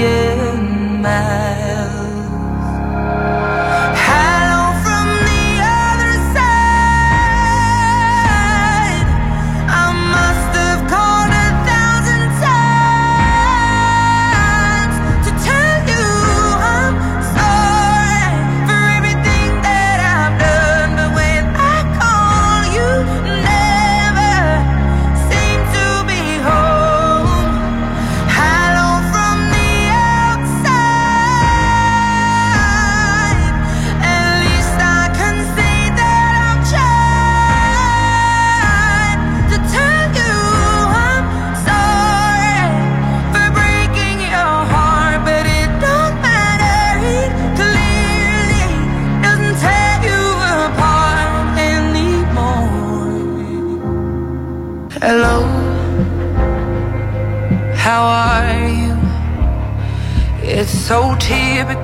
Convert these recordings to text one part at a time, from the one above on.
miles. How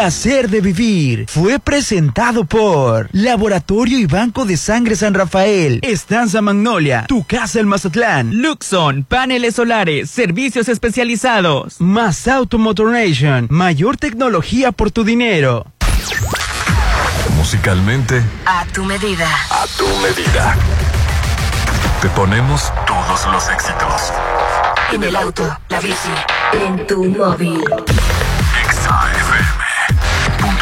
placer de vivir fue presentado por Laboratorio y Banco de Sangre San Rafael, Estanza Magnolia, Tu Casa el Mazatlán, Luxon, paneles solares, servicios especializados, Más Auto Nation, mayor tecnología por tu dinero. Musicalmente, a tu medida. A tu medida. Te ponemos todos los éxitos. En el auto, la bici, en tu móvil.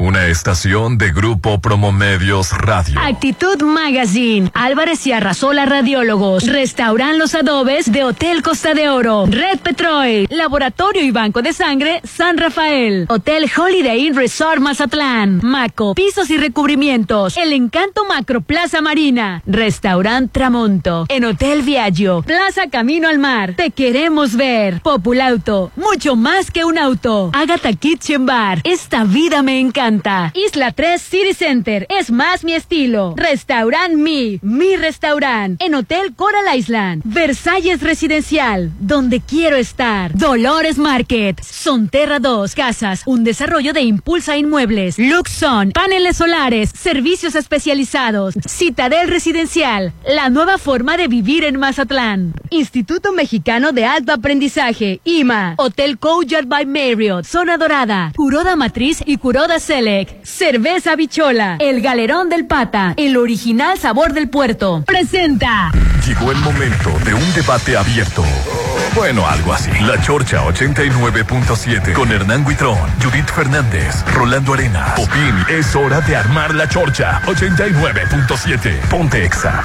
Una estación de Grupo Promomedios Radio. Actitud Magazine. Álvarez y Arrasola Radiólogos. Restauran los adobes de Hotel Costa de Oro. Red Petrol. Laboratorio y Banco de Sangre San Rafael. Hotel Holiday Inn Resort Mazatlán. Maco. Pisos y recubrimientos. El Encanto Macro Plaza Marina. Restaurant Tramonto. En Hotel Viaggio. Plaza Camino al Mar. Te queremos ver. Populauto. Mucho más que un auto. Agatha Kitchen Bar. Esta vida me encanta. Isla 3 City Center. Es más mi estilo. Restaurant Mi. Mi restaurant. En Hotel Coral Island. Versalles Residencial. Donde quiero estar. Dolores Market. Sonterra 2. Casas. Un desarrollo de Impulsa Inmuebles. Luxon. Paneles solares. Servicios especializados. Citadel Residencial. La nueva forma de vivir en Mazatlán. Instituto Mexicano de Alto Aprendizaje. IMA. Hotel Courtyard by Marriott. Zona Dorada. Curoda Matriz y Curoda C Cerveza Bichola, El Galerón del Pata, el original sabor del puerto. Presenta. Llegó el momento de un debate abierto. Bueno, algo así. La Chorcha 89.7 con Hernán Guitrón, Judith Fernández, Rolando Arena. Popín, es hora de armar la Chorcha 89.7. Ponte Exa.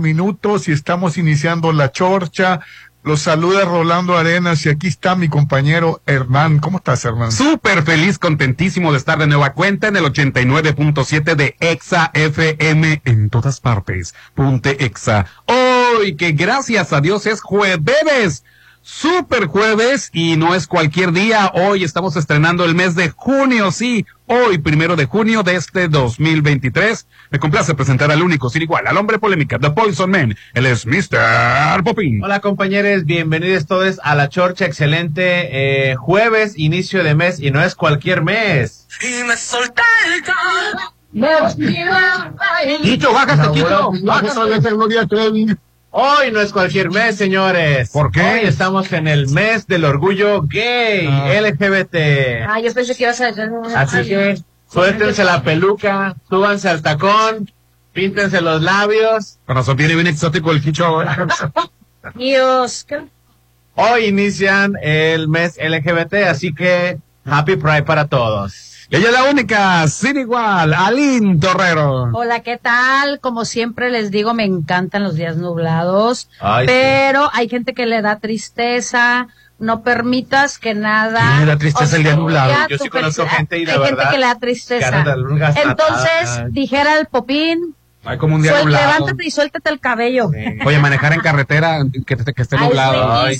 Minutos y estamos iniciando la chorcha. Los saluda Rolando Arenas y aquí está mi compañero Hernán. ¿Cómo estás, Hernán? Súper feliz, contentísimo de estar de nueva cuenta en el 89.7 de Exa FM en todas partes. Punte Exa. Hoy, que gracias a Dios es jueves. Super jueves y no es cualquier día. Hoy estamos estrenando el mes de junio, sí. Hoy, primero de junio de este 2023. Me complace presentar al único, sin igual, al hombre polémica, The Poison Man. Él es Mr. Popin. Hola compañeros, bienvenidos todos a la chorcha. Excelente eh, jueves, inicio de mes y no es cualquier mes. Y me solté el Quito, bájate, Quito. Bájate, Hoy no es cualquier mes, señores. ¿Por qué? Hoy estamos en el mes del orgullo gay, ah. LGBT. Ah, yo pensé que ibas a decir... Así que suéltense la peluca, súbanse al tacón, píntense los labios. Con razón viene bien exótico el quicho ahora. Dios, ¿qué? Hoy inician el mes LGBT, así que Happy Pride para todos. Ella es la única, sin igual, Aline Torrero. Hola, ¿qué tal? Como siempre les digo, me encantan los días nublados, pero hay gente que le da tristeza. No permitas que nada. le da tristeza el día nublado. Yo sí conozco gente y la Hay verdad, gente que le da tristeza. Entonces, dijera el Popín, hay como un día nublado. Levántate y suéltate el cabello. Oye, manejar en carretera que, que esté nublado. Ay,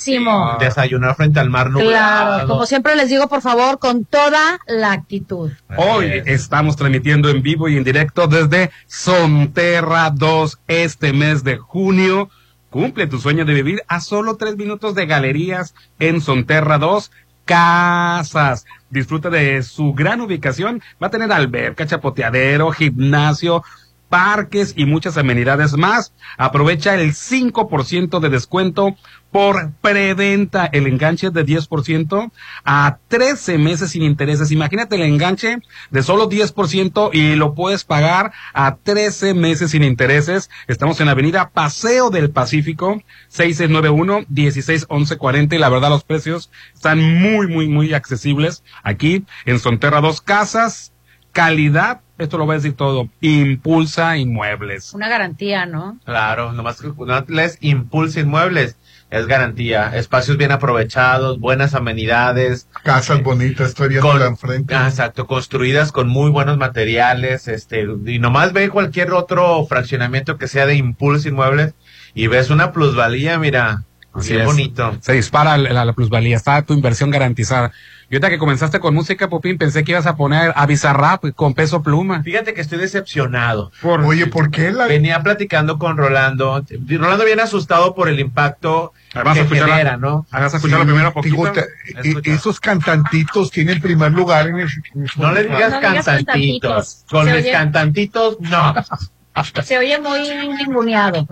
Desayunar frente al mar nublado. Claro, como siempre les digo, por favor, con toda la actitud. Hoy estamos transmitiendo en vivo y en directo desde Sonterra 2 este mes de junio. Cumple tu sueño de vivir a solo tres minutos de galerías en Sonterra 2 casas. Disfruta de su gran ubicación. Va a tener alberca, chapoteadero, gimnasio, parques y muchas amenidades más. Aprovecha el 5% de descuento por preventa. El enganche de 10% a 13 meses sin intereses. Imagínate el enganche de solo 10% y lo puedes pagar a 13 meses sin intereses. Estamos en la avenida Paseo del Pacífico, 6691-161140 y la verdad los precios están muy, muy, muy accesibles aquí en Sonterra Dos Casas. Calidad esto lo va a decir todo, Impulsa Inmuebles. Una garantía, ¿no? Claro, nomás no les Impulsa Inmuebles. Es garantía, espacios bien aprovechados, buenas amenidades. Casas eh, bonitas, estoy viendo con, enfrente. Exacto, construidas con muy buenos materiales, este, y nomás ve cualquier otro fraccionamiento que sea de Impulsa Inmuebles y ves una plusvalía, mira, Así es. bonito. Se dispara la, la, plusvalía, está tu inversión garantizada. Y ahorita que comenzaste con música, Popín, pensé que ibas a poner a Bizarrap con peso pluma. Fíjate que estoy decepcionado. Oye, ¿por qué? La... Venía platicando con Rolando. Rolando viene asustado por el impacto que genera, ¿no? Hagas escuchar primero poquito. esos cantantitos tienen primer lugar en el... No le digas cantantitos. Con los cantantitos, no. Se oye muy ninguneado.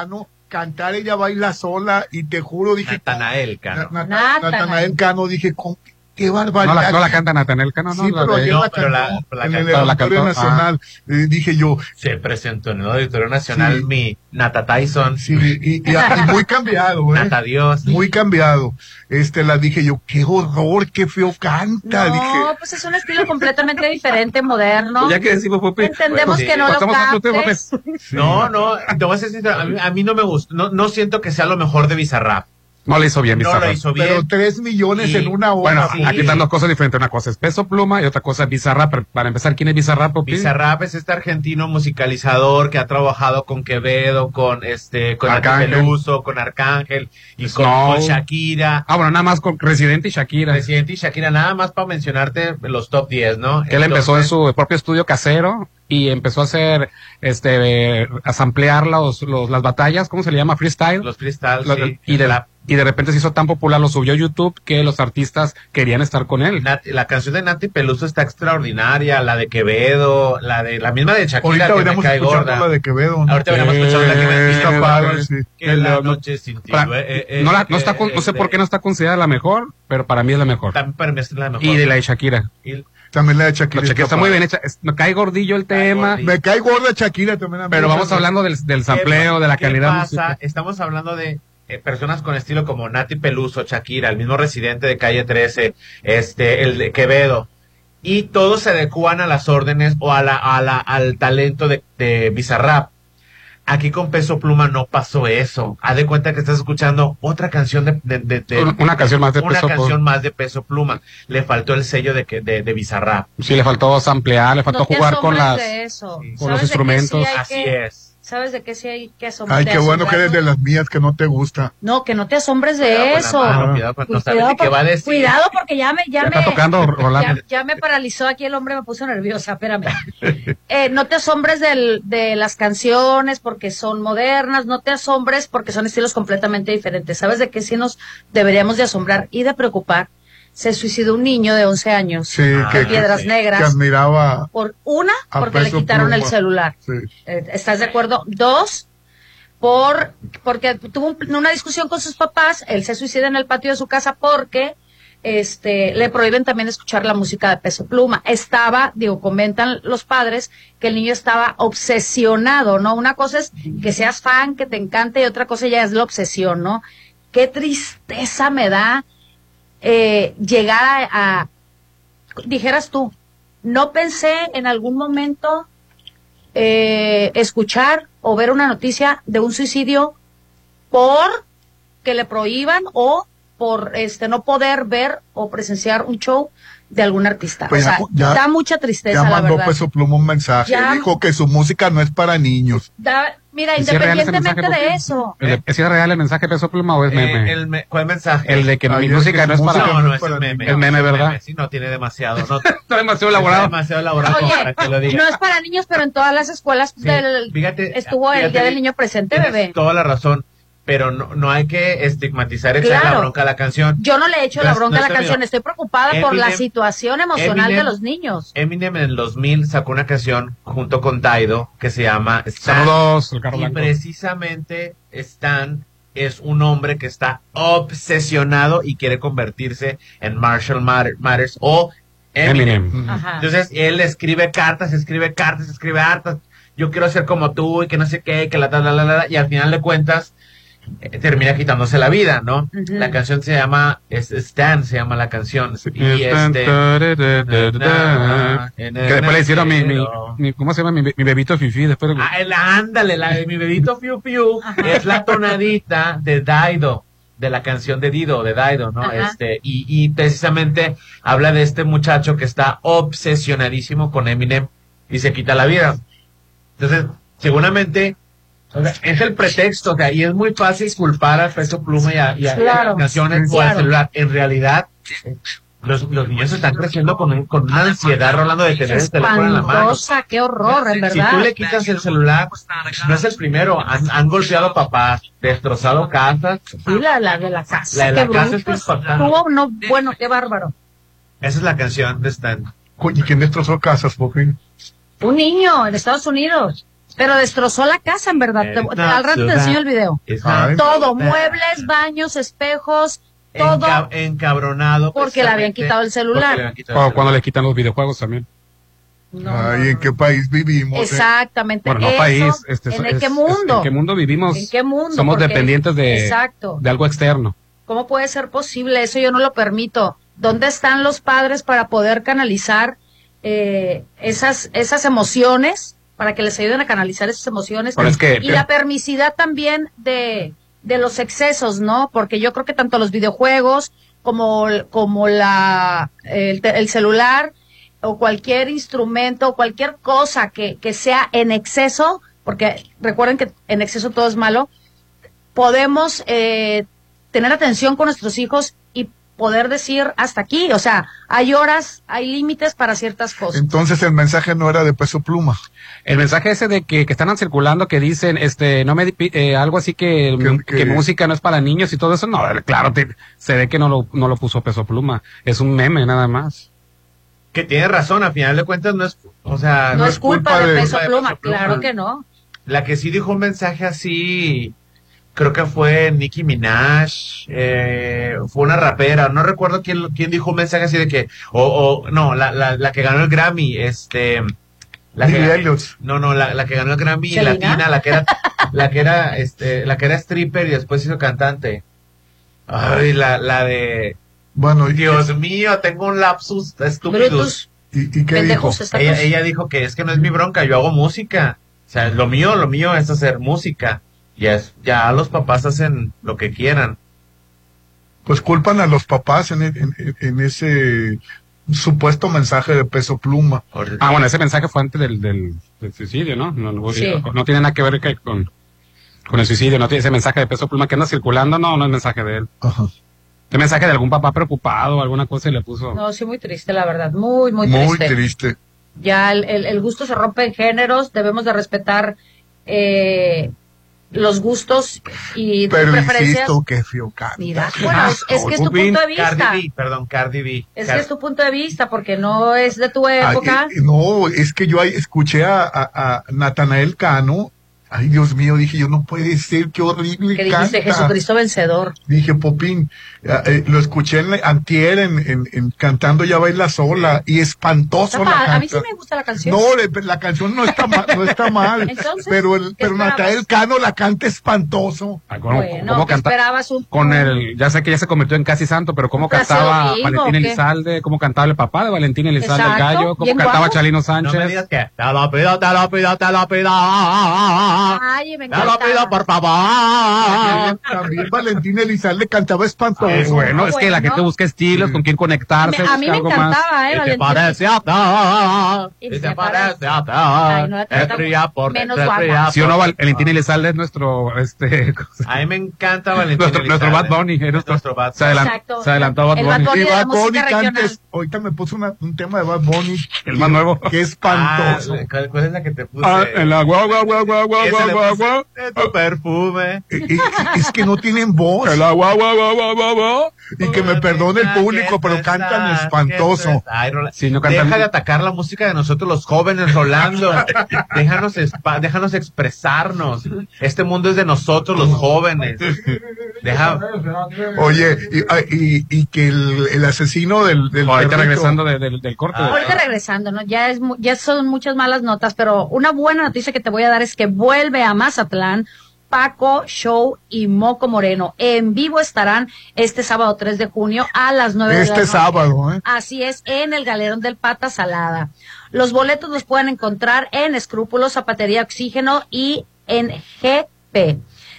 Ah. cantar, ella baila sola y te juro, dije... Natanael Cano. Natanael Cano, dije, qué barbaridad. No la, no la canta Natanael Cano, no. Sí, pero, la, no, pero la, la, en el Auditorio Nacional, eh, dije yo. Se presentó en el Auditorio Nacional mi Nata Tyson. Sí, y, muy cambiado, ¿eh? Nata Dios. Muy cambiado. Este, la dije yo, qué horror, qué feo canta. No, pues es un estilo completamente diferente, moderno. Ya que decimos, Popi. Entendemos que no lo captes. No, no, te voy a decir, a mí, a mí no me gusta, no, no siento que sea lo mejor de Bizarrap. No le hizo bien No lo hizo bien. Pero tres millones en una hora. Bueno, aquí están dos cosas diferentes. Una cosa es peso pluma y otra cosa es Bizarrap. Para empezar, ¿quién es Bizarrap? Bizarrap es este argentino musicalizador que ha trabajado con Quevedo, con este, con Peluso, con Arcángel y con, Shakira. Ah, bueno, nada más con Residente y Shakira. Residente y Shakira, nada más para mencionarte los top 10, ¿no? Que él empezó en su propio estudio casero y empezó a hacer, este, a samplear los, los, las batallas, ¿cómo se le llama? Freestyle. Los freestyle, sí. Y de, la, y de repente se hizo tan popular, lo subió a YouTube que los artistas querían estar con él. la canción de Nati Peluso está extraordinaria, la de Quevedo, la de la misma de Shakira Ahorita que me cae gorda. la de Quevedo. ¿no? Ahorita veremos escuchando la que me está padre, sí. Que la noche sin ti. Eh, eh, no, la, no está no sé por qué no está considerada la mejor, pero para mí es la mejor. También para mí es la mejor. Y de la de Shakira. Y, también la de Shakira. La Shakira está muy bien hecha. Me cae gordillo el tema. Me cae gorda Shakira también. Pero vamos hablando del, del sampleo, de la calidad. Pasa? Estamos hablando de eh, personas con estilo como Nati Peluso, Shakira, el mismo residente de calle 13, este, el de Quevedo. Y todos se adecuan a las órdenes o a la, a la, al talento de, de Bizarrap. Aquí con Peso Pluma no pasó eso. Haz de cuenta que estás escuchando otra canción de, de, de, una canción más de una Peso canción más de Peso Pluma. Le faltó el sello de que de, de Bizarrap. Sí, le faltó ampliar, le faltó jugar con las con los instrumentos. Así es. ¿Sabes de qué sí hay que asombrarse? Ay, qué bueno que eres de las mías que no te gusta. No, que no te asombres de eso. cuidado, qué va a decir. cuidado porque ya me, ya, me, está tocando, ya, ya, me paralizó aquí el hombre, me puso nerviosa, espérame. eh, no te asombres del, de las canciones porque son modernas, no te asombres porque son estilos completamente diferentes. ¿Sabes de qué sí nos deberíamos de asombrar y de preocupar? Se suicidó un niño de 11 años sí, que, Piedras Negras. Que admiraba. Por una, porque le quitaron el celular. Sí. Eh, ¿Estás de acuerdo? Dos, por porque tuvo una discusión con sus papás, él se suicida en el patio de su casa porque este le prohíben también escuchar la música de Peso Pluma. Estaba, digo, comentan los padres que el niño estaba obsesionado, ¿no? Una cosa es que seas fan, que te encante y otra cosa ya es la obsesión, ¿no? Qué tristeza me da eh, llegar a, dijeras tú, no pensé en algún momento eh, escuchar o ver una noticia de un suicidio por que le prohíban o por este no poder ver o presenciar un show de algún artista. Pues o sea, da mucha tristeza. Ya mandó Peso Pluma un mensaje. Dijo que su música no es para niños. Mira, independientemente de eso. ¿Es real el mensaje Peso Pluma o es meme? Eh, el ¿Cuál mensaje? El de que mi música no es para No, no es el meme. El meme, ¿verdad? Sí, no tiene demasiado. No, está demasiado elaborado. demasiado elaborado Oye, para que lo diga. No es para niños, pero en todas las escuelas del, fíjate, estuvo el Día del Niño presente, bebé. Toda la razón pero no, no hay que estigmatizar echar la bronca a la canción. Yo no le he hecho la bronca a la canción, estoy preocupada por la situación emocional de los niños. Eminem en el 2000 sacó una canción junto con Taido que se llama Saludos, y precisamente están es un hombre que está obsesionado y quiere convertirse en Marshall Matter- Matters o Eminem. Eminem. Ajá. Entonces él escribe cartas, escribe cartas, escribe hartas. Yo quiero ser como tú y que no sé qué, que la tal, la, la, la, y al final de cuentas eh, termina quitándose la vida, ¿no? La canción se llama es- Stan, se llama la canción. Y este. Que después le hicieron mi, mi, mi- ¿cómo se llama? Mi, mi bebito fifi. Después, Ah, el- ándale, la de mi bebito Fiu Fiu es la tonadita de Daido, de la canción de Dido, de Daido, ¿no? Ajá. Este, y, y precisamente habla de este muchacho que está obsesionadísimo con Eminem y se quita la vida. Entonces, seguramente, o sea, es el pretexto, o sea, y es muy fácil culpar a Peso Pluma y a, y a- Claro. al Claro. celular. En realidad, los, los niños están creciendo con, con una ansiedad, Rolando, de tener el teléfono en la mano. Qué horror, en Si verdad. tú le quitas el celular, no es el primero. Han, han golpeado papás, destrozado casas. Sí, la, la de la casa. La de la qué casa está no, bueno, qué bárbaro. Esa es la canción de Stan. ¿Y quién destrozó casas, Popín? Un niño en Estados Unidos. Pero destrozó la casa, en verdad. Te- te- al rato te enseño el video. Es. Todo, muebles, baños, espejos, todo. enca- encabronado. Porque le habían quitado el celular. quitado el o cuando celular. le quitan los videojuegos también. No, Ay, ¿en qué país vivimos? eh? Exactamente. Bueno, no Eso, país. Este, ¿En es- qué es- mundo? ¿En qué mundo vivimos? ¿En qué mundo? Somos Porque- dependientes de, Exacto. de algo externo. ¿Cómo puede ser posible? Eso yo no lo permito. ¿Dónde están los padres para poder canalizar eh, esas, esas emociones? Para que les ayuden a canalizar esas emociones. Bueno, es que- y la permisidad también de, de los excesos, ¿no? Porque yo creo que tanto los videojuegos como, como la, el, celular o cualquier instrumento, cualquier cosa que, que sea en exceso, porque recuerden que en exceso todo es malo, podemos eh, tener atención con nuestros hijos poder decir hasta aquí. O sea, hay horas, hay límites para ciertas cosas. Entonces el mensaje no era de peso pluma. El mensaje ese de que, que están circulando que dicen, este, no me, di- eh, algo así que, Que- que, que- música no es para niños y todo eso, no, claro, te- se ve que no lo, no lo puso peso pluma, es un meme nada más. Que tiene razón, a final de cuentas no es, o sea, no, es culpa, de, peso de pluma, Peso Pluma. claro que no. La que sí dijo un mensaje así, creo que fue Nicki Minaj, eh, fue una rapera, no recuerdo quién, lo- quién dijo un mensaje así de que, o, o no, la, la, la que ganó el Grammy, este, la que, Elliot. no, no, la, la que ganó el Grammy ¿Selena? latina, la que era, la que era, este, la que era stripper y después hizo cantante. Ay, la, la de, Bueno, ¿y, Dios mío, tengo un lapsus estúpido. Y, y qué dijo? Ella, pues. ella dijo que es que no es mi bronca, yo hago música. O sea, lo mío, lo mío es hacer música. Ya, es, ya los papás hacen lo que quieran. Pues culpan a los papás en, en- en- en ese supuesto mensaje de peso pluma. Ah, bueno, ese mensaje fue antes del, del, del suicidio, ¿no? No, no, Sí. no tiene nada que ver que con, con el suicidio, no tiene ese mensaje de peso pluma que anda circulando, no, no es mensaje de él. Ajá. Es mensaje de algún papá preocupado o alguna cosa y le puso. No, sí, muy triste, la verdad, muy, muy, Muy triste. triste. Ya el, el- el gusto se rompe en géneros, debemos de respetar eh, los gustos y Pero preferencias. insisto, que canta. Mira, bueno, es, es que es tu punto de vista. Cardi B, perdón, Cardi B. Es Car- que es tu punto de vista, porque no es de tu Ay, época. eh, no, es que yo ahí escuché a, a, a Natanael Cano. Ay, Dios mío, dije yo, no puede ser, qué horrible que dijiste canta. Jesucristo vencedor. Dije, Popín, eh, eh, lo escuché en, antier en, en, en cantando Ya Baila Sola y espantoso la a mí sí me gusta la canción. No, le- la canción no está mal, no está mal. Entonces, pero el, ¿qué pero? Natanael Cano la canta espantoso. Ah, ¿Cómo, bueno, cómo ¿qué canta? esperabas un Con el, ya sé que ya se convirtió en casi santo, pero cómo cantaba domingo, Valentín. Elizalde, cómo cantaba el papá de Valentín Elizalde, el gallo, cómo cantaba guapo. Chalino No Sánchez. me digas que te lo pido, te lo pido, te lo pido. Ay, me Te lo encanta. pido, por favor. También Valentín Elizalde cantaba espantoso. Es bueno, es que la gente busca estilos, con quién conectarse, Me- a mí me algo más. encantaba, eh, Valentín. Parece a ti. Y Y te te parece- parece a ti. Ay, no, Es fría por menos guapa. Si o no, Valentín Elizalde es nuestro, este, A mí me encanta Valentín nuestro, nuestro Bad. Bunny, es nuestro, Nuestro Bad se, adelan- Exacto. se adelantó Bad El Bad Bunny. Bunny la Bad Bunny música canta regional. es- ahorita me puso una- un tema de Bad Bunny. El más nuevo. Que es espantoso. Ah, ¿cuál, cuál es la que te puse? Ah, en la guau, guau, guau, guau, tu perfume. Y- y- es que no tienen voz. En la guau, guau, guau, guau, guau. Y que me perdone el público, pero cantan espantoso. Ay, Rola- Sí, no cantan- Deja de atacar la música de nosotros los jóvenes, Rolando. déjanos, espa- déjanos expresarnos. Este mundo es de nosotros los jóvenes. Deja. Oye, y, ah, y- y que el, el asesino del, del Ahorita perrito- regresando de- del- del corte. Ah. Ahorita regresando, ¿no? Ya es mu- ya son muchas malas notas, pero una buena noticia que te voy a dar es que vuelve a Mazatlán Paco Show y Moco Moreno. En vivo estarán este sábado 3 de junio a las 9 de la Este noche. sábado, ¿eh? Así es, en el Galerón del Pata Salada. Los boletos los pueden encontrar en Escrúpulos, Zapatería Oxígeno y en GP.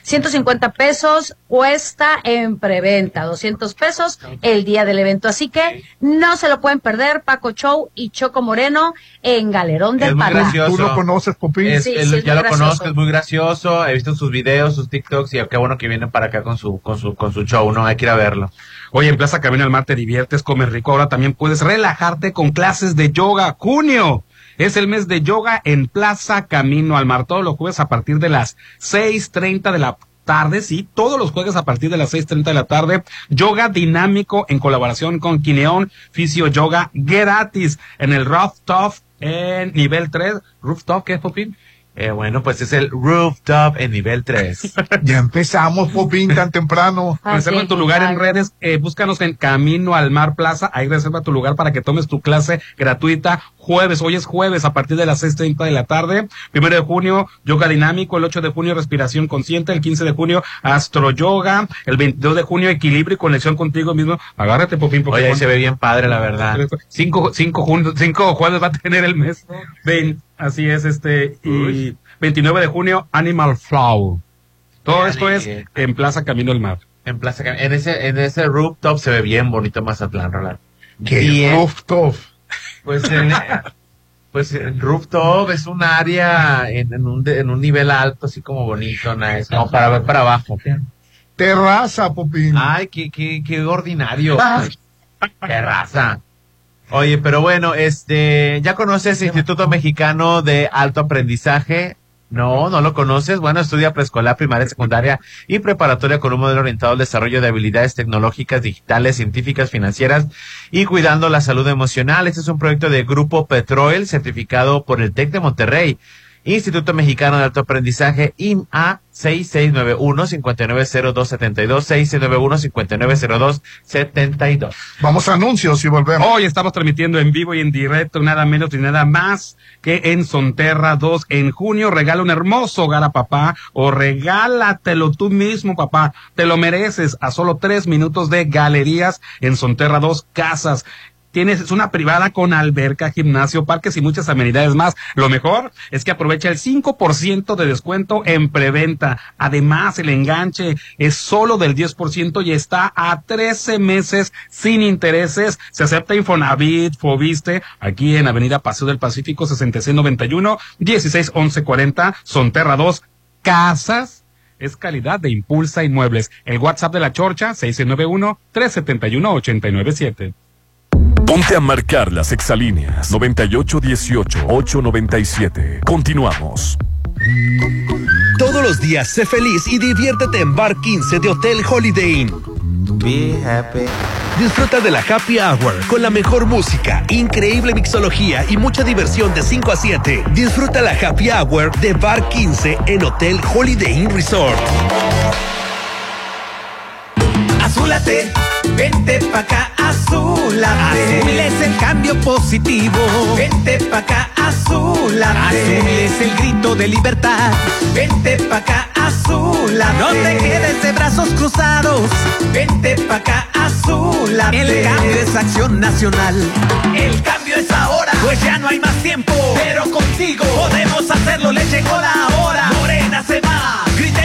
150 pesos cuesta en preventa, 200 pesos el día del evento. Así que no se lo pueden perder, Paco Show y Choco Moreno en Galerón del Es muy Pata. gracioso. ¿Tú lo conoces, Popín? Es- Sí, él- sí, es ya lo gracioso. conozco, es muy gracioso. He visto sus videos, sus TikToks y qué bueno que viene para acá con su, con su, con su show, ¿no? Hay que ir a verlo. Oye, en Plaza Camino al Mar te diviertes, comes rico. Ahora también puedes relajarte con clases de yoga. Junio. Es el mes de yoga en Plaza Camino al Mar. Todos los jueves a partir de las 6.30 de la tarde, sí, todos los jueves a partir de las 6.30 de la tarde. Yoga dinámico en colaboración con Kineon, Fisio Yoga gratis en el Rooftop en nivel 3. ¿Rooftop qué es, Popín? Eh, bueno, pues es el rooftop en nivel 3. Ya empezamos, Popín, tan temprano. Así Reserva es, tu lugar en redes, eh, búscanos en Camino al Mar Plaza, ahí reserva tu lugar para que tomes tu clase gratuita jueves, hoy es jueves a partir de las 6.30 de la tarde, primero de junio, yoga dinámico, el 8 de junio, respiración consciente, el 15 de junio, astro yoga, el 22 de junio, equilibrio y conexión contigo mismo, agárrate, Popín, porque Oye, ahí se ve bien padre, la verdad. Cinco, cinco, jun- cinco jueves va a tener el mes. Ven, así es, este, y 29 de junio, Animal Flow. Todo esto es en Plaza Camino al Mar. En Plaza Cam- en ese, en ese rooftop se ve bien bonito Mazatlán, Rolando. Que Bien. rooftop. Pues en, pues el rooftop es un área en, en un, de- en un nivel alto, así como bonito, nice, como para ver para abajo. Terraza, Popín. Ay, qué, qué, qué ordinario. qué raza. Oye, pero bueno, este, ¿ya conoces el Instituto Mexicano de Alto Aprendizaje? No, no lo conoces. Bueno, estudia preescolar, primaria, secundaria y preparatoria con un modelo orientado al desarrollo de habilidades tecnológicas, digitales, científicas, financieras y cuidando la salud emocional. Este es un proyecto de Grupo Petroel certificado por el TEC de Monterrey. Instituto Mexicano de Alto Aprendizaje, IMA 6691-590272, 6691-590272. Vamos a anuncios y volvemos. Hoy estamos transmitiendo en vivo y en directo, nada menos ni nada más que en Sonterra 2. En junio regala un hermoso hogar a papá o regálatelo tú mismo, papá. Te lo mereces a solo tres minutos de galerías en Sonterra 2 Casas. Tienes es una privada con alberca, gimnasio, parques y muchas amenidades más. Lo mejor es que aprovecha el 5% de descuento en preventa. Además, el enganche es solo del 10% y está a 13 meses sin intereses. Se acepta Infonavit, Fobiste, aquí en Avenida Paseo del Pacífico 6691 161140, Sonterra 2, Casas es calidad de Impulsa Inmuebles. El WhatsApp de la Chorcha, 691-371-897. Ponte a marcar las exalíneas 9818-897. Continuamos. Todos los días sé feliz y diviértete en Bar 15 de Hotel Holiday Inn. Be happy. Disfruta de la Happy Hour con la mejor música, increíble mixología y mucha diversión de 5 a 7. Disfruta la Happy Hour de Bar 15 en Hotel Holiday Inn Resort. Azúlate, vente pa' acá, azúlate. Azul es el cambio positivo. Vente pa' acá, azúlate. Azul es el grito de libertad. Vente pa' acá, azúlate. No te quedes de brazos cruzados. Vente pa' acá, azúlate. El cambio es acción nacional. El cambio es ahora, pues ya no hay más tiempo. Pero contigo podemos hacerlo, le llegó la hora. Morena se va,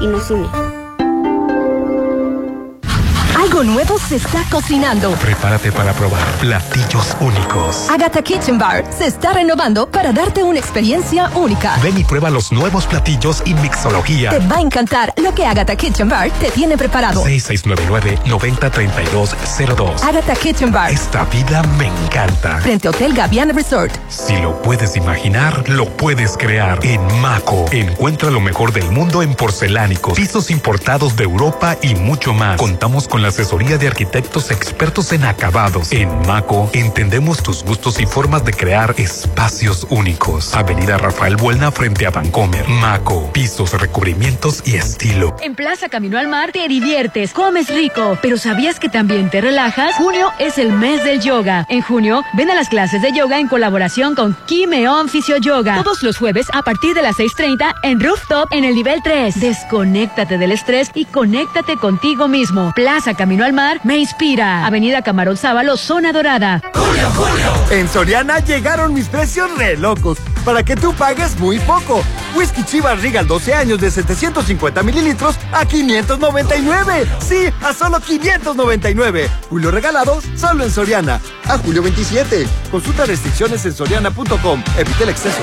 y nos une. Algo nuevo se está cocinando. Prepárate para probar platillos únicos. Agatha Kitchen Bar se está renovando para darte una experiencia única. Ven y prueba los nuevos platillos y mixología. Te va a encantar lo que Agatha Kitchen Bar te tiene preparado. 6699-903202. Agatha Kitchen Bar. Esta vida me encanta. Frente Hotel Gaviana Resort. Si lo puedes imaginar, lo puedes crear. En Maco, encuentra lo mejor del mundo en porcelánicos, pisos importados de Europa y mucho más. Contamos con la asesoría de arquitectos expertos en acabados. En Maco, entendemos tus gustos y formas de crear espacios únicos. Avenida Rafael Buelna frente a Vancomer. Maco, pisos, recubrimientos y estilo. En Plaza Camino al Mar te diviertes, comes rico, pero ¿sabías que también te relajas? Junio es el mes del yoga. En junio, ven a las clases de yoga en colaboración con Kimeon Fisio Yoga. Todos los jueves a partir de las 6.30 en Rooftop en el nivel 3. Desconéctate del estrés y conéctate contigo mismo. Plaza Camino al Mar me inspira. Avenida Camarón Sábalo, Zona Dorada. En Soriana llegaron mis precios re locos para que tú pagues muy poco. Whisky Chivas Regal 12 años de 750 mililitros a 599. Sí, a solo 599. Julio regalado solo en Soriana. A julio 27. Consulta restricciones en soriana.com. Evite el exceso.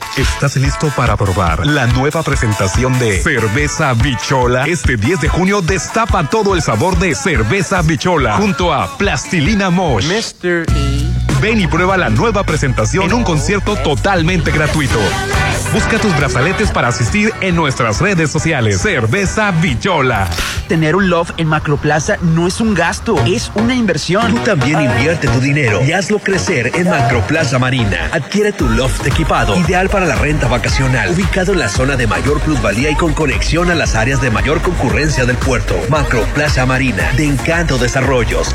¿Estás listo para probar la nueva presentación de Cerveza Bichola? Este 10 de junio destapa todo el sabor de Cerveza Bichola junto a Plastilina Mosh. Mr. E. Ven y prueba la nueva presentación en un concierto totalmente gratuito. Busca tus brazaletes para asistir en nuestras redes sociales. Cerveza Bichola. Tener un loft en Macroplaza no es un gasto, es una inversión. Tú también invierte tu dinero y hazlo crecer en Macroplaza Marina. Adquiere tu loft equipado, ideal para la renta vacacional, ubicado en la zona de mayor plusvalía y con conexión a las áreas de mayor concurrencia del puerto. Macroplaza Marina, de Encanto Desarrollos,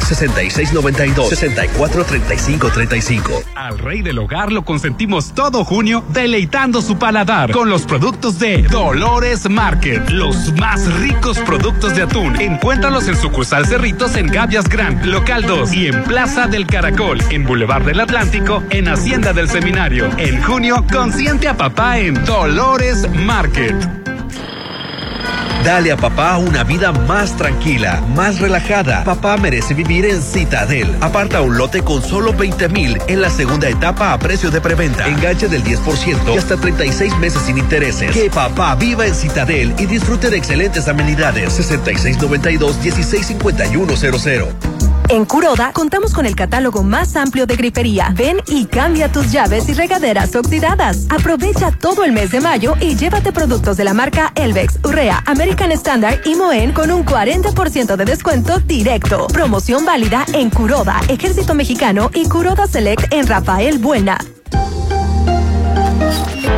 6692-643535. Al rey del hogar lo consentimos todo junio, deleitando su paladar con los productos de Dolores Market, los más ricos productos de atún. Encuéntralos en sucursal Cerritos en Gavias Grand, local 2 y en Plaza del Caracol, en Boulevard del Atlántico, en Hacienda del Seminario. En junio, consiente a papá en Dolores Market. Dale a papá una vida más tranquila, más relajada. Papá merece vivir en Citadel. Aparta un lote con solo 20 mil en la segunda etapa a precio de preventa. Enganche del 10% y hasta 36 meses sin intereses. Que papá viva en Citadel y disfrute de excelentes amenidades. 6692-165100. En Curoda contamos con el catálogo más amplio de grifería. Ven y cambia tus llaves y regaderas oxidadas. Aprovecha todo el mes de mayo y llévate productos de la marca Elvex, Urrea, American Standard y Moen con un 40% de descuento directo. Promoción válida en Curoda, Ejército Mexicano y Curoda Select en Rafael Buena.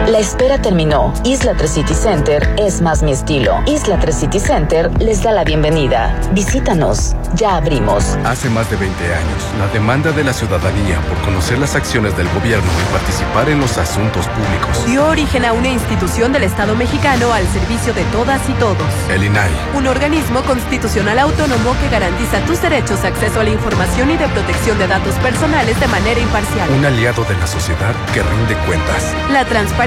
La espera terminó. Isla 3 City Center es más mi estilo. Isla 3 City Center les da la bienvenida. Visítanos. Ya abrimos. Hace más de 20 años, la demanda de la ciudadanía por conocer las acciones del gobierno y participar en los asuntos públicos Dio origen a una institución del Estado mexicano al servicio de todas y todos. El INAI. Un organismo constitucional autónomo que garantiza tus derechos acceso a la información y de protección de datos personales de manera imparcial. Un aliado de la sociedad que rinde cuentas. La transparencia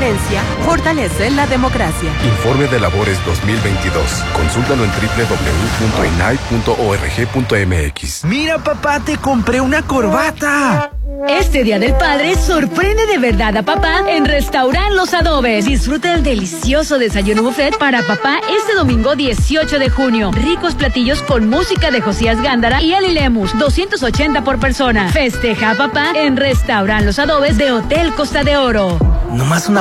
fortalece la democracia. Informe de labores 2022. Consúltalo en www.inai.org.mx. Mira, papá, te compré una corbata. Este Día del Padre sorprende de verdad a papá en Restaurant Los Adobes. Disfruta el delicioso desayuno buffet para papá este domingo 18 de junio. Ricos platillos con música de Josías Gándara y Ali Lemus, 280 por persona. Festeja a papá en Restaurant Los Adobes de Hotel Costa de Oro. Nomás una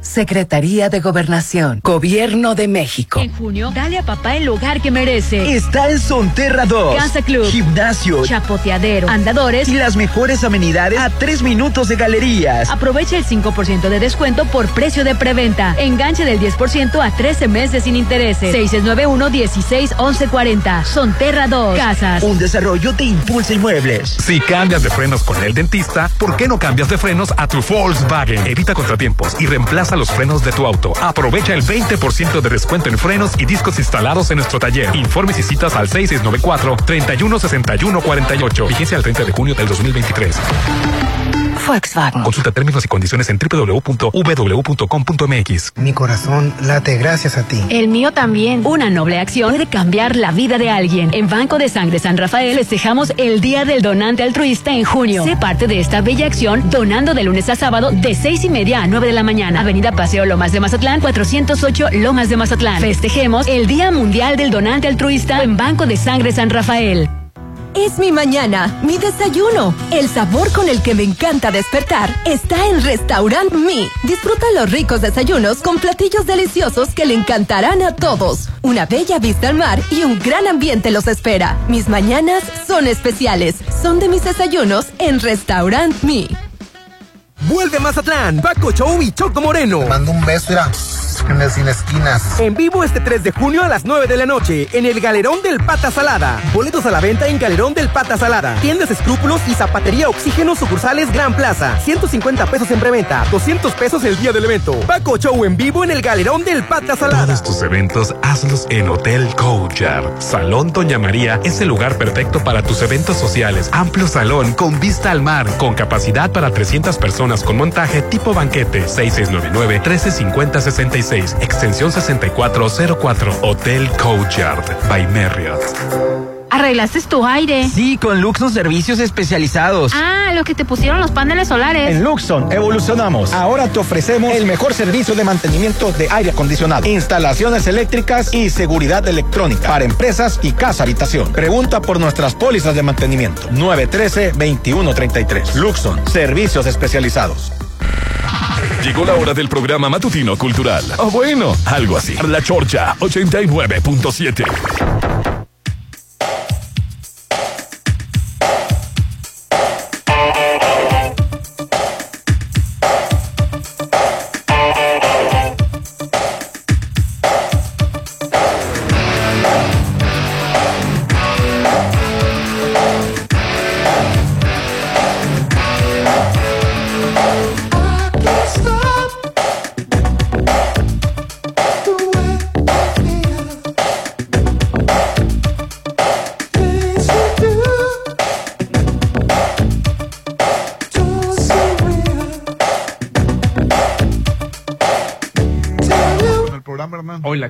Secretaría de Gobernación, Gobierno de México. En junio, dale a papá el lugar que merece. Está en Sonterra 2. Casa Club. Gimnasio. Chapoteadero. Andadores. Y las mejores amenidades a tres minutos de galerías. Aprovecha el 5% de descuento por precio de preventa. Enganche del 10% a 13 meses sin intereses. 6691-161140. Sonterra 2. Casas. Un desarrollo de Impulsa Inmuebles. Si cambias de frenos con el dentista, ¿por qué no cambias de frenos a tu Volkswagen? Evita contratiempos y reemplaza los frenos de tu auto. Aprovecha el 20% de descuento en frenos y discos instalados en nuestro taller. Informes y citas al 6694-316148. Vigencia al 30 de junio del 2023. Volkswagen. Consulta términos y condiciones en www.vw.com.mx. Mi corazón late gracias a ti. El mío también. Una noble acción puede cambiar la vida de alguien. En Banco de Sangre San Rafael festejamos el Día del Donante Altruista en junio. Sé parte de esta bella acción donando de lunes a sábado de seis y media a 9 de la mañana. Avenida Paseo Lomas de Mazatlán, 408 Lomas de Mazatlán. Festejemos el Día Mundial del Donante Altruista en Banco de Sangre San Rafael. Es mi mañana, mi desayuno. El sabor con el que me encanta despertar está en Restaurant Mi. Disfruta los ricos desayunos con platillos deliciosos que le encantarán a todos. Una bella vista al mar y un gran ambiente los espera. Mis mañanas son especiales. Son de mis desayunos en Restaurant Mi. Vuelve a Mazatlán, Paco Show y Choco Moreno. Te mando un beso, sin esquinas. En vivo este 3 de junio a las 9 de la noche en el Galerón del Pata Salada. Boletos a la venta en Galerón del Pata Salada. Tiendas Escrúpulos y Zapatería Oxígeno sucursales Gran Plaza. 150 pesos en preventa, 200 pesos el día del evento. Paco Show en vivo en el Galerón del Pata Salada. Todos tus eventos hazlos en Hotel Couchard. Salón Doña María es el lugar perfecto para tus eventos sociales. Amplio salón con vista al mar, con capacidad para 300 personas con montaje tipo banquete. 6699 1350 66 extensión 6404, Hotel Courtyard by Marriott. ¿Arreglaste tu aire? Sí, con Luxon Servicios Especializados. Ah, lo que te pusieron los paneles solares. En Luxon evolucionamos. Ahora te ofrecemos el mejor servicio de mantenimiento de aire acondicionado, instalaciones eléctricas y seguridad electrónica para empresas y casa habitación. Pregunta por nuestras pólizas de mantenimiento. 913-2133. Luxon, servicios especializados. Llegó la hora del programa matutino cultural. O bueno, algo así. La Chorcha 89.7.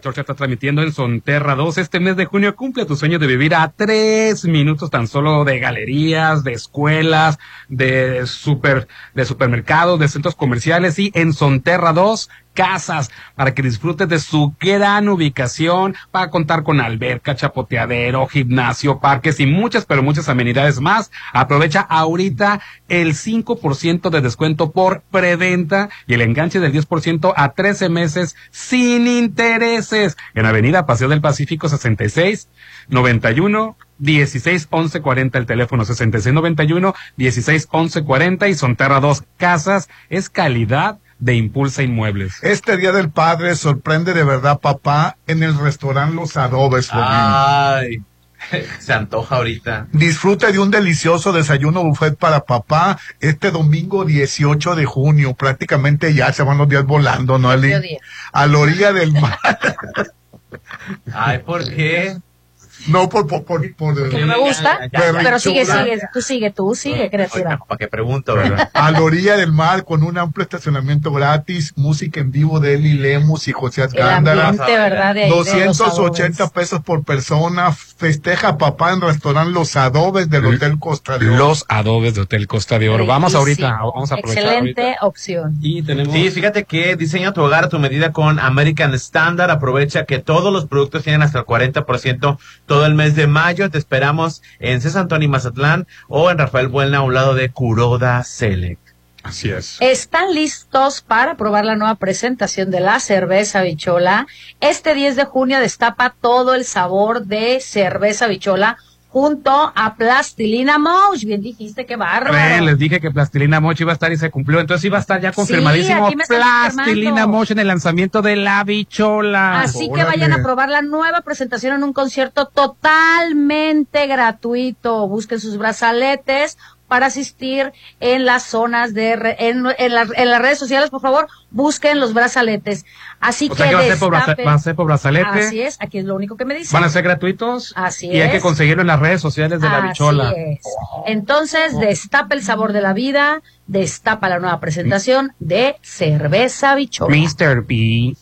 Hoy la Chorcha está transmitiendo en Sonterra 2. Este mes de junio cumple tu sueño de vivir a tres minutos tan solo de galerías, de escuelas, de super, de supermercados, de centros comerciales y en Sonterra 2 casas para que disfrutes de su gran ubicación, para contar con alberca, chapoteadero, gimnasio, parques y muchas, pero muchas amenidades más. Aprovecha ahorita el 5% de descuento por preventa y el enganche del 10% a 13 meses sin intereses en Avenida Paseo del Pacífico 66 91 16 11 40 el teléfono 66 91 16 11 40 y Sonterra 2 casas es calidad de Impulsa Inmuebles. Este Día del Padre sorprende de verdad, papá, en el restaurante Los Adobes. Ay. Se antoja ahorita. Disfrute de un delicioso desayuno buffet para papá este domingo 18 de junio. Prácticamente ya se van los días volando, ¿no, Ali? A la orilla del mar. Ay, ¿por qué? No, por... por, por, por- Que no me gusta, Ya, ya, ya. pero sigue, sigue, tú sigue, tú sigue, criatura. ¿Para qué pregunto, verdad? A la orilla del mar con un amplio estacionamiento gratis, música en vivo de Eli Lemus y José Asgándara. ambiente, ¿verdad? De ahí, de los 280 adobes. pesos por persona. Festeja papá en restaurante Los Adobes del Hotel Costa de Oro. Los adobes de Hotel Costa de Oro. Vamos ahorita, vamos a aprovechar Excelente ahorita. opción. Y tenemos... Sí, fíjate que diseña tu hogar a tu medida con American Standard. Aprovecha que todos los productos tienen hasta el 40% todo el mes de mayo. Te esperamos en César Antonio Mazatlán o en Rafael Buena a un lado de Curoda Select. Así es. ¿Están listos para probar la nueva presentación de la cerveza bichola? Este 10 de junio destapa todo el sabor de cerveza bichola junto a Plastilina Mouse. Bien dijiste, qué bárbaro. Les dije que Plastilina Mochi iba a estar y se cumplió, entonces iba a estar ya confirmadísimo Plastilina. Mochi en el lanzamiento de la bichola. Así que vayan a probar la nueva presentación en un concierto totalmente gratuito. Busquen sus brazaletes para asistir en las zonas de re- en, en la- en las redes sociales, por favor, busquen los brazaletes. Así O que sea que va a ser por va a ser por brazalete. Así es, aquí es lo único que me dicen. Van a ser gratuitos. Así y hay que conseguirlo en las redes sociales de la Así bichola. es. Entonces, destapa el sabor de la vida, destapa la nueva presentación de cerveza bichola. Mr. B.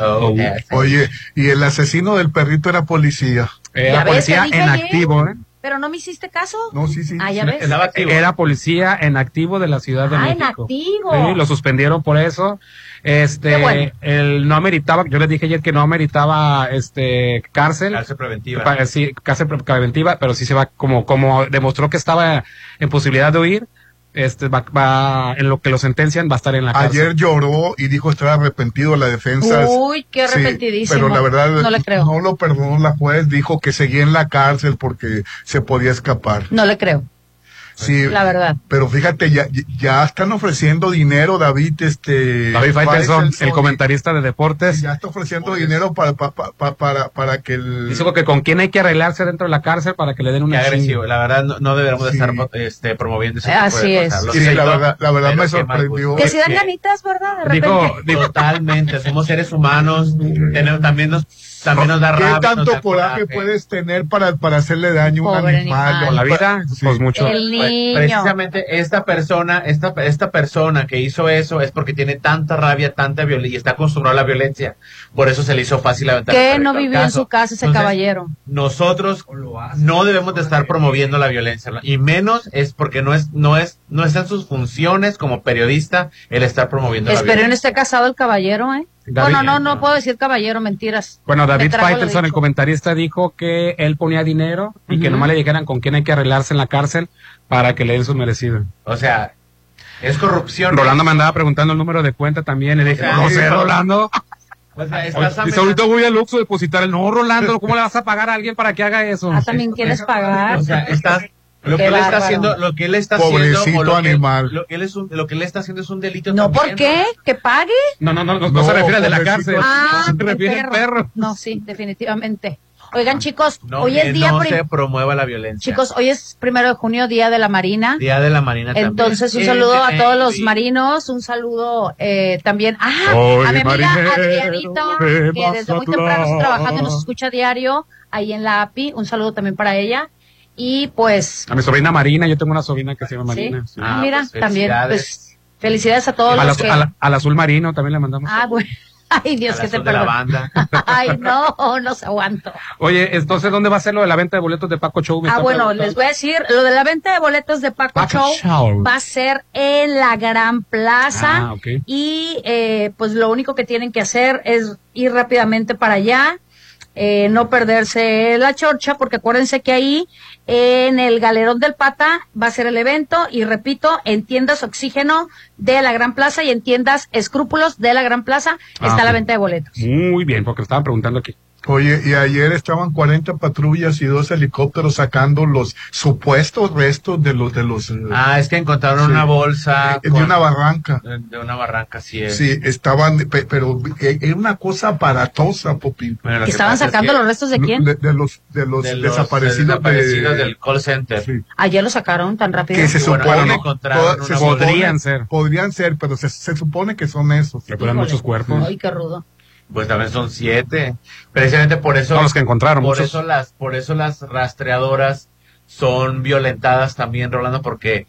oh, Oye, y el asesino del perrito era policía. Era policía en ayer. activo, ¿eh? Pero no me hiciste caso. No, sí, sí. Ah, ya ves. Era policía en activo de la Ciudad de Ah, en México. activo. Sí, lo suspendieron por eso. Este, Qué bueno. él no ameritaba, yo les dije ayer que no ameritaba este cárcel. Cárcel preventiva. Sí, cárcel pre- preventiva, pero sí se va como como demostró que estaba en posibilidad de huir, este va, va- en lo que lo sentencian va a estar en la cárcel. Ayer lloró y dijo estar arrepentido de la defensa. Uy, qué Sí, arrepentidísimo. pero la verdad No le creo. no lo perdonó la juez, dijo que seguía en la cárcel porque se podía escapar. No le creo. Sí, La verdad. pero fíjate, ya, ya están ofreciendo dinero, David, este... David Faitelson, el comentarista de deportes, Ya está ofreciendo dinero para, para, para, para, para que el... dijo que con quién hay que arreglarse dentro de la cárcel para que le den Qué una agresivo. chinga. La verdad, no, no deberíamos Sí. estar este, promoviendo ese tipo Así de es. cosas. Sí, la verdad, la verdad me qué mal sorprendió. Que si dan ganitas, ¿verdad? De repente. Dijo, dijo, Totalmente, somos seres humanos, tenemos, también nos, también nos da ¿Qué rabia. nos tanto da coraje puedes tener para, para hacerle daño a un Pobre animal? animal. con la vida, Sí. pues mucho. El niño. Precisamente esta persona, esta, esta persona que hizo eso es porque tiene tanta rabia, tanta violencia y está acostumbrado a la violencia. Por eso se le hizo fácil aventar. que no vivió en su casa ese Entonces, caballero. Nosotros no debemos de estar promoviendo la violencia ¿no? y menos es porque no es no es no está en sus funciones como periodista el estar promoviendo la Espero no violencia. esté casado el caballero, ¿eh? David- no, no, no, no puedo decir caballero, mentiras. Bueno, David Faitelson, el comentarista, dijo que él ponía dinero y que Ujú. nomás le dijeran con quién hay que arreglarse en la cárcel para que le den su merecido. O sea, es corrupción. Rolando me andaba preguntando el número de cuenta también. Y le dije, sea, no sé, Rolando. O sea, Oye, estás Dice, amenazando- ahorita voy al Luxo a depositar el. No, Rolando, ¿cómo le vas a pagar a alguien para que haga eso? Ah, también quieres pagar. O sea, estás lo que él está haciendo, lo que él está Pobrecito haciendo, o lo que, animal. lo que él es un- lo que él está haciendo es un delito. No, también, ¿por qué? ¿Que pague? No, no, no, no, no No, se refiere al de la cárcel. Ah, se refiere al perro. No, sí, definitivamente. Oigan, chicos, No, hoy es día no se promueva la violencia. Chicos, hoy es primero de junio, Día de la Marina. Día de la Marina también. Entonces, un Eh, saludo a eh, todos los sí. marinos, un saludo eh, también ah, a mi amiga de que desde muy temprano está trabajando y nos escucha diario ahí en la API. Un saludo también para ella. Y pues, A mi sobrina Marina, yo tengo una sobrina que se llama Marina. sí. ah, Ah, mira, pues, también, felicidades. pues, felicidades a todos Al, los azul- que... al- al azul marino también le mandamos. Ah, bueno. Ay, Dios, que te de la perdone. banda. Ay, no, no se aguanto. Oye, entonces, ¿dónde va a ser lo de la venta de boletos de Paco Show? Ah, bueno, preguntando. les voy a decir, lo de la venta de boletos de Paco, Paco Show, Show. va a ser en la Gran Plaza Ah, ok. y eh, pues lo único que tienen que hacer es ir rápidamente para allá, eh, no perderse la chorcha, porque acuérdense que ahí en el Galerón del Pata va a ser el evento y repito, en tiendas Oxígeno de la Gran Plaza y en tiendas Escrúpulos de la Gran Plaza Ah, está ok. la venta de boletos. Muy bien, porque lo estaban preguntando aquí. Oye, y ayer estaban 40 patrullas y dos helicópteros sacando los supuestos restos de los de los eh, Ah, es que encontraron Sí. una bolsa. de una barranca. De, de una barranca, sí es. Sí, estaban, pe- pero eh, era una cosa aparatosa, Popín. Bueno, lo ¿Que que estaban pasa es sacando que- los restos de quién? De, de los, de los de los desaparecidos, desaparecidos de- del call center. Ayer lo sacaron tan rápido. que se Bueno, supone, toda- se supone- Podrían ser. podrían ser, pero se, se supone que son esos. Recuerdan muchos cuerpos. Ay, qué rudo. Pues también son siete. Precisamente por eso. Son los que encontraron, Por muchos. eso las, por eso las rastreadoras son violentadas también, Rolando, porque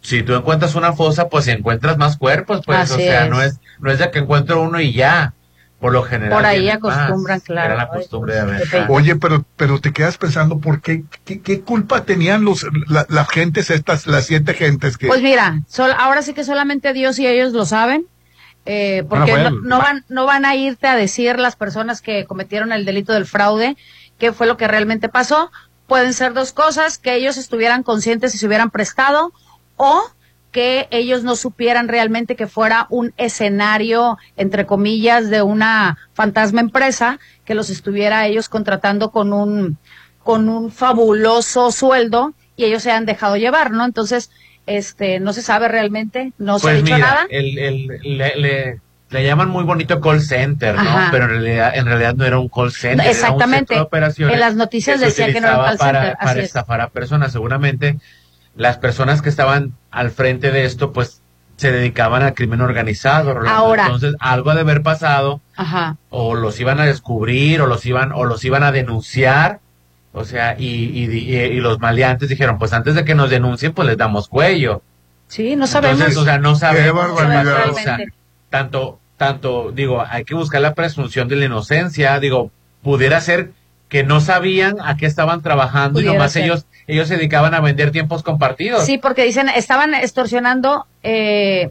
si tú encuentras una fosa, pues encuentras más cuerpos, pues, Así o sea, es. no es, no es de que encuentro uno y ya. Por lo general. Por ahí más. acostumbran, claro. Era la costumbre de pues, aventar. Oye, pero, pero te quedas pensando, ¿por qué, qué, qué culpa tenían los, la- las gentes estas, las siete gentes que... Pues mira, sol- ahora sí que solamente Dios y ellos lo saben. Eh, porque Bueno, no, no van, no van a irte a decir las personas que cometieron el delito del fraude qué fue lo que realmente pasó. Pueden ser dos cosas, que ellos estuvieran conscientes y se hubieran prestado, o que ellos no supieran realmente que fuera un escenario, entre comillas, de una fantasma empresa que los estuviera ellos contratando con un, con un fabuloso sueldo y ellos se han dejado llevar, ¿no? Entonces, este, no se sabe realmente, no se ha Pues dicho mira, nada. el, el- le, le- le llaman muy bonito call center, ¿no? Pero en realidad, en realidad no era un call center. Exactamente. Era un centro de operaciones En las noticias se decía que no era un call para, center, Para es. estafar a personas. Seguramente las personas que estaban al frente de esto, pues se dedicaban al crimen organizado. Ahora. Entonces, algo ha de haber pasado, Ajá. o los iban a descubrir, o los iban, o los iban a denunciar. O sea, y, y, y- y los maleantes dijeron, pues antes de que nos denuncien, pues les damos cuello. Sí, no sabemos. Entonces, o sea, no sabemos. Qué barbaridad. o sea, tanto, tanto, digo, hay que buscar la presunción de la inocencia. Digo, pudiera ser que no sabían a qué estaban trabajando y nomás ser. ellos, ellos se dedicaban a vender tiempos compartidos. Sí, porque dicen, estaban extorsionando, eh,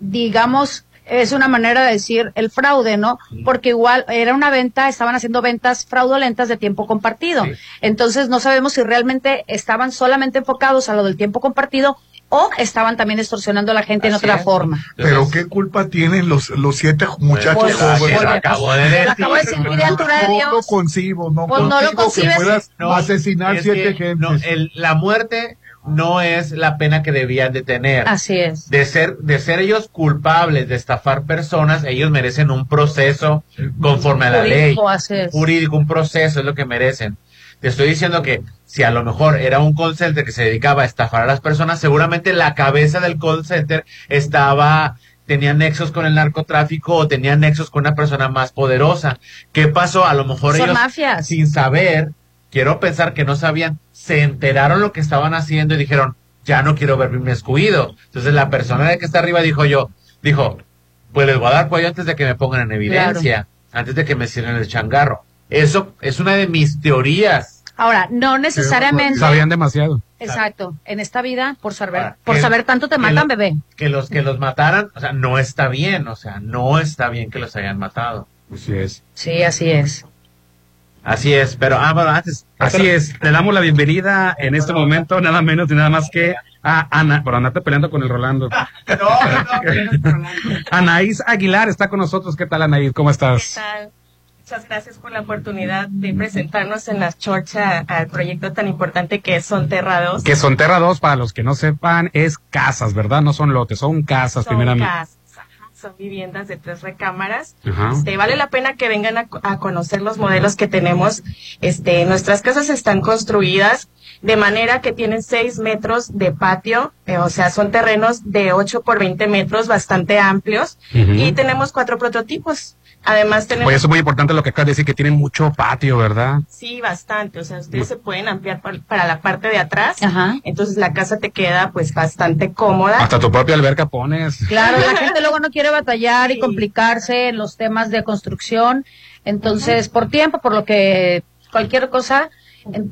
digamos, es una manera de decir el fraude, ¿no? Porque igual era una venta, estaban haciendo ventas fraudulentas de tiempo compartido. Entonces no sabemos si realmente estaban solamente enfocados a lo del tiempo compartido o estaban también extorsionando a la gente en otra es. forma. Pero qué culpa tienen los, los siete muchachos Pues, jóvenes. lo acabo de decir. Acabo de decir, No concibo, no Pues no lo que puedas No, asesinar es siete que, no, el- la muerte no es la pena que debían de tener. Así es. de ser de ser ellos culpables de estafar personas, ellos merecen un proceso conforme a la ley. Jurídico, así es. Jurídico, un proceso es lo que merecen. Te estoy diciendo que si a lo mejor era un call center que se dedicaba a estafar a las personas, seguramente la cabeza del call center estaba tenía nexos con el narcotráfico o tenía nexos con una persona más poderosa. ¿Qué pasó? A lo mejor Son ellos mafias. sin saber, quiero pensar que no sabían, se enteraron lo que estaban haciendo y dijeron, ya no quiero ver mi excluido. Entonces la persona de que está arriba dijo yo, dijo, pues les voy a dar cuello antes de que me pongan en evidencia, antes de que me cierren el changarro. Eso es una de mis teorías. Ahora, no necesariamente. Sabían demasiado. Exacto. En esta vida, por saber, Ahora, por que- saber tanto te que matan, lo- bebé. Que los que los mataran, o sea, no está bien, o sea, no está bien que los hayan matado. Así es. Sí, así es. Así es, pero ah, bueno, antes. Así es, le damos la bienvenida en este momento, nada menos y nada más que a Ana, por andarte peleando con el Rolando. Anaís Aguilar está con nosotros. ¿Qué tal, Anaís? ¿Cómo estás? tal? Muchas gracias por la oportunidad de presentarnos en la chorcha al proyecto tan importante que es Sonterrados. Que son Terra 2, para los que no sepan, es casas, ¿verdad? No son lotes, son casas, Son primeramente. casas, son viviendas de tres recámaras. Ajá. Este, vale la pena que vengan a, a conocer los modelos que tenemos. Este, nuestras casas están construidas de manera que tienen 6 metros de patio, eh, o sea, son terrenos de 8 por 20 metros, bastante amplios, y tenemos cuatro prototipos. Además tenemos... Oye, eso es muy importante lo que acabas de decir, que tienen mucho patio, ¿verdad? Sí, bastante. O sea, ustedes se pueden ampliar par- para la parte de atrás. Ajá. Entonces la casa te queda pues bastante cómoda. Hasta tu propia alberca pones. Claro, la gente luego no quiere batallar y complicarse en los temas de construcción. Entonces, por tiempo, por lo que cualquier cosa,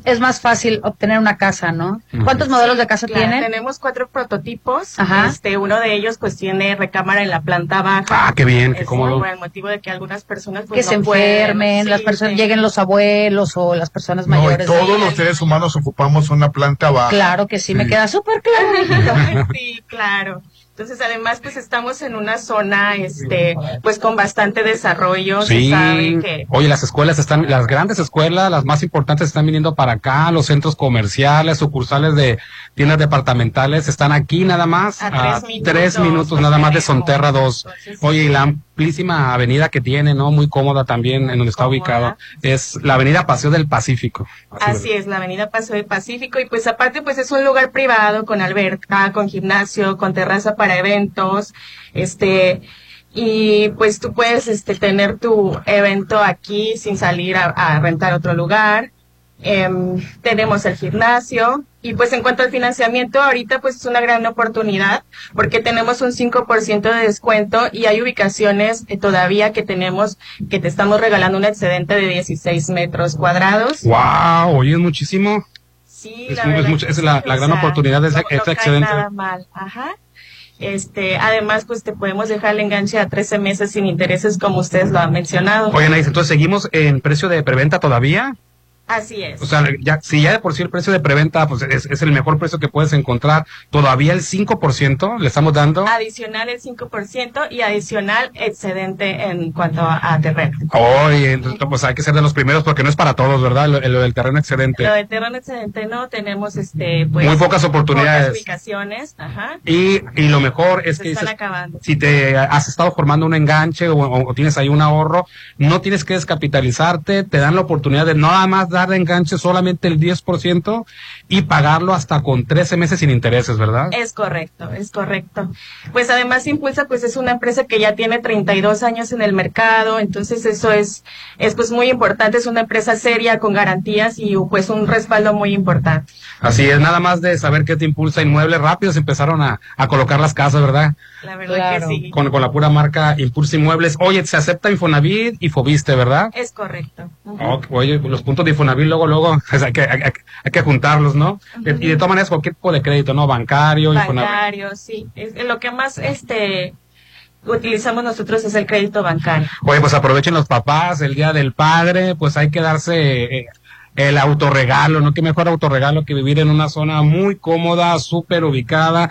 es más fácil obtener una casa, ¿no? ¿Cuántos modelos de casa Claro, tienen? Tenemos cuatro prototipos. Ajá. Este, uno de ellos pues tiene recámara en la planta baja. Ah, qué bien, qué cómodo. Por el motivo de que algunas personas pues, que no se pueden, enfermen, sí, las personas, sí. lleguen los abuelos o las personas No, y mayores. todos los seres humanos ocupamos una planta baja. Claro que sí, me queda súper claro, sí, claro. Entonces, además, pues estamos en una zona, este, pues con bastante desarrollo. Sí. Se sabe que Oye, las escuelas están, las grandes escuelas, las más importantes están viniendo para acá, los centros comerciales, sucursales de tiendas departamentales están aquí nada más, A tres minutos, tres minutos nada más de Sonterra 2. Oye, y la amplísima avenida que tiene, ¿no? Muy cómoda también en donde está ubicado. Es la avenida Paseo del Pacífico. Así es, la Avenida Paso del Pacífico y pues aparte pues es un lugar privado con alberca, con gimnasio, con terraza para eventos, este y pues tú puedes este tener tu evento aquí sin salir a, a rentar otro lugar. Em, tenemos el gimnasio y pues en cuanto al financiamiento ahorita pues es una gran oportunidad porque tenemos un 5% de descuento y hay ubicaciones eh, todavía que tenemos que te estamos regalando un excedente de 16 metros cuadrados. Wow, oye, es muchísimo. Sí, Es la es mucho- es gran sea, oportunidad de ese- no- excedente. nada mal, ajá. Este, además, pues te podemos dejar el enganche a 13 meses sin intereses, como ustedes lo han mencionado. Anaís, entonces seguimos en precio de preventa todavía. Así es. O sea, ya, si ya de por sí el precio de preventa pues es, es el mejor precio que puedes encontrar, todavía el 5% le estamos dando. Adicional el 5% y adicional excedente en cuanto a, a terreno. Oye, entonces, pues hay que ser de los primeros porque no es para todos, ¿verdad? Lo, lo del terreno excedente. Lo de terreno excedente no tenemos este pues Muy pocas oportunidades. pocas ubicaciones, ajá. Y, y lo mejor es Se que están dices, acabando. si te has estado formando un enganche o, o- o tienes ahí un ahorro, no tienes que descapitalizarte, te dan la oportunidad de nada más dar de enganche solamente el 10% y pagarlo hasta con 13 meses sin intereses, ¿verdad? Es correcto, es correcto. Pues además Impulsa pues es una empresa que ya tiene 32 años en el mercado, entonces eso es es pues muy importante, es una empresa seria con garantías y pues un respaldo muy importante. Así es, nada más de saber qué te impulsa inmueble, rápido se empezaron a, a colocar las casas, ¿verdad? La verdad que sí. Con, con la pura marca Impulsa Inmuebles. Oye, se acepta Infonavit y Fobiste, ¿verdad? Es correcto. Oye, los puntos de Infonavit luego, luego, pues, hay, que, hay, hay- hay que juntarlos, ¿no? Y de todas maneras, cualquier tipo de crédito, ¿no? Bancario, Infonavit. Bancario, sí. Es, lo que más este utilizamos nosotros es el crédito bancario. Oye, pues aprovechen los papás, el Día del Padre, pues hay que darse eh, el autorregalo, ¿no? Qué mejor autorregalo que vivir en una zona muy cómoda, súper ubicada.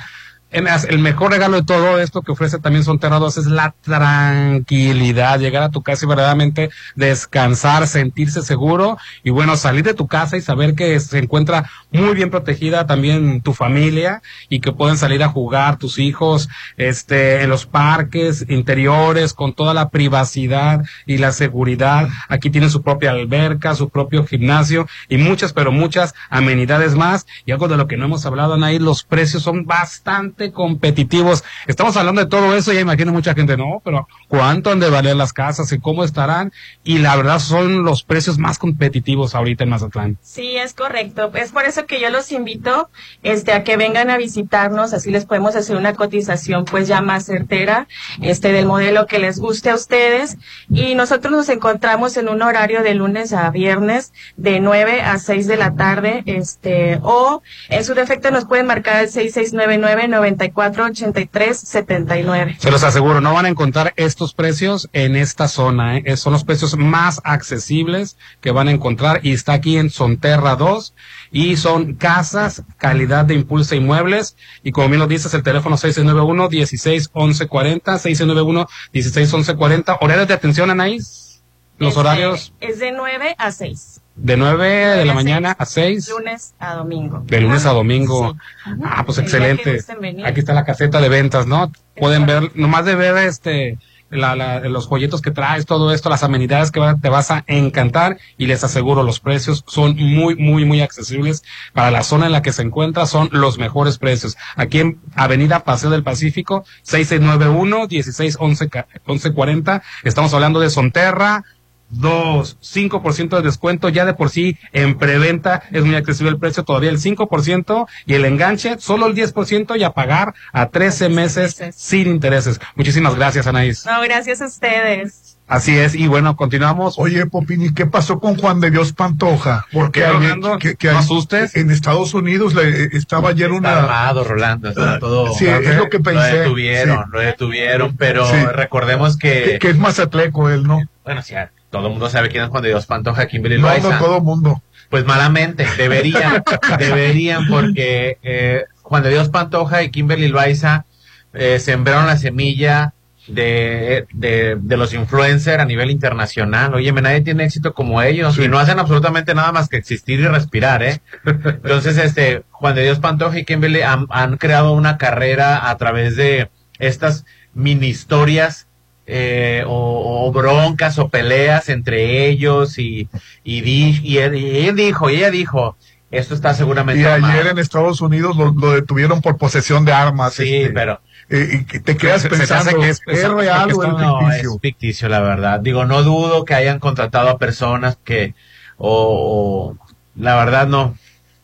El mejor regalo de todo esto que ofrece también Sonterra 2 es la tranquilidad, llegar a tu casa y verdaderamente descansar, sentirse seguro y bueno, salir de tu casa y saber que se encuentra muy bien protegida también tu familia y que pueden salir a jugar tus hijos este en los parques interiores con toda la privacidad y la seguridad. Aquí tienen su propia alberca, su propio gimnasio y muchas pero muchas amenidades más y algo de lo que no hemos hablado Anaí, los precios son bastante competitivos. Estamos hablando de todo eso ya imagino mucha gente, no, pero ¿cuánto han de valer las casas y cómo estarán? Y la verdad son los precios más competitivos ahorita en Mazatlán. Sí, es correcto. Es por eso que yo los invito este a que vengan a visitarnos, así les podemos hacer una cotización pues ya más certera, este del modelo que les guste a ustedes y nosotros nos encontramos en un horario de lunes a viernes de 9 a 6 de la tarde, este o en su defecto nos pueden marcar el 6699 9483 79. Se los aseguro, no van a encontrar estos precios en esta zona. ¿eh? Son los precios más accesibles que van a encontrar y está aquí en Sonterra 2 y son casas, calidad de impulso inmuebles y como bien lo dices, el teléfono 691 16 11 40, 691 16 11 40. Horarios de atención, Anaís. Los horarios Es de 9 a 6, de 9 de la mañana a 6. lunes a domingo. De lunes a domingo. Ah, pues excelente. Aquí está la caseta de ventas, ¿no? Pueden ver, nomás de ver este, la, la- los folletos que traes, todo esto, las amenidades que va- te vas a encantar y les aseguro los precios son muy, muy, muy accesibles. Para la zona en la que se encuentra son los mejores precios. Aquí en Avenida Paseo del Pacífico, 6691 16 11 ca- 1140. Estamos hablando de Sonterra, Dos, 5% de descuento, ya de por sí en preventa es muy accesible el precio, todavía el 5% y el enganche solo el 10% y a pagar a 13 meses sin intereses. Muchísimas gracias, Anaís. No, gracias a ustedes. Así es, y bueno, continuamos. Oye, Popini, ¿qué pasó con Juan de Dios Pantoja? ¿Por qué, ayer- Rolando? que- que ¿No ayer- asustes? En Estados Unidos le, estaba ayer Está una... armado, Rolando, está todo. Sí, es lo que Lo pensé. detuvieron, Sí. lo detuvieron, pero Sí. recordemos que, Que, es mazatleco él, ¿no? bueno, sí, todo el mundo sabe quién es Juan de Dios Pantoja, Kimberly No, Loaiza. no, todo mundo. Pues malamente, deberían, deberían, porque eh, Juan de Dios Pantoja y Kimberly Loaiza eh, sembraron la semilla de, de, de los influencers a nivel internacional. Oye, nadie tiene éxito como ellos y no hacen absolutamente nada más que existir y respirar, ¿eh? Entonces, este, Juan de Dios Pantoja y Kimberly han, han creado una carrera a través de estas mini historias eh, o, o broncas o peleas entre ellos y, y, di- y él, y él dijo, y ella dijo, esto está seguramente Y ayer mal". en Estados Unidos lo, lo detuvieron por posesión de armas. Sí, este, pero- eh, y te quedas pensando, que ¿es, es- real o es no, ficticio? es ficticio, la verdad. Digo, no dudo que hayan contratado a personas que, o, o- la verdad no,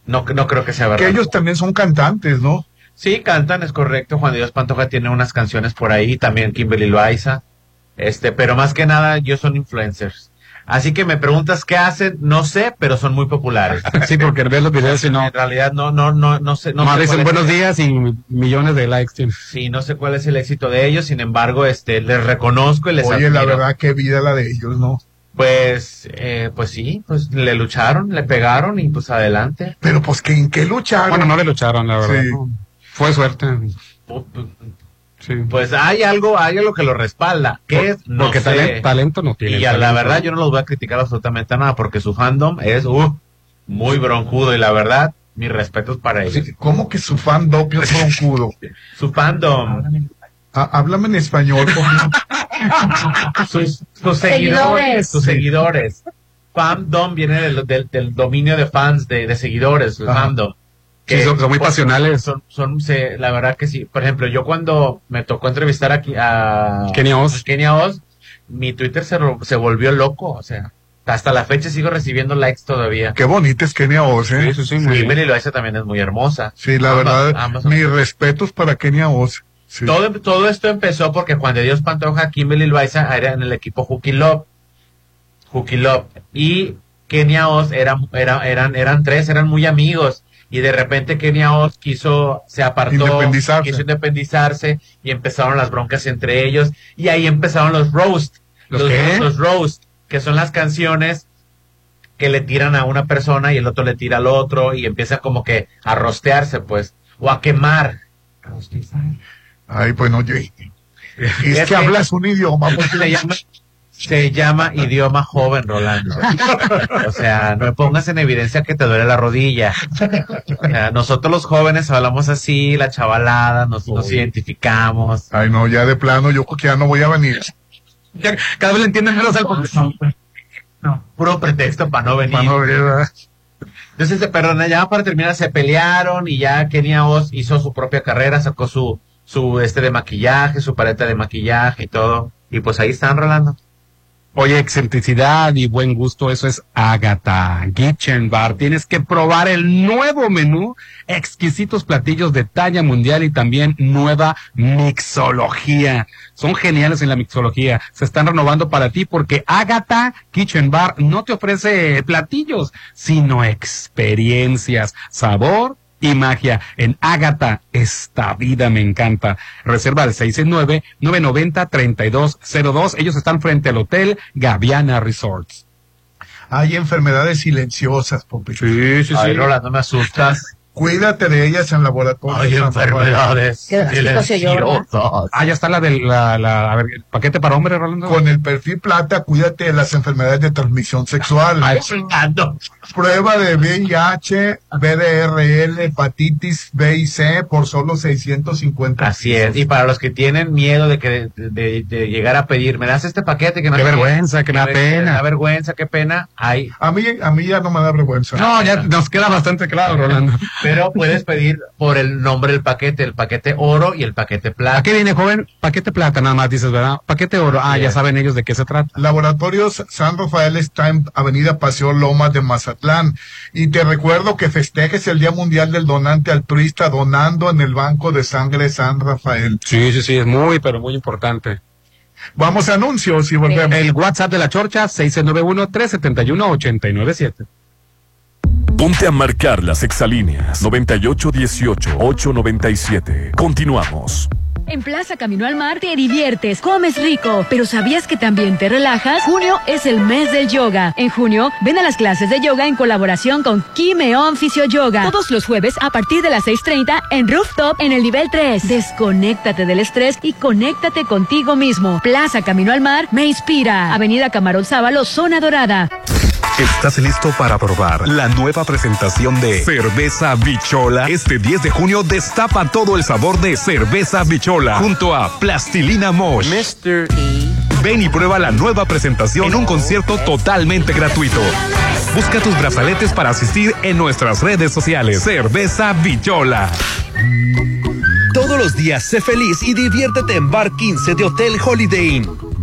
no, no creo que sea verdad. Que ellos también son cantantes, ¿no? Sí, cantan, es correcto. Juan Dios Pantoja tiene unas canciones por ahí, también Kimberly Loaiza. Este, pero más que nada, ellos son influencers. Así que me preguntas qué hacen, no sé, pero son muy populares. Sí, porque ves los videos y no. En realidad no, no, no, no sé. No No, sé dicen buenos el- días y millones de likes tienen. Sí, no sé cuál es el éxito de ellos, sin embargo, este, les reconozco y les Oye, la admiro. verdad, qué vida la de ellos, ¿no? Pues, eh, pues sí, pues le lucharon, le pegaron y pues adelante. Pero pues, ¿que, ¿en qué lucharon? Bueno, no le lucharon, la verdad. Sí. no. Fue suerte. Sí. Pues hay algo, hay algo que lo respalda. ¿Qué es? No Porque sé. talento no tiene. Y a la verdad yo no los voy a criticar absolutamente nada porque su fandom es uh, muy broncudo y la verdad, mis respetos para ellos. ¿Cómo que su fan doppio es broncudo? Su fandom. Ah, háblame en español, por favor. sus, sus seguidores, sus seguidores. Fandom viene del, del, del dominio de fans, de, de seguidores, el Ajá. Sí, son- son muy pues, pasionales. Son, son, se- la verdad que sí. Por ejemplo, yo cuando me tocó entrevistar aquí a Kenia Oz. Kenia Oz, mi Twitter se, se volvió loco, o sea, hasta la fecha sigo recibiendo likes todavía. Qué bonita es Kenia Oz, ¿eh? Sí, sí, sí, muy bien. Kimberly Loaiza también es muy hermosa. Sí, la Ambas- verdad, ambas mis respetos para Kenia Oz. Sí. todo, todo esto empezó porque Juan de Dios Pantoja, Kimberly Loaiza era en el equipo Hooky Love. Hooky Love. Y Kenia Oz era, era, eran, eran tres, eran muy amigos. Y de repente Kenia Oz quiso, se apartó, Independizarse. quiso independizarse y empezaron las broncas entre ellos. Y ahí empezaron los roast. ¿Los qué? los roast, que son las canciones que le tiran a una persona y el otro le tira al otro y empieza como que a rostearse, pues, o a quemar. Ay, bueno, oye. Es Es que que- hablas un idioma. pues, Se llama, se llama idioma joven, Rolando. O sea, no me pongas en evidencia que te duele la rodilla. O sea, nosotros los jóvenes hablamos así, la chavalada, nos, nos identificamos. Ay, no, ya de plano, yo creo que ya no voy a venir. Ya, cada vez le entienden menos al no, puro pretexto para no venir. Para no venir, ¿verdad? Entonces, eh, perdón, ya para terminar, se pelearon y ya Kenia Oz hizo su propia carrera, sacó su, su este de maquillaje, su paleta de maquillaje y todo. Y pues ahí están rolando. Oye, excentricidad y buen gusto, eso es Agatha Kitchen Bar. Tienes que probar el nuevo menú, exquisitos platillos de talla mundial y también nueva mixología. Son geniales en la mixología. Se están renovando para ti porque Agatha Kitchen Bar no te ofrece platillos, sino experiencias, sabor y magia. En Ágata, esta vida me encanta. Reserva al 669-990-3202. Ellos están frente al Hotel Gaviana Resorts. Hay enfermedades silenciosas, Pope. Sí, sí, Ay, Rolando, me asustas. Cuídate de ellas en laboratorio. Hay enfermedades. Ah, ya está la del la, la- a ver, el paquete para hombre, Rolando. Con el perfil plata, cuídate de las enfermedades de transmisión sexual. Ay. Prueba de VIH, BDRL, hepatitis B y C por solo 650 Así es. Y para los que tienen miedo de que de, de- de llegar a pedir, me das este paquete que no Qué vergüenza, que me da me- pena. da vergüenza, qué pena. Hay, A mí, a mí ya no me da vergüenza. No, ya nos queda bastante claro, Rolando. pero puedes pedir por el nombre del paquete, el paquete oro y el paquete ¿A plata. qué viene, joven? Paquete plata, nada más dices, ¿verdad? Paquete oro. Ah, ya saben ellos de qué se trata. Laboratorios San Rafael está en Avenida Paseo Lomas de Mazatlán. Y te recuerdo que festejes el Día Mundial del Donante Altruista donando en el Banco de Sangre San Rafael. Sí, sí, sí, es muy, pero muy importante. Vamos a anuncios y volvemos. El WhatsApp de la Chorcha, 691-371-897. Ponte a marcar las exalíneas 9818-897. Continuamos. En Plaza Camino al Mar te diviertes, comes rico, pero ¿sabías que también te relajas? Junio es el mes del yoga. En junio, ven a las clases de yoga en colaboración con Kimeon Fisio Yoga. Todos los jueves a partir de las 6.30 en Rooftop en el nivel 3. Desconéctate del estrés y conéctate contigo mismo. Plaza Camino al Mar me inspira. Avenida Camarón Sábalo, Zona Dorada. ¿Estás listo para probar la nueva presentación de Cerveza Bichola? Este 10 de junio destapa todo el sabor de Cerveza Bichola junto a Plastilina Mosh. Mr. E. Ven y prueba la nueva presentación en un concierto totalmente gratuito. Busca tus brazaletes para asistir en nuestras redes sociales. Cerveza Bichola. Todos los días sé feliz y diviértete en Bar 15 de Hotel Holiday Inn.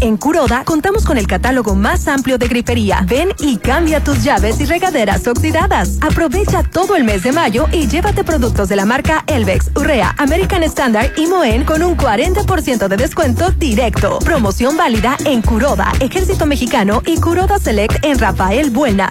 En Curoda contamos con el catálogo más amplio de grifería. Ven y cambia tus llaves y regaderas oxidadas. Aprovecha todo el mes de mayo y llévate productos de la marca Elvex, Urrea, American Standard y Moen con un 40% de descuento directo. Promoción válida en Curoda, Ejército Mexicano y Curoda Select en Rafael Buena.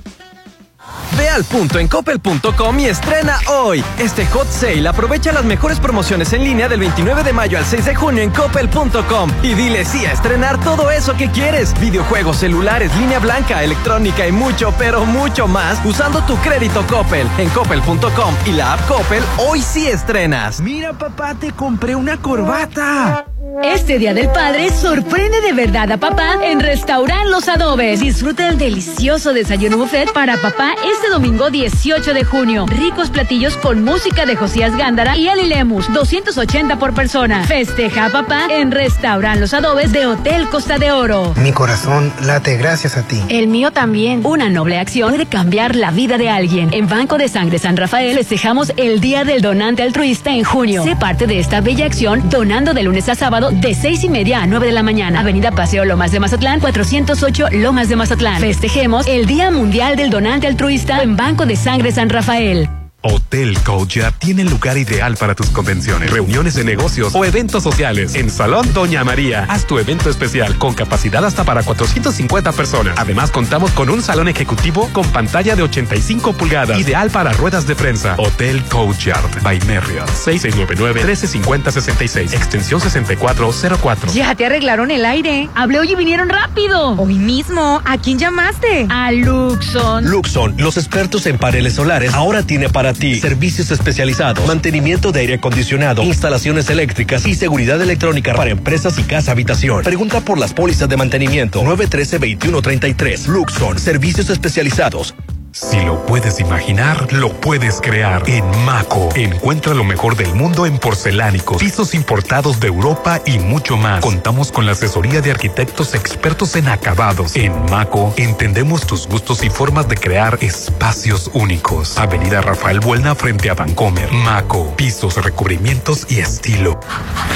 Ve al punto en coppel.com y estrena hoy. Este hot sale aprovecha las mejores promociones en línea del 29 de mayo al 6 de junio en coppel.com y dile sí a estrenar todo eso que quieres. Videojuegos, celulares, línea blanca, electrónica y mucho, pero mucho más usando tu crédito Coppel. En coppel.com y la app Coppel, hoy sí estrenas. Mira papá, te compré una corbata. Este Día del Padre sorprende de verdad a papá en Restaurant Los Adobes. Disfruta el delicioso desayuno buffet para papá este domingo 18 de junio. Ricos platillos con música de Josías Gándara y Eli Lemus, 280 por persona. Festeja a papá en Restaurant Los Adobes de Hotel Costa de Oro. Mi corazón late gracias a ti. El mío también. Una noble acción puede cambiar la vida de alguien. En Banco de Sangre San Rafael festejamos el Día del Donante Altruista en junio. Sé parte de esta bella acción donando de lunes a sábado de seis y media a 9 de la mañana. Avenida Paseo Lomas de Mazatlán, 408 Lomas de Mazatlán. Festejemos el Día Mundial del Donante Altruista en Banco de Sangre San Rafael. Hotel Cocha tiene el lugar ideal para tus convenciones, reuniones de negocios o eventos sociales. En Salón Doña María, haz tu evento especial con capacidad hasta para 450 personas. Además, contamos con un salón ejecutivo con pantalla de 85 pulgadas, ideal para ruedas de prensa. Hotel Courtyard by Marriott, 6699-135066, extensión 6404. Ya te arreglaron el aire. Hablé hoy y vinieron rápido. Hoy mismo. ¿A quién llamaste? A Luxon. Luxon, los expertos en paneles solares, ahora tiene para ti servicios especializados, mantenimiento de aire acondicionado, instalaciones eléctricas y seguridad electrónica para empresas y casa habitación. Pregunta por las pólizas de mantenimiento 913-2133. Luxon, servicios especializados. Si lo puedes imaginar, lo puedes crear. En Maco, encuentra lo mejor del mundo en porcelánicos, pisos importados de Europa y mucho más. Contamos con la asesoría de arquitectos expertos en acabados. En Maco, entendemos tus gustos y formas de crear espacios únicos. Avenida Rafael Buelna frente a Vancomer. Maco, pisos, recubrimientos y estilo.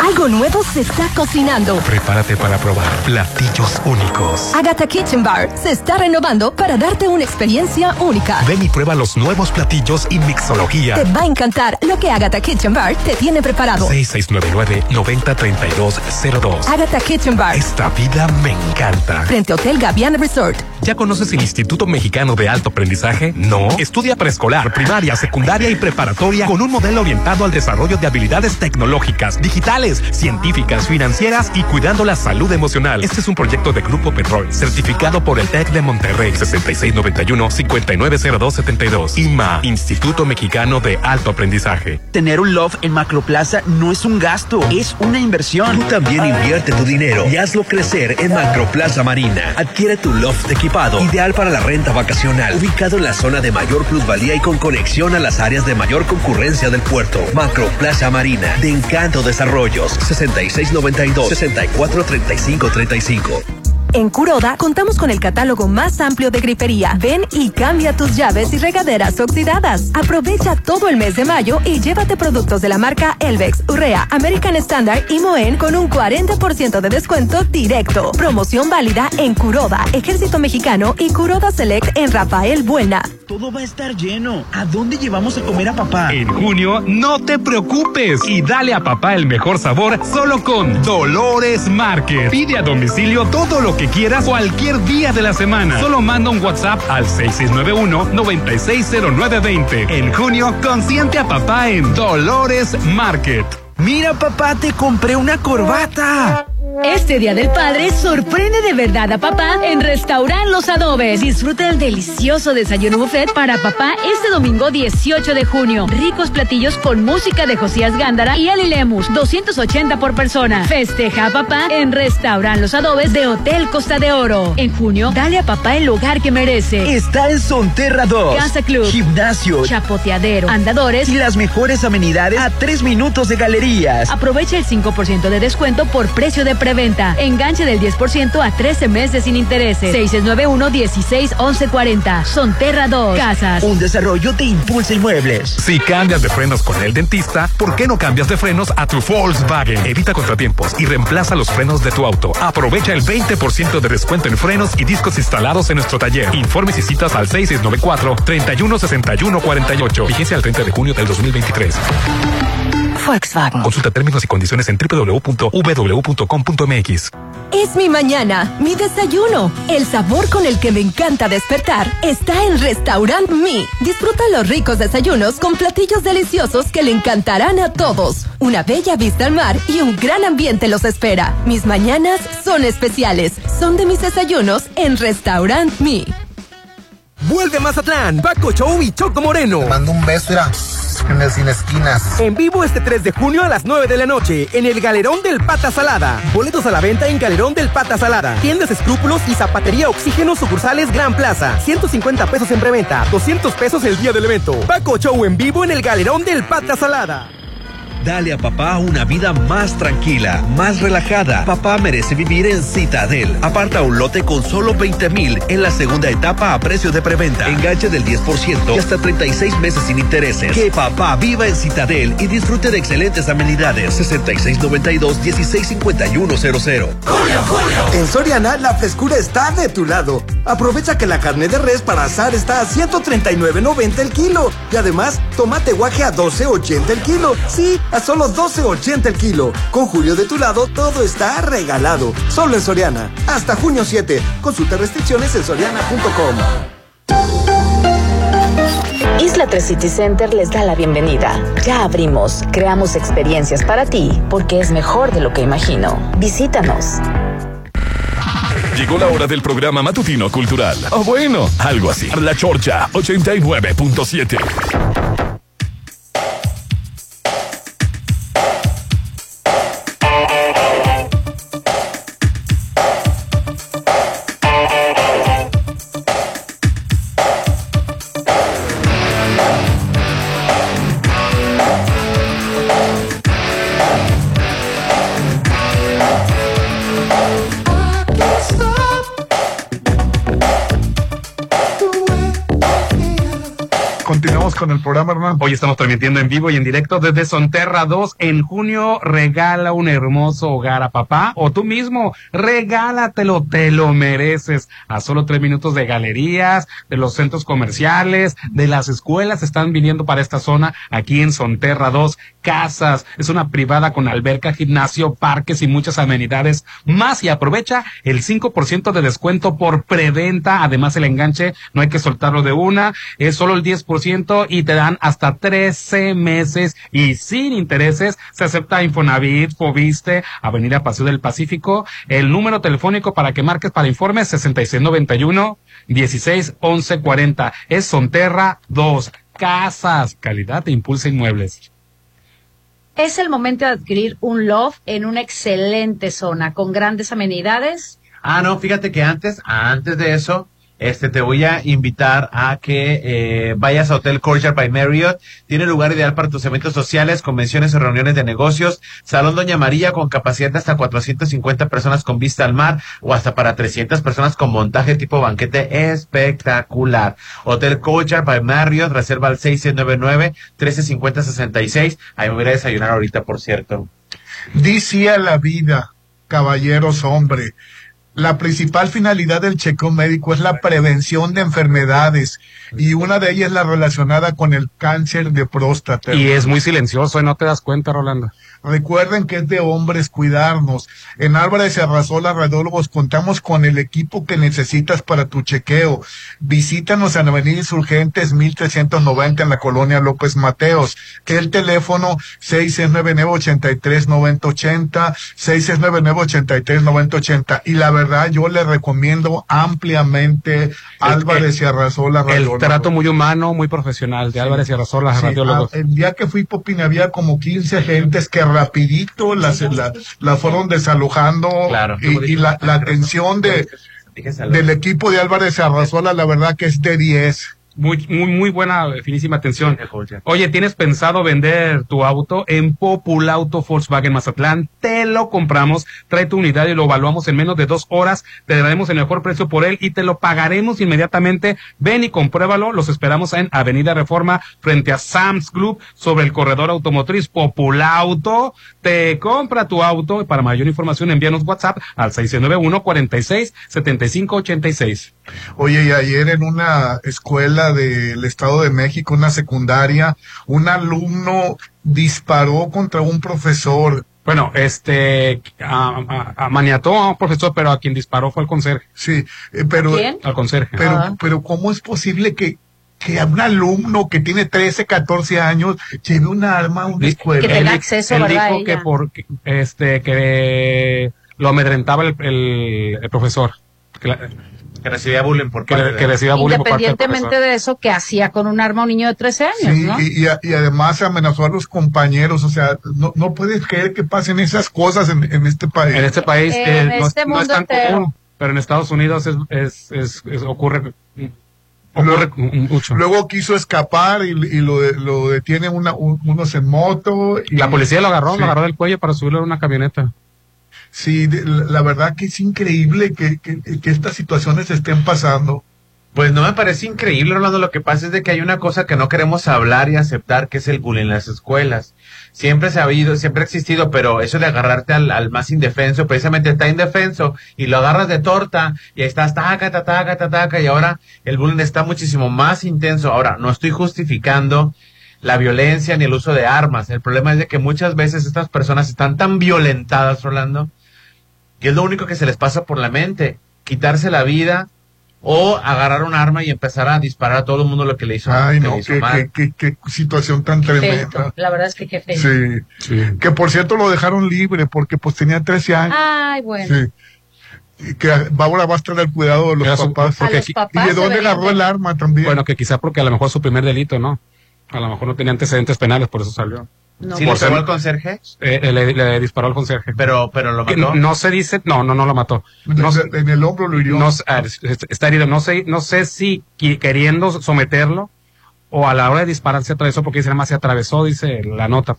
Algo nuevo se está cocinando. Prepárate para probar platillos únicos. Agatha Kitchen Bar se está renovando para darte una experiencia única. Ven y prueba los nuevos platillos y mixología. Te va a encantar lo que Agatha Kitchen Bar te tiene preparado. 6699-903202. Agatha Kitchen Bar. Esta vida me encanta. Frente a Hotel Gaviana Resort. ¿Ya conoces el Instituto Mexicano de Alto Aprendizaje? No. Estudia preescolar, primaria, secundaria y preparatoria con un modelo orientado al desarrollo de habilidades tecnológicas, digitales, científicas, financieras y cuidando la salud emocional. Este es un proyecto de Grupo Petrol, certificado por el TEC de Monterrey 6691-590272. IMA, Instituto Mexicano de Alto Aprendizaje. Tener un loft en Macroplaza no es un gasto, es una inversión. Tú también invierte tu dinero y hazlo crecer en Macroplaza Marina. Adquiere tu loft equipado, ideal para la renta vacacional, ubicado en la zona de mayor plusvalía y con conexión a las áreas de mayor concurrencia del puerto. Macroplaza Marina, de Encanto Desarrollos, 6692 643535. En Curoda contamos con el catálogo más amplio de grifería. Ven y cambia tus llaves y regaderas oxidadas. Aprovecha todo el mes de mayo y llévate productos de la marca Elvex, Urrea, American Standard y Moen con un 40% de descuento directo. Promoción válida en Curoda, Ejército Mexicano y Curoda Select en Rafael Buena. Todo va a estar lleno. ¿A dónde llevamos a comer a papá? En junio, no te preocupes y dale a papá el mejor sabor solo con Dolores Market. Pide a domicilio todo lo que quieras cualquier día de la semana. Solo manda un WhatsApp al 6691-960920. En junio, consiente a papá en Dolores Market. Mira papá, te compré una corbata. Este Día del Padre sorprende de verdad a papá en Restaurant Los Adobes. Disfruta el delicioso desayuno buffet para papá este domingo 18 de junio. Ricos platillos con música de Josías Gándara y Ali Lemus, 280 por persona. Festeja a papá en Restaurant Los Adobes de Hotel Costa de Oro. En junio, dale a papá el lugar que merece. Está en Sonterra 2. Casa Club, Gimnasio, chapoteadero, andadores y las mejores amenidades a tres minutos de galerías. Aprovecha el 5% de descuento por precio de preventa. Enganche del 10% a 13 meses sin intereses. 6691-161140. Sonterra 2. Casas. Un desarrollo de Impulsa Inmuebles. Si cambias de frenos con el dentista, ¿por qué no cambias de frenos a tu Volkswagen? Evita contratiempos y reemplaza los frenos de tu auto. Aprovecha el 20% de descuento en frenos y discos instalados en nuestro taller. Informes y citas al 6694-316148. Vigencia al 30 de junio del 2023. Volkswagen. Consulta términos y condiciones en www.vw.com.mx. Es mi mañana, mi desayuno. El sabor con el que me encanta despertar está en Restaurant Mi. Disfruta los ricos desayunos con platillos deliciosos que le encantarán a todos. Una bella vista al mar y un gran ambiente los espera. Mis mañanas son especiales. Son de mis desayunos en Restaurant Mi. Vuelve a Mazatlán, Paco Show y Choco Moreno. Mando un beso, sin esquinas. En vivo este 3 de junio a las 9 de la noche en el Galerón del Pata Salada. Boletos a la venta en Galerón del Pata Salada. Tiendas Escrúpulos y Zapatería Oxígeno sucursales Gran Plaza. 150 pesos en preventa, 200 pesos el día del evento. Paco Show en vivo en el Galerón del Pata Salada. Dale a papá una vida más tranquila, más relajada. Papá merece vivir en Citadel. Aparta un lote con solo 20 mil en la segunda etapa a precio de preventa. Enganche del 10% y hasta 36 meses sin intereses. Que papá viva en Citadel y disfrute de excelentes amenidades. 6692-165100. En Soriana, la frescura está de tu lado. Aprovecha que la carne de res para asar está a 139.90 el kilo. Y además, tomate guaje a 12.80 el kilo. Sí, a solo 12.80 el kilo. Con Julio de tu lado, todo está regalado. Solo en Soriana. Hasta junio 7. Consulta restricciones en soriana.com. Isla 3 City Center les da la bienvenida. Ya abrimos, creamos experiencias para ti, porque es mejor de lo que imagino. Visítanos. Llegó la hora del programa matutino cultural. O bueno, algo así. La Chorcha 89.7. Con el programa, hermano. Hoy estamos transmitiendo en vivo y en directo desde Sonterra 2. En junio regala un hermoso hogar a papá o tú mismo. Regálatelo, te lo mereces. A solo tres minutos de galerías, de los centros comerciales, de las escuelas están viniendo para esta zona aquí en Sonterra 2. Casas, es una privada con alberca, gimnasio, parques y muchas amenidades más y aprovecha el 5% de descuento por preventa. Además el enganche no hay que soltarlo de una, es solo el 10% y te dan hasta 13 meses y sin intereses. Se acepta Infonavit, Fobiste, Avenida Paseo del Pacífico. El número telefónico para que marques para informes 6691 16 11 40. Es Sonterra 2. Casas, calidad de impulsa inmuebles. Es el momento de adquirir un loft en una excelente zona con grandes amenidades. Ah, no, fíjate que antes, antes de eso, este, te voy a invitar a que eh, vayas a Hotel Courtyard by Marriott. Tiene lugar ideal para tus eventos sociales, convenciones y reuniones de negocios. Salón Doña María con capacidad de hasta 450 personas con vista al mar o hasta para 300 personas con montaje tipo banquete espectacular. Hotel Courtyard by Marriott, reserva al 699-1350-66. Ahí me voy a desayunar ahorita, por cierto. Dice a la vida, caballeros hombre. La principal finalidad del chequeo médico es la prevención de enfermedades y una de ellas es la relacionada con el cáncer de próstata. Y es muy silencioso, ¿eh? no te das cuenta, Rolando. Recuerden que es de hombres cuidarnos. En Álvarez y Arrasola Radiólogos contamos con el equipo que necesitas para tu chequeo. Visítanos en Avenida Insurgentes 1390 en la colonia López Mateos. El teléfono 669-83-9080, 669-83-9080. Y la verdad, yo le recomiendo ampliamente Álvarez y Arrasola El Radiólogos. trato muy humano, muy profesional de Álvarez y Arrasola, Sí, radiólogos. ah, el día que fui Popín había como 15 gentes que rapidito las, la, la fueron desalojando Claro. y, y la, la atención de, del equipo de Álvarez Arrazola la verdad que es de 10. Muy, muy, muy buena, finísima atención. Oye, ¿tienes pensado vender tu auto en Populauto Volkswagen Mazatlán? Te lo compramos, trae tu unidad y lo evaluamos en menos de dos horas, te daremos el mejor precio por él y te lo pagaremos inmediatamente. Ven y compruébalo, los esperamos en Avenida Reforma frente a Sam's Club sobre el corredor automotriz Populauto. Te compra tu auto y para mayor información envíanos WhatsApp al 691 46 75 86. Oye, y ayer en una escuela del Estado de México, una secundaria, un alumno disparó contra un profesor. Bueno, este, a, a- a- maniató a un profesor, pero a quien disparó fue al conserje. Sí, eh, pero, Al conserje. pero, pero ¿cómo es posible que, que a un alumno que tiene 13, 14 años lleve un arma a una escuela? Él di- él dijo que por, este, que lo amedrentaba el, el- el profesor. Que, la- Que recibía bullying por que, parte de- que recibía bullying por parte Independientemente profesor. de eso, que hacía con un arma un niño de 13 años, Sí, ¿no? y, y a- y además amenazó a los compañeros, o sea, no, no puedes creer que pasen esas cosas en, en este país. En este país En eh, no, es- este no es mundo tan entero. común, pero en Estados Unidos es, es, es- es- ocurre, mucho. Luego quiso escapar y, y lo, de- lo detiene una, un- unos en moto. Y, La policía lo agarró, Sí. lo agarró del cuello para subirlo en una camioneta. Sí, la verdad que es increíble que, que, estas situaciones estén pasando. Pues no me parece increíble, Rolando. Lo que pasa es de que hay una cosa que no queremos hablar y aceptar, que es el bullying en las escuelas. Siempre se ha habido, siempre ha existido, pero eso de agarrarte al, al más indefenso, precisamente está indefenso y lo agarras de torta y ahí estás, taca, taca, taca, taca, taca, y ahora el bullying está muchísimo más intenso. Ahora, no estoy justificando la violencia ni el uso de armas. El problema es de que muchas veces estas personas están tan violentadas, Rolando, que es lo único que se les pasa por la mente, quitarse la vida o agarrar un arma y empezar a disparar a todo el mundo lo que le hizo, Ay, no, le hizo qué, mal. qué, qué, qué situación tan tremenda. Feito. La verdad es que qué feo. Sí. Que por cierto lo dejaron libre porque pues tenía 13 años. Ay, bueno. Sí. Y que ahora va a estar al cuidado de los Era papás. los ¿Y papás de dónde agarró el arma también? Bueno, que quizá porque a lo mejor su primer delito, ¿no? A lo mejor no tenía antecedentes penales, por eso salió. No. ¿Sí Por le pegó al conserje? Eh, le, le disparó al conserje. Pero, pero lo mató. No, no se dice, no, no, no lo mató. No, en el hombro lo hirió. no ah, es- es- está herido. No sé, no sé si queriendo someterlo o a la hora de disparar se atravesó, porque dice nada más se atravesó, dice la nota.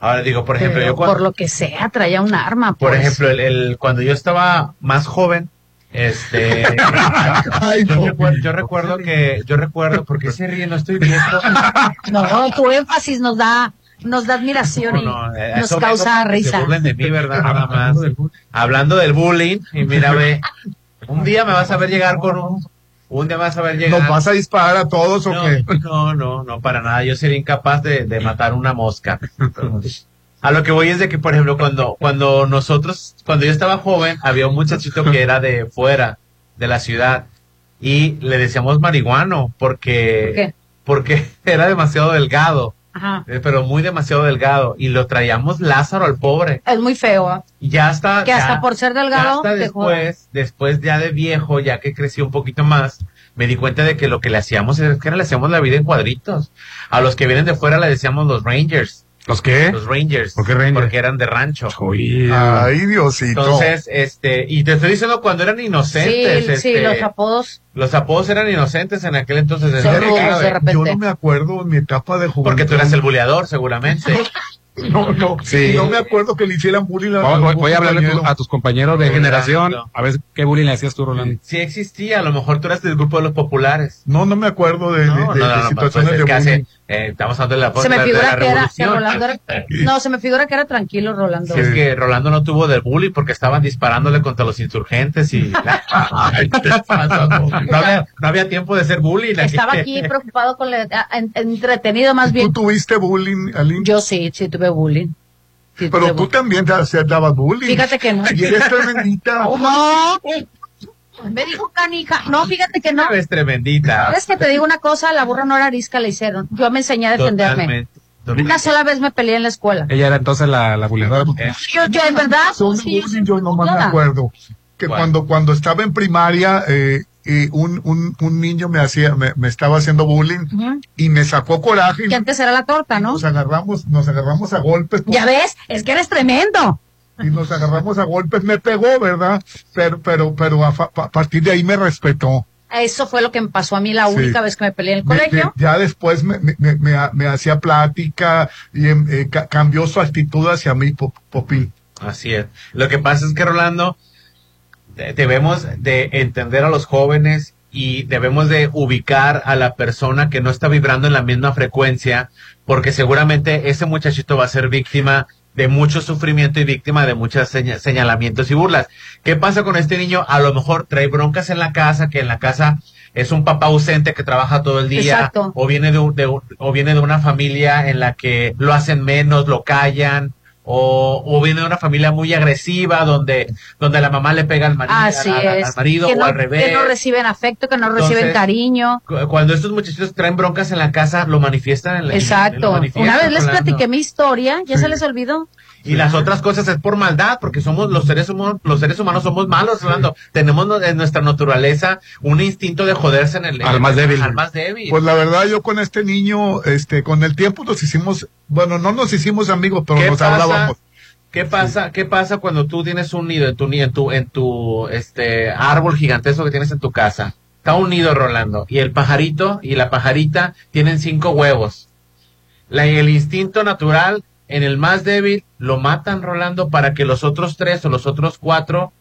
Ahora digo, por ejemplo, Pero yo cuando, por lo que sea, traía un arma. por pues. ejemplo, el, el- cuando yo estaba más joven, Este, yo, recuerdo, yo recuerdo que, yo recuerdo, porque se ríe, no estoy viendo. No, tu énfasis nos da, nos da admiración y No, eh, nos causa risa. Se burlen de mí, ¿verdad? Nada más. Hablando del bullying, y mira, ve, un día me vas a ver llegar con un, un día me vas a ver llegar. ¿Nos vas a disparar a todos o no, qué? No, no, no, para nada. Yo sería incapaz de, de matar una mosca. A lo que voy es de que, por ejemplo, cuando, cuando nosotros, cuando yo estaba joven, había un muchachito que era de fuera, de la ciudad, y le decíamos marihuano, porque, ¿Por qué? porque era demasiado delgado, Ajá. eh, pero muy demasiado delgado, y lo traíamos Lázaro al pobre. Es muy feo. ¿eh? Y ya hasta, Que hasta ya- por ser delgado hasta después, después ya de viejo, ya que creció un poquito más, me di cuenta de que lo que le hacíamos es que le hacíamos la vida en cuadritos. A los que vienen de fuera le decíamos los Rangers. ¿Los qué? Los Rangers. ¿Por qué Rangers? Porque eran de rancho. Ay, Diosito. Entonces, este, y te estoy diciendo cuando eran inocentes. Sí, sí, este, los apodos. los apodos eran inocentes en aquel entonces. Son Desde rudos que- de repente. Yo no me acuerdo en mi etapa de juventud. Porque tú eras el buleador, seguramente. No, no. Sí. No me acuerdo que le hicieran bullying a Voy, voy- a hablarle a, tu- a tus compañeros de Rolando. generación, a ver qué bullying le hacías tú, Rolando. Sí existía, a lo mejor tú eras del grupo de los populares. No, no me acuerdo de, de- No, de- no, de no, no, situaciones pues es de que hace, bullying. Eh, estamos hablando de la Se me de la que era, que. Rolando era, no, se me figura que era tranquilo Rolando. Es que Rolando no tuvo del bully porque estaban disparándole contra los insurgentes y Ay, no, había, no había tiempo de ser bullying. Estaba aquí preocupado con la, entretenido más bien. ¿Tú tuviste bullying, Aline? Yo sí, sí tuve bullying. Sí tuve Pero tú bullying. también te dabas bullying. Fíjate que no. Y eres tremendita. No. Me dijo canija. No, fíjate que no. Es tremendita. Es que te digo una cosa, la burra no era arisca, le hicieron. Yo me enseñé a defenderme. Totalmente. Una sola vez me peleé en la escuela. Ella era entonces la, la buleadora. Yo, yo, en verdad, sí, yo no me acuerdo. Que cuando, cuando estaba en primaria, eh, eh, un, un, un niño me hacía, me, me estaba haciendo bullying y me sacó coraje. Que antes era la torta, ¿no? Nos agarramos, nos agarramos a golpes. Ya ves, es que eres tremendo. Y nos agarramos a golpes, me pegó, ¿verdad? Pero, pero, pero a, a partir de ahí me respetó. Eso fue lo que me pasó a mí la Sí. única vez que me peleé en el colegio. me- ya después me, me, me- me ha- me hacía plática y em, eh, ca- cambió su actitud hacia mí, Pop- Popín. Así es. Lo que pasa es que, Rolando, de- debemos de entender a los jóvenes y debemos de ubicar a la persona que no está vibrando en la misma frecuencia, porque seguramente ese muchachito va a ser víctima de mucho sufrimiento y víctima de muchos seña- señalamientos y burlas. ¿Qué pasa con este niño? A lo mejor trae broncas en la casa, que en la casa es un papá ausente que trabaja todo el día, Exacto. o viene de, un- de un- o viene de una familia en la que lo hacen menos, lo callan, o, o viene de una familia muy agresiva donde, donde la mamá le pega al marido, Así al- marido o al revés. Que no reciben afecto, que no reciben cariño. Cu- Cuando estos muchachitos traen broncas en la casa, lo manifiestan en la lo Exacto. manifiestan, Una vez les platiqué mi historia, ya se les olvidó. Y las otras cosas es por maldad, porque somos los seres humanos, los seres humanos somos malos, Rolando. Tenemos no- en nuestra naturaleza un instinto de joderse en el Al más débil. Al más débil. Pues la verdad, yo con este niño, este, con el tiempo nos hicimos, bueno, no nos hicimos amigos, pero ¿Qué nos pasa? hablábamos. ¿Qué pasa? ¿Qué pasa cuando tú tienes un nido en tu en tu en tu este árbol gigantesco que tienes en tu casa? Está un nido Rolando y el pajarito y la pajarita tienen cinco huevos. La, el instinto natural en el más débil lo matan Rolando para que los otros tres o los otros cuatro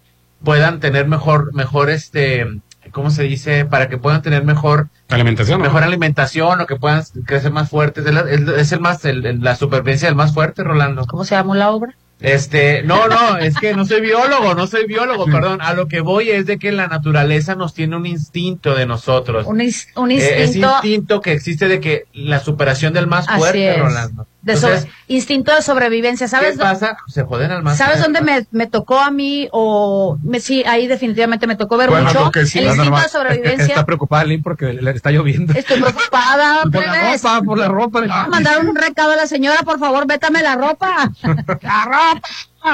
puedan tener mejor mejor este ¿cómo se dice? Para que puedan tener mejor Alimentación. ¿no? mejor alimentación o que puedan crecer más fuertes. Es, la- es- es el más el- el- la supervivencia del más fuerte, Rolando. ¿Cómo se llama la obra? Este, no, no, es que no soy biólogo, no soy biólogo, perdón. A lo que voy es de que la naturaleza nos tiene un instinto de nosotros. Un, Eh, instinto, instinto que existe de que la superación del más Así fuerte, es. Rolando. De Entonces, sobre- instinto de sobrevivencia. ¿Sabes, ¿qué dó- pasa? Se joden al más ¿sabes dónde me, me tocó a mí? O me, sí, ahí definitivamente me tocó ver Bueno, mucho. sí, el instinto normal. de sobrevivencia. Está preocupada Lynn porque le está lloviendo. Estoy preocupada. Por la ropa, por la ropa. Voy a mandar un recado a la señora, por favor, vétame la ropa. La ropa.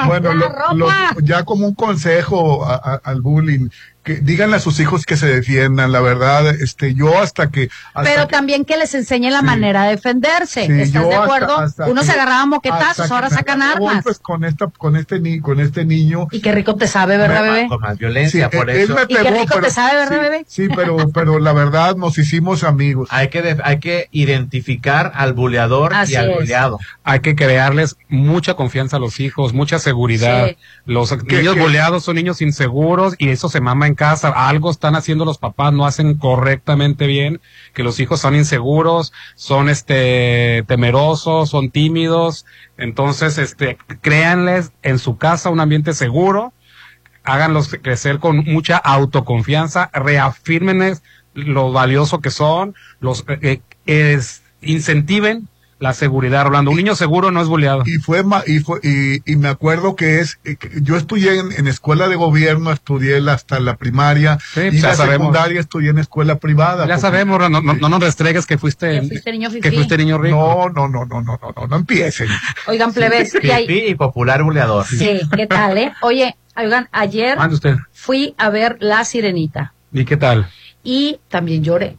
Bueno, la lo- lo- ya como un consejo a- a- al bullying, que díganle a sus hijos que se defiendan, la verdad, este, yo hasta que... hasta Pero que- también que les enseñe la manera de defenderse. Sí, ¿Estás de hasta- acuerdo? hasta Uno que- se agarraba moquetazos, ahora sacan armas. con esta, con este ni, con este niño. Y qué rico te sabe, ¿verdad, Me- bebé? Con más violencia, Sí, por él- eso. él me Y qué pegó, rico pero- te sabe, ¿verdad, sí, bebé? Sí, pero, pero la verdad nos hicimos amigos. Hay que, hay que identificar al buleador Así y al es. buleado. Hay que crearles mucha confianza a los hijos, mucha seguridad. Sí. Los Que- niños boleados son niños inseguros y eso se mama en casa, algo están haciendo los papás, no hacen correctamente bien, que los hijos son inseguros, son este temerosos, son tímidos, entonces este créanles en su casa un ambiente seguro, háganlos crecer con mucha autoconfianza, reafírmenles lo valioso que son, los eh, eh, incentiven la seguridad, Rolando. Un niño seguro no es boleado. Y fue, ma- y, fue y, y me acuerdo que es, eh, yo estudié en, en escuela de gobierno, estudié hasta la primaria, y pues ya la sabemos. secundaria estudié en escuela privada. Ya porque- sabemos, Rolando, no, no nos restregues que fuiste, fuiste niño que fuiste niño rico. No, no, no, no, no, no, no, no empiecen. Oigan, plebes, y ahí- Fifí y popular buleador. Sí, ¿qué tal, eh? Oye, oigan, ayer fui a ver La Sirenita ¿Y qué tal? Y también lloré.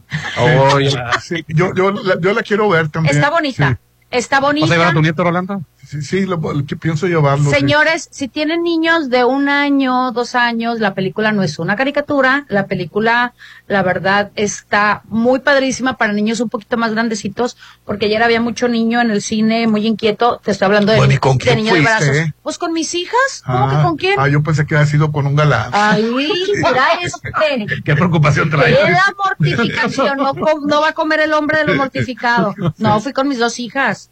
Oye. Sí, yo, yo, la, yo la quiero ver también. Está bonita, está ¿Vas a llevar a bonita. tu nieto, Rolando? Sí, sí, lo, lo que pienso llevarlo. sí. Señores, si tienen niños de un año, dos años, la película no es una caricatura. La película, la verdad, está muy padrísima para niños un poquito más grandecitos, porque ayer había mucho niño en el cine muy inquieto. Te estoy hablando de, Bueno, ¿y con de quién niño de fuiste, brazos. eh? Pues con mis hijas. ¿Cómo Ah, que con quién? Ah, yo pensé que había sido con un galán. Ay, mira este. Qué preocupación trae. La mortificación, no, no va a comer el hombre de lo mortificado. No, fui con mis dos hijas.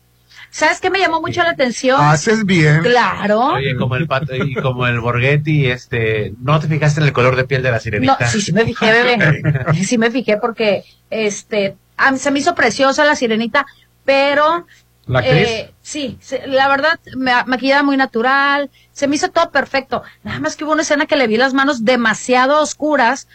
¿Sabes qué me llamó mucho la atención? Haces bien. Claro. Oye, como el pato y como el Borghetti, este, ¿no te fijaste en el color de piel de la No, sirenita? sí, sí me fijé, bebé. Sí me fijé porque, este, a mí se me hizo preciosa la sirenita, pero... ¿La actriz? eh, sí, se- la verdad, me, maquillada muy natural, se me hizo todo perfecto. Nada más que hubo una escena que le vi las manos demasiado oscuras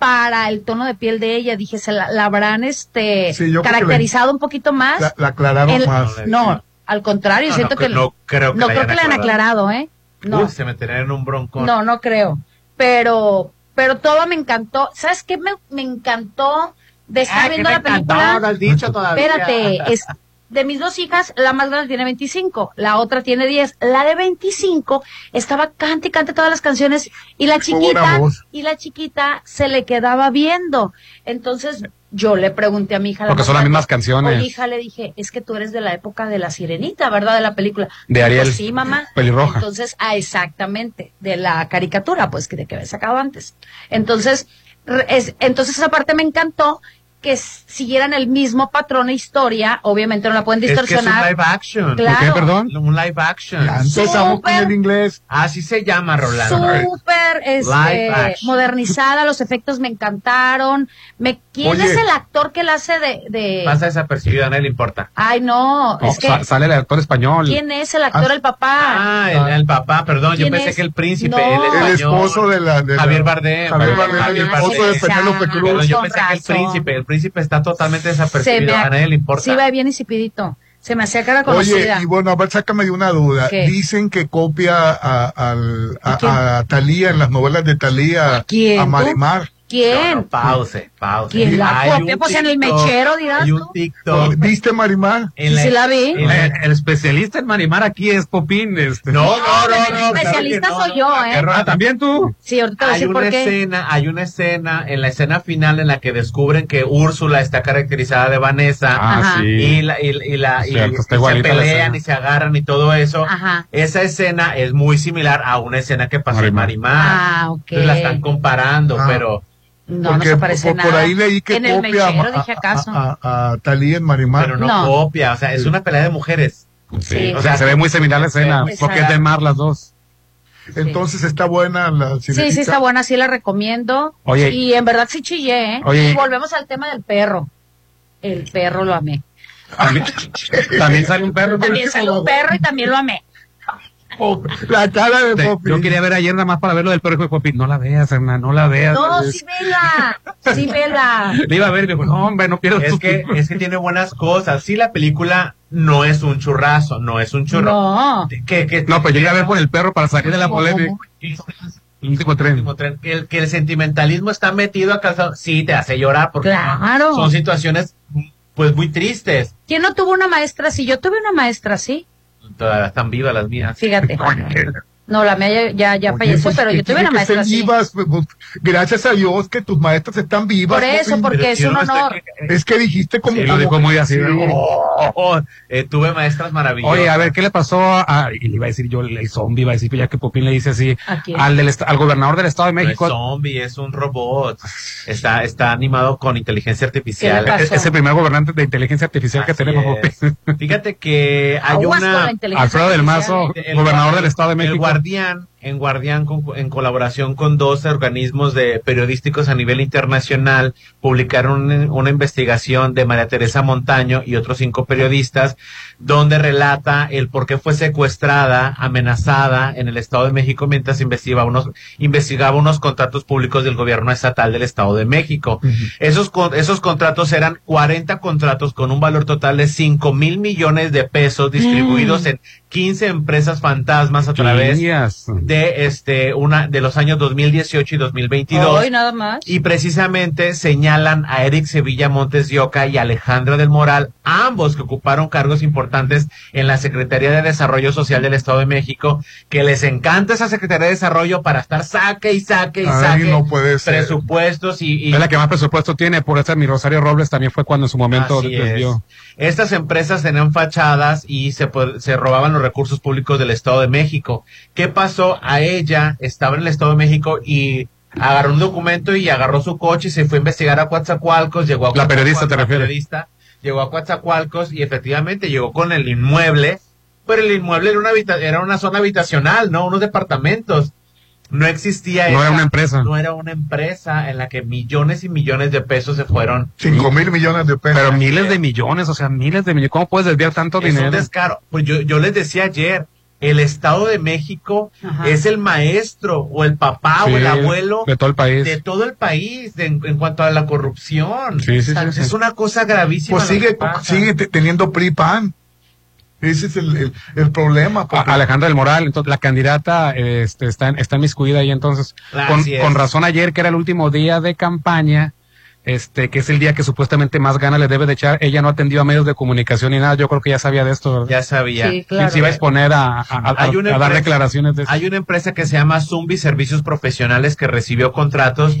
para el tono de piel de ella. Dije, se la, la habrán, este, Sí, caracterizado un poquito más. La, la aclararon El- más. No, al contrario, No, siento no, que... no creo que no la creo que le han aclarado. ¿eh? No. Uy, se meterían en un broncón. No, no creo. Pero, pero todo me encantó. ¿Sabes qué me, me encantó de estar Ah, ¿qué viendo la encantó? película? No has dicho todavía. Espérate, es de mis dos hijas, la más grande tiene 25, la otra tiene 10. La de 25 estaba cante y cante todas las canciones y la chiquita y la chiquita se le quedaba viendo. Entonces yo le pregunté a mi hija, la Porque más son las mismas canciones. Oye, hija, le dije, es que tú eres de la época de la sirenita, ¿verdad? De la película. De Ariel. sí, mamá. Pelirroja. Entonces, ah, exactamente, de la caricatura, pues, que de que había sacado antes. Entonces, es, entonces esa parte me encantó que siguieran el mismo patrón e historia, obviamente no la pueden Es que es un distorsionar. live action. Claro. ¿Por qué, perdón? Un live action. Con el inglés. Así se llama, Rolando. Súper Live este, modernizada, los efectos me encantaron. Me, ¿Quién Oye. es el actor que la hace de, de... Pasa desapercibido, a nadie le importa. Ay, no, No, es que... sa- sale el actor español. ¿Quién es el actor, el papá? Ah, el, el papá, perdón, yo ¿Quién pensé es? que el príncipe, No. el español. El esposo de la. de la- Javier Bardem. Javier Bardem, Javier el esposo Bardem. de Penélope Cruz. Perdón, yo pensé que el príncipe, el príncipe está totalmente desapercibido, a nadie le importa. Sí, va bien insipidito. Se me hacía cara Oye, conocida. y bueno, a ver, sácame de una duda. ¿Qué? Dicen que copia a, a, quién? a Talía en las novelas de Talía, quién, a tú? ¿Quién? No, pause, pause. ¿Quién la Hay copia? un Pues en el TikTok, mechero, dirás Hay un TikTok. ¿Viste Marimar? en Sí, sí la vi. en la- El, especialista en Marimar aquí es Popín. Este. No, no, no, no. El especialista claro soy yo, ¿eh? Ah, también tú. Sí, ahorita te voy a decir una por qué. escena, hay una escena en la escena final en la que descubren que Úrsula está caracterizada de Vanessa Ah, Ajá. sí. y la, y, y la y, Cierto, está y se pelean escena. y se agarran y todo eso. Ajá. Esa escena es muy similar a una escena que pasó en Marimar. Marimar. Ah, ok. Entonces la están comparando, Ah. pero No, Porque no se parece por, por nada. ahí leí que en el copia a- mechero, a, dije acaso. a, a- a Talía en Marimar. pero no, No. copia, o sea, es una pelea de mujeres. Sí. O sea, se ve muy similar la escena. Sí. Porque es de mar las dos. Entonces está buena la Sí, sirenita. sí, está buena, sí la recomiendo. Oye. Y en verdad sí chillé, ¿eh? Oye. Y volvemos al tema del perro. El perro lo amé. También, también sale un perro. También salió un perro y también lo amé. Oh, la cara de Te- Poppy. Yo quería ver ayer nada más para ver lo del perro de Popín. No la veas, Hernán, no la veas. No, sí vela. Sí vela. Le iba a ver no, hombre, no pierdas Es que, es que tiene buenas cosas. Sí, la película no es un churrazo, no es un churro. No. Que, No, pero yo iba a ver por el perro para salir de la polémica. El último tren. último tren, que el, que el sentimentalismo está metido a calzado, sí te hace llorar porque Claro. son situaciones pues muy tristes. ¿Quién no tuvo una maestra así? Yo tuve una maestra así. Todavía están vivas las mías. Fíjate. No, la mía ya, ya, ya Oye, falleció, pues, pero yo tuve una maestra así. vivas, pues, pues, gracias a Dios que tus maestras están vivas. Por eso, porque es un honor. Es que dijiste como... Sí, lo dijo muy así. Oh, eh, tuve maestras maravillosas. Oye, a ver, ¿qué le pasó a, y le iba a decir yo, el, zombie, iba a decir, ya que Popín le dice así, al, del, al gobernador del Estado de No es México. zombie, es un robot. Está, está animado con inteligencia artificial. ¿Qué le Es, pasó? es el primer gobernante de inteligencia artificial que tenemos. Fíjate que hay una... Alfredo del Mazo, gobernador del Estado de México. Guardián, en Guardián, con- en colaboración con dos organismos de periodísticos a nivel internacional, publicaron un- una investigación de María Teresa Montaño y otros cinco periodistas, donde relata el por qué fue secuestrada, amenazada en el Estado de México mientras investigaba unos, investigaba unos contratos públicos del gobierno estatal del Estado de México. Esos, con- esos contratos eran 40 contratos con un valor total de 5 mil millones de pesos distribuidos en 15 empresas fantasmas a través. De este una de los años 2018 y 2022 Hoy nada más. y precisamente señalan a Eric Sevilla Montes de Oca y Alejandra del Moral, ambos que ocuparon cargos importantes en la Secretaría de Desarrollo Social del Estado de México, que les encanta esa Secretaría de Desarrollo para estar saque y saque y Ay, saque no puede ser. presupuestos y, y Es la que más presupuesto tiene, por eso mi Rosario Robles también fue cuando en su momento Así es. desvió. Estas empresas tenían fachadas y se, se robaban los recursos públicos del Estado de México. ¿Qué pasó? A ella estaba en el Estado de México y agarró un documento y agarró su coche y se fue a investigar a Coatzacoalcos, llegó a La periodista, Coatzacoalcos, ¿te la refieres? periodista, llegó a Coatzacoalcos y efectivamente llegó con el inmueble, pero el inmueble era una, habita- era una zona habitacional, ¿no? Unos departamentos. No existía No era una empresa. No era una empresa en la que millones y millones de pesos se fueron Cinco mil millones de pesos. Pero miles de millones, o sea, miles de millones. ¿Cómo puedes desviar tanto es un dinero? descaro. Pues yo, yo les decía ayer, el Estado de México Ajá. es el maestro o el papá Sí, o el abuelo de todo el país. de todo el país de- en, en cuanto a la corrupción. Sí, sí, O sea, sí, Es sí. una cosa gravísima. Pues sigue, sigue te- teniendo PRI PAN. Ese es el, el, el problema. Porque- Alejandra del Moral, entonces la candidata este, está, está miscuida ahí entonces. Con razón ayer, que era el último día de campaña, este, que es el día que supuestamente más gana le debe de echar, ella no atendió a medios de comunicación ni nada, yo creo que ya sabía de esto. ¿verdad? Ya sabía. Sí, Y se iba a exponer a, a- a- Hay una a dar declaraciones de eso. Hay una empresa que se llama Zumbi Servicios Profesionales que recibió contratos,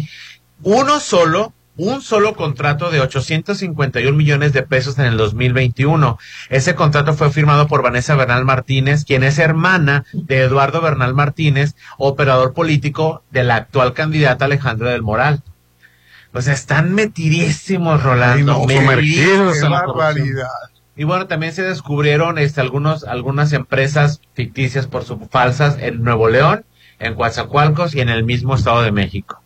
uno solo, un solo contrato de 851 millones de pesos en el 2021. Ese contrato fue firmado por Vanessa Bernal Martínez, quien es hermana de Eduardo Bernal Martínez, operador político de la actual candidata Alejandra del Moral. O sea, están metidísimos, Ay, Rolando. no, metidísimos qué en la corrupción. barbaridad. Y bueno, también se descubrieron este, algunos, algunas empresas ficticias por su falsas en Nuevo León, en Coatzacoalcos y en el mismo Estado de México.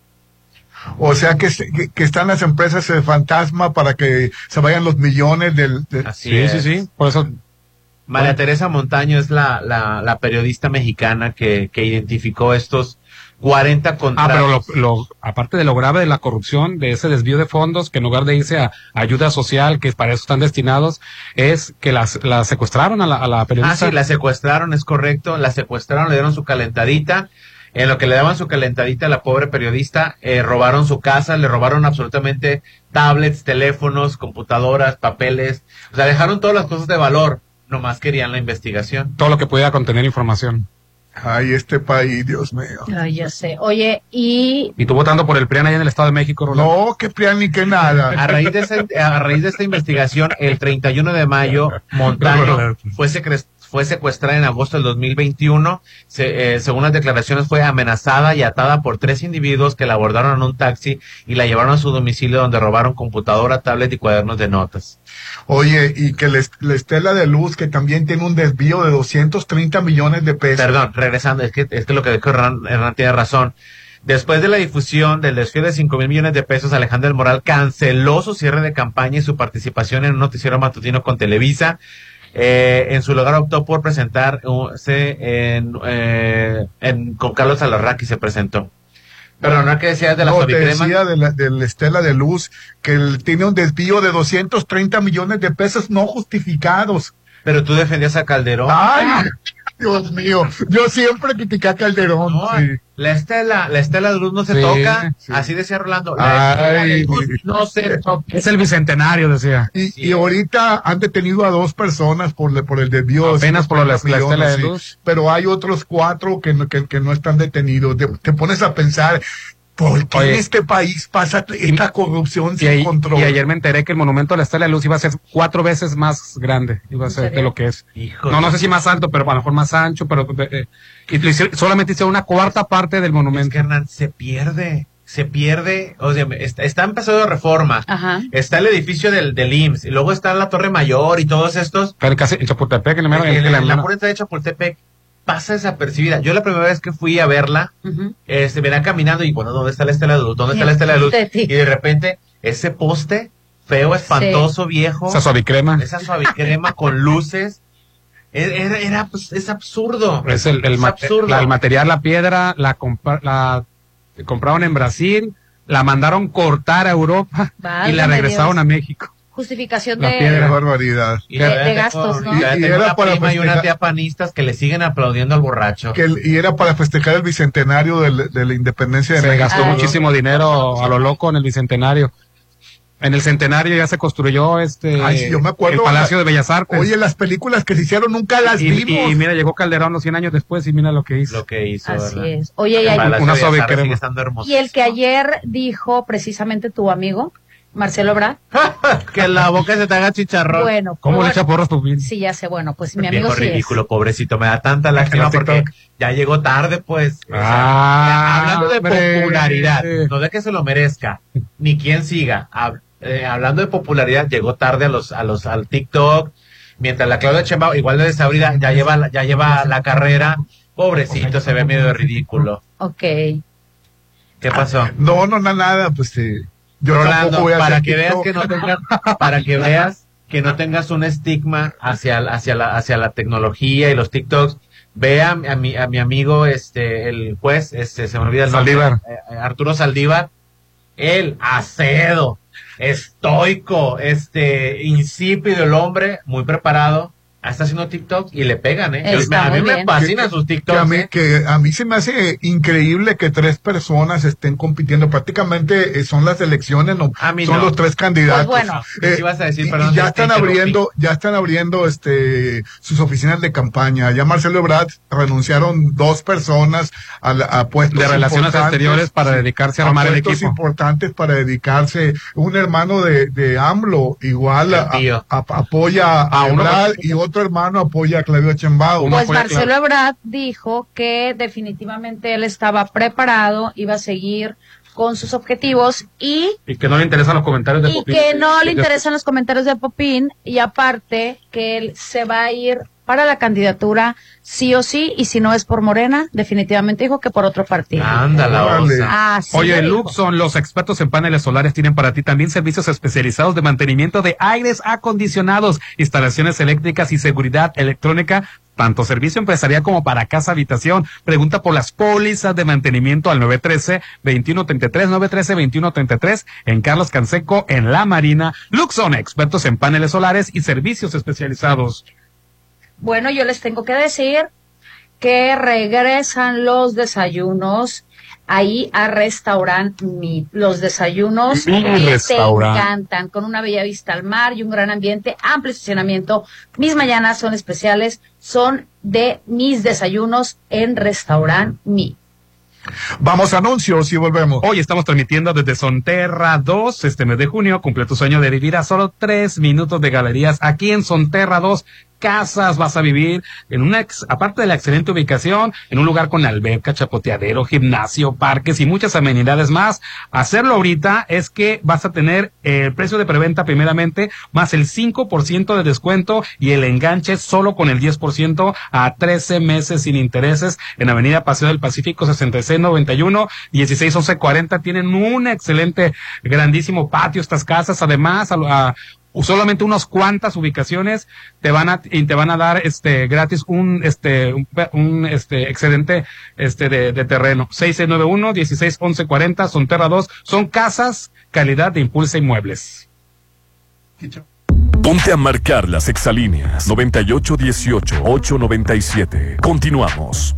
O sea que, que, que están las empresas de fantasma para que se vayan los millones del... Así Sí, es. sí, sí. Por eso, María Teresa Montaño es la, la, la periodista mexicana que, que identificó estos 40 Ah, contratos. pero lo, lo- aparte de lo grave de la corrupción, de ese desvío de fondos, que en lugar de irse a ayuda social, que para eso están destinados, es que las, la secuestraron a la, a la Ah, periodista. sí, la secuestraron, es correcto. La secuestraron, le dieron su calentadita. En lo que le daban su calentadita a la pobre periodista, eh, robaron su casa, le robaron absolutamente tablets, teléfonos, computadoras, papeles. O sea, dejaron todas las cosas de valor. Nomás querían la investigación. Todo lo que pudiera contener información. Ay, este país, Dios mío. Ay, ya sé. Oye, y Y tú votando por el PRIAN allá en el Estado de México, Rolando. No, que PRIAN ni que nada. A raíz de a raíz de esta investigación, el 31 de mayo, Montaño fue, secre- fue secuestrada en agosto del 2021. Se- eh, según las declaraciones, fue amenazada y atada por tres individuos que la abordaron en un taxi y la llevaron a su domicilio donde robaron computadora, tablet y cuadernos de notas. Oye, y que la, est- la Estela de Luz, que también tiene un desvío de 230 millones de pesos. Perdón, regresando, es que, es que lo que dijo Hernán, Hernán tiene razón. Después de la difusión del desfío de 5 mil millones de pesos, Alejandro del Moral canceló su cierre de campaña y su participación en un noticiero matutino con Televisa. Eh, en su lugar optó por presentarse en, eh, en- con Carlos Alarraqui se presentó. Pero no que decías de la no, te decía de la, de la Estela de Luz que él tiene un desvío de 230 millones de pesos no justificados. Pero tú defendías a Calderón. ¡Ay! Dios mío, yo siempre critiqué a Calderón. sí. La estela, la estela de luz no se Sí, toca. sí. Así decía Rolando. La estela Ay. de luz no se toca. Es el bicentenario, decía. Y, y ahorita han detenido a dos personas por, le- por el desvío. de Apenas por la- 50 la estela de luz. Pero hay otros cuatro que no, que, que no están detenidos. Te, te pones a pensar, ¿por qué Oye. en este país pasa esta corrupción Y, sin control? y ayer me enteré que el monumento de la Estela de Luz iba a ser cuatro veces más grande, iba a ser de lo que es. No, no sé si más alto, pero a lo mejor más ancho, pero eh, y lo hicieron- solamente hicieron una cuarta parte del Es monumento. que Hernán se pierde. Se pierde. O sea, está, está empezando de reforma. Ajá. Está el edificio del, del IMSS. Y luego está la Torre Mayor y todos estos. Pero casi en Chapultepec, en el En, en en la- la pura de Chapultepec pasa desapercibida. Yo la primera vez que fui a verla, Ujú. este, venía caminando y bueno, ¿dónde está la estela de luz? ¿Dónde está la estela de luz? Y de repente, ese poste feo, espantoso, viejo, esa suavicrema. esa suavicrema con luces, era, era, era, pues, es absurdo. Es el, el, Es mate- absurdo. la- el material, la piedra, la, compra- la compraron en Brasil, la mandaron cortar a Europa y la regresaron Dios. a México. Justificación La de... Qué piedra. barbaridad. Y de- gastos, ¿no? y Y- y era una para prima y una festejar. tía panistas que le siguen aplaudiendo al borracho. Que el- y era para festejar el bicentenario del- de, la independencia de Se México. gastó muchísimo dinero a lo loco en el bicentenario. En el centenario ya se construyó este Ay, sí, yo me acuerdo. el Palacio de Bellas Artes. Oye, las películas que se hicieron nunca las y, vimos. y mira, llegó Calderón los 100 años después y mira lo que hizo. Lo que hizo. Así ¿verdad? es. Oye, y, hay- Palacio Una hermoso. y el que ayer dijo precisamente tu amigo, Marcelo Brad, que la boca se te haga chicharrón. bueno, ¿Cómo por- le echa porros tu bien? Sí, ya sé, bueno, pues mi amigo Viejo sí es. ridículo, pobrecito, me da tanta lástima porque TikTok. ya llegó tarde, pues. O sea, Ah, hablando de hombre. popularidad, no de que se lo merezca, ni quien siga. hab- eh, hablando de popularidad, llegó tarde a los, a los, al TikTok, mientras la Claudia Chembao, igual de desabrida, ya lleva, la- ya lleva la carrera. Pobrecito, se ve medio ridículo. Ok. ¿Qué pasó? No, no, no, nada, pues sí. Yo tampoco Rolando, voy a para que veas que no tengas, para que veas que no tengas un estigma hacia, hacia la, hacia la tecnología y los TikToks. Ve a, a mi, a mi amigo, este, el juez, este, se me olvida el Saldívar. eh, Arturo Saldívar, el acedo, estoico, este, insípido el hombre, muy preparado, está haciendo TikTok y le pegan, ¿eh? Está a mí me fascinan sus que a TikToks. mí, ¿eh? que a mí se me hace increíble que tres personas estén compitiendo. Prácticamente eh, son las elecciones, no, A mí son no. los tres candidatos. Pues bueno. ¿Qué ibas a decir? y- Perdón, y ya te- te están abriendo, ya están abriendo este sus oficinas de campaña. Ya Marcelo Ebrard renunciaron dos personas a, la- a puestos De relaciones exteriores para dedicarse a armar el puestos equipo. importantes para dedicarse. Un hermano de, de AMLO igual a- a- apoya a, A Ebrard y otro hermano apoya a Claudio Chembao. Pues apoya, Marcelo Ebrard dijo que definitivamente él estaba preparado, iba a seguir con sus objetivos y, Y que no le interesan los comentarios de y Popín. que no le interesan los comentarios de Popín y aparte que él se va a ir para la candidatura sí o sí y si no es por Morena, definitivamente dijo que por otro partido. Anda la Órale. osa. Así Oye. Luxon, los expertos en paneles solares tienen para ti también servicios especializados de mantenimiento de aires acondicionados, instalaciones eléctricas y seguridad electrónica, tanto servicio empresarial como para casa habitación. Pregunta por las pólizas de mantenimiento al 913-2133, 913-2133 en Carlos Canseco, en La Marina. Luxon, expertos en paneles solares y servicios especializados. Bueno, yo les tengo que decir que regresan los desayunos ahí a Restaurant Mi. Los desayunos que te encantan, con una bella vista al mar y un gran ambiente, amplio estacionamiento. Mis mañanas son especiales, son de mis desayunos en Restaurant Mi. Vamos a anuncios y volvemos. Hoy estamos transmitiendo desde Sonterra 2, este mes de junio. Cumple tu sueño de vivir a solo tres minutos de galerías aquí en Sonterra 2. Casas vas a vivir en una, ex- aparte de la excelente ubicación, en un lugar con alberca, chapoteadero, gimnasio, parques y muchas amenidades más. Hacerlo ahorita es que vas a tener el precio de preventa primeramente, más el 5% de descuento y el enganche solo con el 10% a 13 meses sin intereses en Avenida Paseo del Pacífico 6691 161140 tienen un excelente grandísimo patio estas casas además a, a- solamente unas cuantas ubicaciones te van a y te van a dar este gratis un este un, un, este excedente este de, de terreno 6691 161140 son Terra 2 son casas calidad de Impulsa Inmuebles Ponte a marcar las exalíneas 9818-897. Continuamos.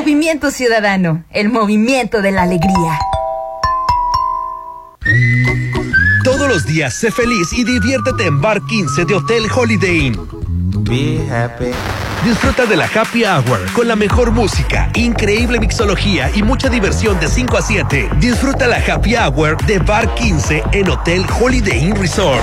Movimiento Ciudadano, el movimiento de la alegría. Todos los días sé feliz y diviértete en Bar 15 de Hotel Holiday Inn. Be happy. Disfruta de la Happy Hour con la mejor música, increíble mixología y mucha diversión de 5 a 7. Disfruta la Happy Hour de Bar 15 en Hotel Holiday Inn Resort.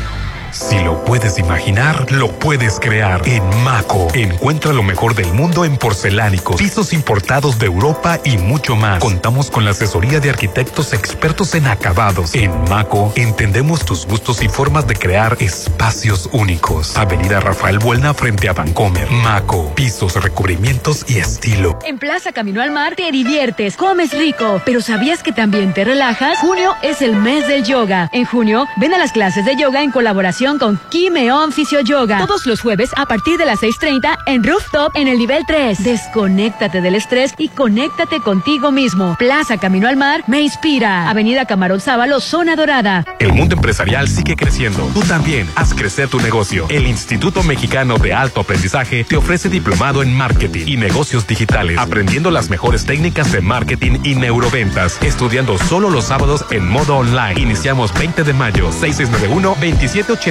Si lo puedes imaginar, lo puedes crear. En Maco, encuentra lo mejor del mundo en porcelánicos, pisos importados de Europa y mucho más. Contamos con la asesoría de arquitectos expertos en acabados. En Maco, entendemos tus gustos y formas de crear espacios únicos. Avenida Rafael Buelna frente a Vancomer. Maco, pisos, recubrimientos y estilo. En Plaza Camino al Mar te diviertes, comes rico, pero ¿sabías que también te relajas? Junio es el mes del yoga. En junio, ven a las clases de yoga en colaboración con Kimeon Fisio Yoga. Todos los jueves a partir de las 6.30 en Rooftop en el nivel 3. Desconéctate del estrés y conéctate contigo mismo. Plaza Camino al Mar me inspira. Avenida Camarón Sábalo, Zona Dorada. El mundo empresarial sigue creciendo. Tú también haz crecer tu negocio. El Instituto Mexicano de Alto Aprendizaje te ofrece diplomado en marketing y negocios digitales, aprendiendo las mejores técnicas de marketing y neuroventas, estudiando solo los sábados en modo online. Iniciamos 20 de mayo, 6691 2780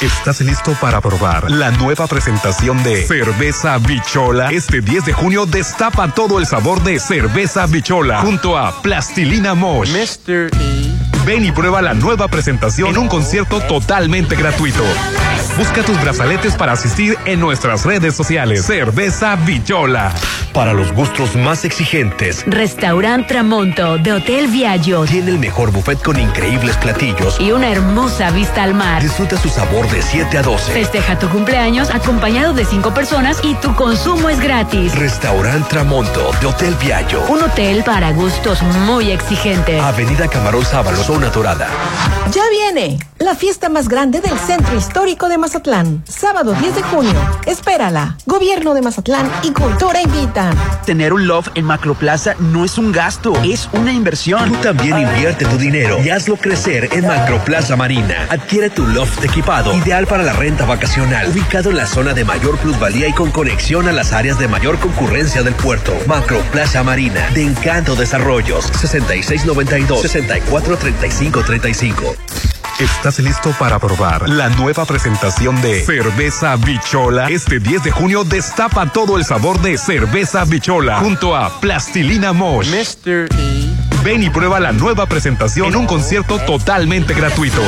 ¿Estás listo para probar la nueva presentación de Cerveza Bichola? Este 10 de junio destapa todo el sabor de Cerveza Bichola junto a Plastilina Mosh. Mr. Ven y prueba la nueva presentación en un concierto totalmente gratuito. Busca tus brazaletes para asistir en nuestras redes sociales. Cerveza Bichola. Para los gustos más exigentes, Restaurant Tramonto de Hotel Viaggio. Tiene el mejor buffet con increíbles platillos y una hermosa vista al mar. Disfruta su sabor de 7 a 12. Festeja tu cumpleaños acompañado de 5 personas y tu consumo es gratis. Restaurant Tramonto de Hotel Viaggio. Un hotel para gustos muy exigentes. Avenida Camarón Sábalo, zona dorada. Ya viene la fiesta más grande del centro histórico de Mazatlán. Sábado 10 de junio. Espérala. Gobierno de Mazatlán y Cultura invitan. Tener un loft en Macroplaza no es un gasto, es una inversión. Tú también invierte tu dinero y hazlo crecer en Macroplaza Marina. Adquiere tu loft equipado, ideal para la renta vacacional, ubicado en la zona de mayor plusvalía y con conexión a las áreas de mayor concurrencia del puerto. Macroplaza Marina, de Encanto Desarrollos, 6692-643535. ¿Estás listo para probar la nueva presentación de Cerveza Bichola? Este 10 de junio destapa todo el sabor de Cerveza Bichola junto a Plastilina Mosh. Mr. Ven y prueba la nueva presentación en un concierto totalmente gratuito.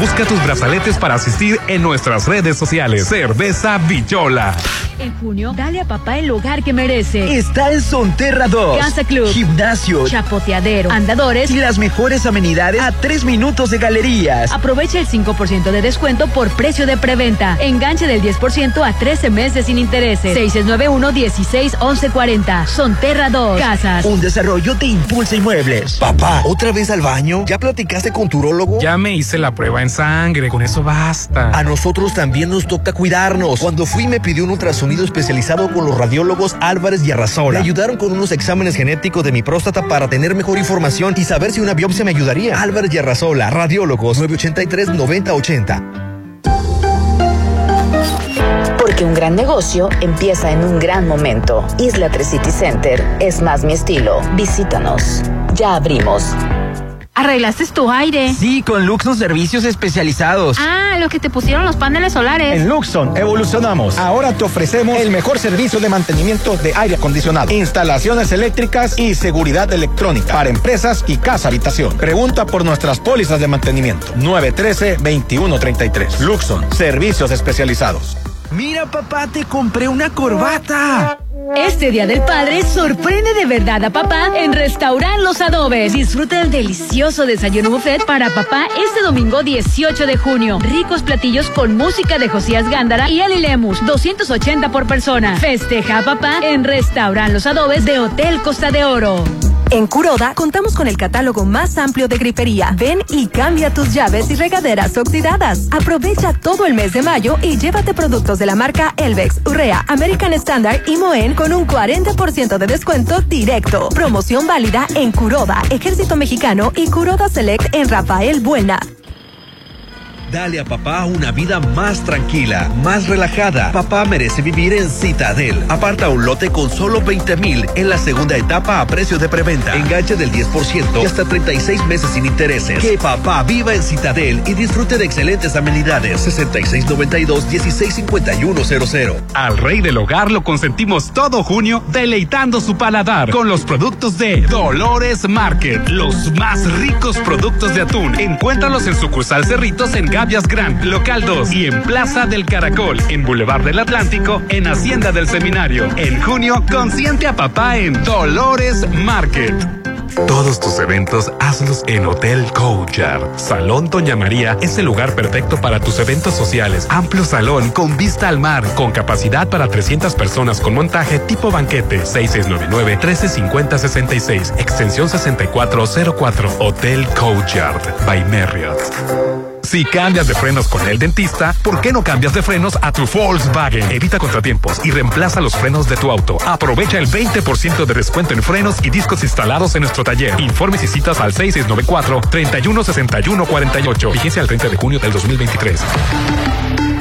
Busca tus brazaletes para asistir en nuestras redes sociales. Cerveza Bichola. En junio, dale a papá el hogar que merece. Está en Sonterra 2. Casa Club. Gimnasio. Chapoteadero. Andadores. Y las mejores amenidades a tres minutos de galerías. Aprovecha el 5% de descuento por precio de preventa. Enganche del 10% a 13 meses sin intereses. 6691-161140. Sonterra 2. Casas. Un desarrollo de Impulsa Papá, ¿otra vez al baño? ¿Ya platicaste con tu urólogo? Ya me hice la prueba en sangre, con eso basta. A nosotros también nos toca cuidarnos. Cuando fui me pidió un ultrasonido especializado con los radiólogos Álvarez y Arrasola. Me ayudaron con unos exámenes genéticos de mi próstata para tener mejor información y saber si una biopsia me ayudaría. Álvarez y Arrasola, radiólogos 983 9080. Porque un gran negocio empieza en un gran momento. Isla 3 City Center es más mi estilo. Visítanos. Ya abrimos. ¿Arreglaste tu aire? Sí, con Luxon Servicios Especializados. Ah, lo que te pusieron los paneles solares. En Luxon evolucionamos. Ahora te ofrecemos el mejor servicio de mantenimiento de aire acondicionado, instalaciones eléctricas y seguridad electrónica para empresas y casa habitación. Pregunta por nuestras pólizas de mantenimiento. 913-2133. Luxon, servicios especializados. Mira, papá, te compré una corbata. Este Día del Padre sorprende de verdad a papá en Restaurant Los Adobes. Disfruta del delicioso desayuno buffet para papá este domingo 18 de junio. Ricos platillos con música de Josías Gándara y Eli Lemus, 280 por persona. Festeja a papá en Restaurant Los Adobes de Hotel Costa de Oro. En Curoda contamos con el catálogo más amplio de grifería. Ven y cambia tus llaves y regaderas oxidadas. Aprovecha todo el mes de mayo y llévate productos de la marca Elvex, Urrea, American Standard y Moen con un 40% de descuento directo. Promoción válida en Curoda, Ejército Mexicano y Curoda Select en Rafael Buena. Dale a papá una vida más tranquila, más relajada. Papá merece vivir en Citadel. Aparta un lote con solo 20 mil en la segunda etapa a precio de preventa. Enganche del 10% y hasta 36 meses sin intereses. Que papá viva en Citadel y disfrute de excelentes amenidades. 6692-165100. Al rey del hogar lo consentimos todo junio deleitando su paladar con los productos de Dolores Market. Los más ricos productos de atún. Encuéntralos en sucursal Cerritos en Gavias Grand, Local 2 y en Plaza del Caracol, en Boulevard del Atlántico, en Hacienda del Seminario. En junio, consiente a papá en Dolores Market. Todos tus eventos hazlos en Hotel Courtyard. Salón Doña María es el lugar perfecto para tus eventos sociales. Amplio salón con vista al mar, con capacidad para 300 personas con montaje tipo banquete. 6699-135066, extensión 6404. Hotel Courtyard by Marriott. Si cambias de frenos con el dentista, ¿por qué no cambias de frenos a tu Volkswagen? Evita contratiempos y reemplaza los frenos de tu auto. Aprovecha el 20% de descuento en frenos y discos instalados en nuestro taller. Informes y citas al 6694-316148. Vigencia al 30 de junio del 2023.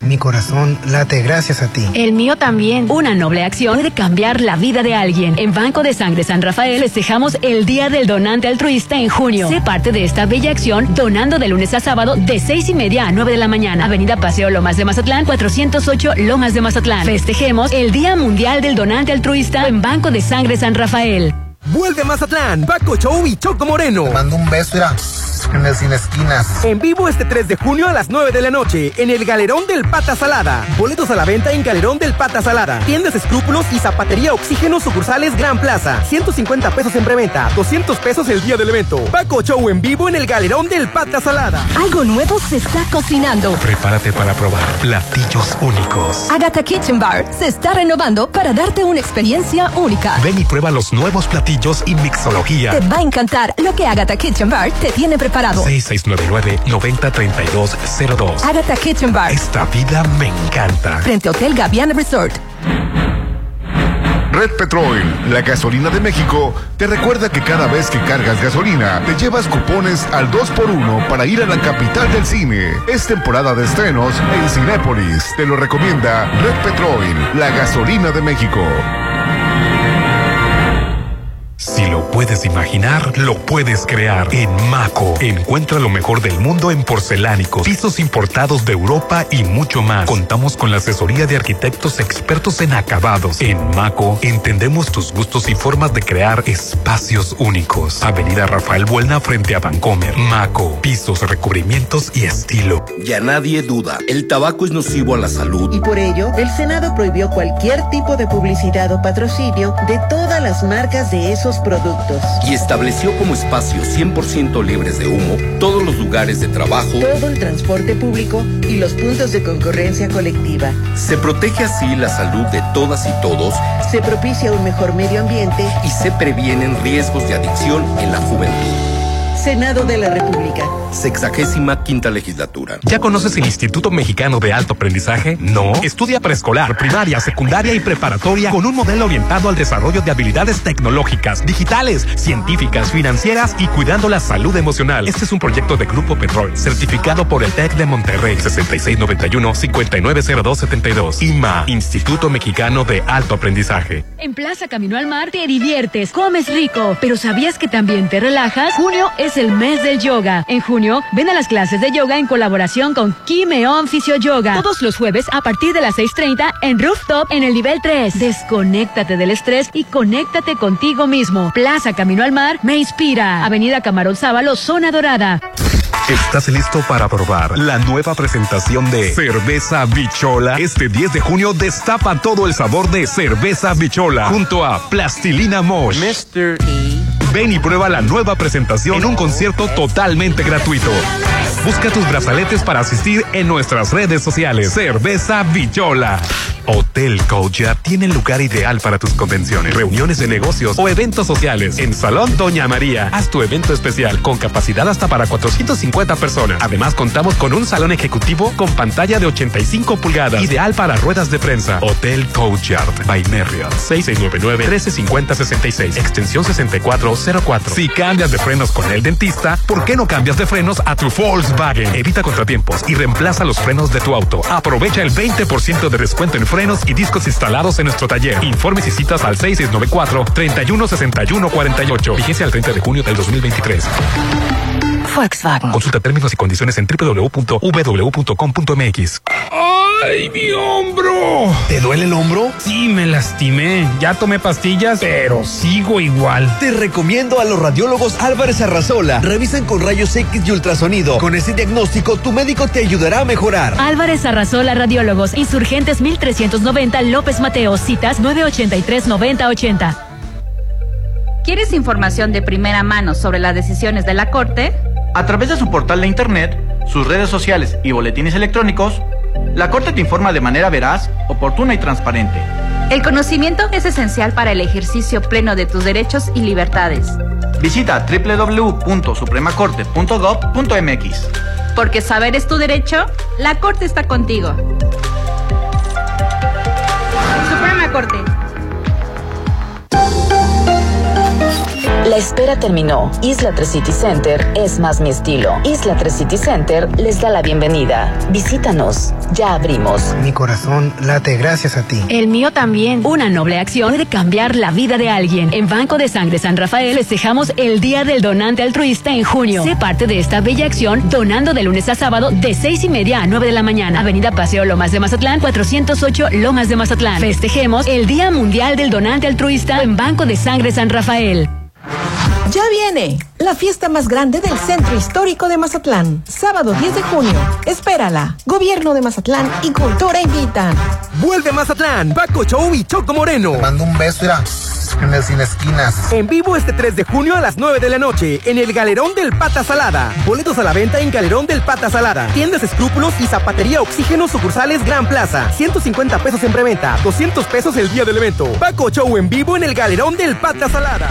Mi corazón late gracias a ti. El mío también. Una noble acción puede cambiar la vida de alguien. En Banco de Sangre San Rafael festejamos el Día del Donante Altruista en junio. Sé parte de esta bella acción donando de lunes a sábado de seis y media a 9 de la mañana. Avenida Paseo Lomas de Mazatlán, 408 Lomas de Mazatlán. Festejemos el Día Mundial del Donante Altruista en Banco de Sangre San Rafael. Vuelve a Mazatlán, Paco Show y Choco Moreno. Te mando un beso, mira, en el sin esquinas. En vivo este 3 de junio a las 9 de la noche en el Galerón del Pata Salada. Boletos a la venta en Galerón del Pata Salada. Tiendas Escrúpulos y Zapatería Oxígeno sucursales Gran Plaza. 150 pesos en preventa, 200 pesos el día del evento. Paco Show en vivo en el Galerón del Pata Salada. Algo nuevo se está cocinando. Prepárate para probar platillos únicos. Agatha Kitchen Bar se está renovando para darte una experiencia única. Ven y prueba los nuevos platillos y mixología. Te va a encantar lo que Agatha Kitchen Bar te tiene preparado. 6699-903202. Agatha Kitchen Bar. Esta vida me encanta. Frente a Hotel Gaviana Resort. Red Petrol, la gasolina de México, te recuerda que cada vez que cargas gasolina, te llevas cupones al 2x1 para ir a la capital del cine. Es temporada de estrenos en Cinépolis. Te lo recomienda Red Petrol, la gasolina de México. Si lo puedes imaginar, lo puedes crear. En Maco, encuentra lo mejor del mundo en porcelánicos, pisos importados de Europa y mucho más. Contamos con la asesoría de arquitectos expertos en acabados. En Maco, entendemos tus gustos y formas de crear espacios únicos. Avenida Rafael Buelna frente a Vancomer. Maco, pisos, recubrimientos y estilo. Ya nadie duda, el tabaco es nocivo a la salud. Y por ello, el Senado prohibió cualquier tipo de publicidad o patrocinio de todas las marcas de esos esos productos. Y estableció como espacios 100% libres de humo todos los lugares de trabajo, todo el transporte público y los puntos de concurrencia colectiva. Se protege así la salud de todas y todos. Se propicia un mejor medio ambiente y se previenen riesgos de adicción en la juventud. Senado de la República. Sexagésima quinta legislatura. ¿Ya conoces el Instituto Mexicano de Alto Aprendizaje? No. Estudia preescolar, primaria, secundaria y preparatoria con un modelo orientado al desarrollo de habilidades tecnológicas, digitales, científicas, financieras y cuidando la salud emocional. Este es un proyecto de Grupo Petrol, certificado por el TEC de Monterrey, 6691-590272. IMA, Instituto Mexicano de Alto Aprendizaje. En Plaza Camino al Mar te diviertes, comes rico, pero ¿sabías que también te relajas? Junio es el mes del yoga. En junio, ven a las clases de yoga en colaboración con Kimeon Fisio Yoga. Todos los jueves a partir de las 6.30 en Rooftop en el nivel 3. Desconéctate del estrés y conéctate contigo mismo. Plaza Camino al Mar me inspira. Avenida Camarón Sábalo, Zona Dorada. ¿Estás listo para probar la nueva presentación de Cerveza Bichola? Este 10 de junio destapa todo el sabor de Cerveza Bichola junto a Plastilina Mosh. Mr. Ven y prueba la nueva presentación en un concierto totalmente gratuito. Busca tus brazaletes para asistir en nuestras redes sociales. Cerveza Bichola. Hotel Cocha tiene el lugar ideal para tus convenciones, reuniones de negocios o eventos sociales. En Salón Doña María, haz tu evento especial con capacidad hasta para 450 personas. Además, contamos con un salón ejecutivo con pantalla de 85 pulgadas, ideal para ruedas de prensa. Hotel Coachyard by Marriott, 6699-1350-66, extensión 6404. Si cambias de frenos con el dentista, ¿por qué no cambias de frenos a tu Volkswagen? Evita contratiempos y reemplaza los frenos de tu auto. Aprovecha el 20% de descuento en frenos y discos instalados en nuestro taller. Informes y citas al 6694-316148. Vigencia al 30 de junio del 2023. Volkswagen. Consulta términos y condiciones en www.vw.com.mx. ¡Ay, mi hombro! ¿Te duele el hombro? Sí, me lastimé. Ya tomé pastillas, pero sigo igual. Te recomiendo a los radiólogos Álvarez Arrazola. Revisan con rayos X y ultrasonido. Con ese diagnóstico, tu médico te ayudará a mejorar. Álvarez Arrazola Radiólogos, Insurgentes 1390 López Mateo, citas 983-9080. ¿Quieres información de primera mano sobre las decisiones de la Corte? A través de su portal de Internet, sus redes sociales y boletines electrónicos, la Corte te informa de manera veraz, oportuna y transparente. El conocimiento es esencial para el ejercicio pleno de tus derechos y libertades. Visita www.supremacorte.gov.mx. Porque saber es tu derecho, la Corte está contigo. Suprema Corte. La espera terminó. Isla 3 City Center es más mi estilo. Isla 3 City Center les da la bienvenida. Visítanos. Ya abrimos. Mi corazón late gracias a ti. El mío también. Una noble acción puede cambiar la vida de alguien. En Banco de Sangre San Rafael festejamos el Día del Donante Altruista en junio. Sé parte de esta bella acción donando de lunes a sábado de seis y media a 9 de la mañana. Avenida Paseo Lomas de Mazatlán, 408 Lomas de Mazatlán. Festejemos el Día Mundial del Donante Altruista en Banco de Sangre San Rafael. Ya viene la fiesta más grande del Centro Histórico de Mazatlán. Sábado 10 de junio. Espérala. Gobierno de Mazatlán y Cultura invitan. Vuelve Mazatlán, Paco Show y Choco Moreno. Te mando un beso, mira, en el sin esquinas. En vivo este 3 de junio a las 9 de la noche en el Galerón del Pata Salada. Boletos a la venta en Galerón del Pata Salada. Tiendas Escrúpulos y Zapatería Oxígeno sucursales Gran Plaza. 150 pesos en preventa, 200 pesos el día del evento. Paco Show en vivo en el Galerón del Pata Salada.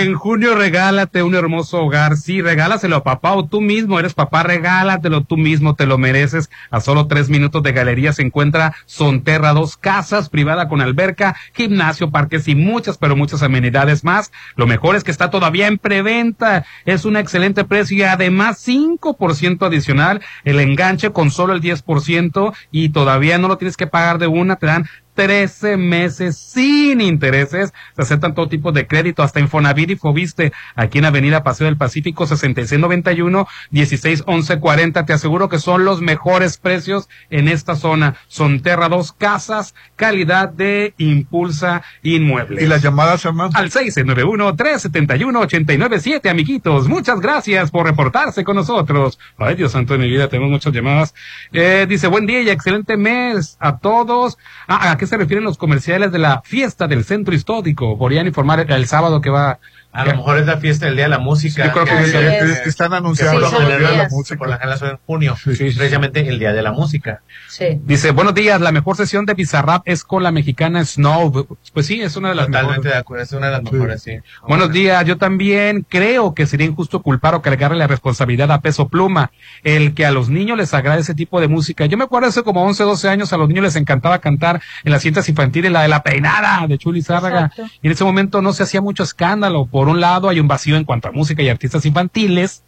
En junio regálate un hermoso hogar. Sí, regálaselo a papá o tú mismo. Eres papá, regálatelo tú mismo, te lo mereces. A solo tres minutos de galería se encuentra Sonterra, dos casas privada con alberca, gimnasio, parques y muchas, pero muchas amenidades más. Lo mejor es que está todavía en preventa. Es un excelente precio y además 5% adicional. El enganche con solo el 10% y todavía no lo tienes que pagar de una, te dan 13 meses sin intereses. Se aceptan todo tipo de crédito, hasta Infonavit y Fobiste, aquí en Avenida Paseo del Pacífico, 6691 161140. Te aseguro que son los mejores precios en esta zona. Son Terra dos casas, calidad de Impulsa Inmuebles. ¿Y las llamadas, hermano? Al 691-371-897, amiguitos. Muchas gracias por reportarse con nosotros. Ay, Dios santo de mi vida, tenemos muchas llamadas. Eh, dice, buen día y excelente mes a todos. Ah, ¿a qué se refieren los comerciales de la fiesta del centro histórico? Podrían informar el, el sábado que va. A lo mejor es la fiesta del Día de la Música. Yo creo que sí, es que están anunciando de la general- Música. Por la en junio, precisamente el Día de la Música. Sí. Dice, buenos días, la mejor sesión de Bizarrap es con la mexicana Snow. Pues sí, es una de las Totalmente mejores. de acuerdo, es una de las mejores, sí. Buenos días, yo también creo que sería injusto culpar o cargarle la responsabilidad a peso pluma, el que a los niños les agrade ese tipo de música. Yo me acuerdo hace como 11, 12 años a los niños les encantaba cantar en las cintas infantiles la de la peinada de Chuli Zárraga. Exacto. Y en ese momento no se hacía mucho escándalo. Por un lado hay un vacío en cuanto a música y artistas infantiles.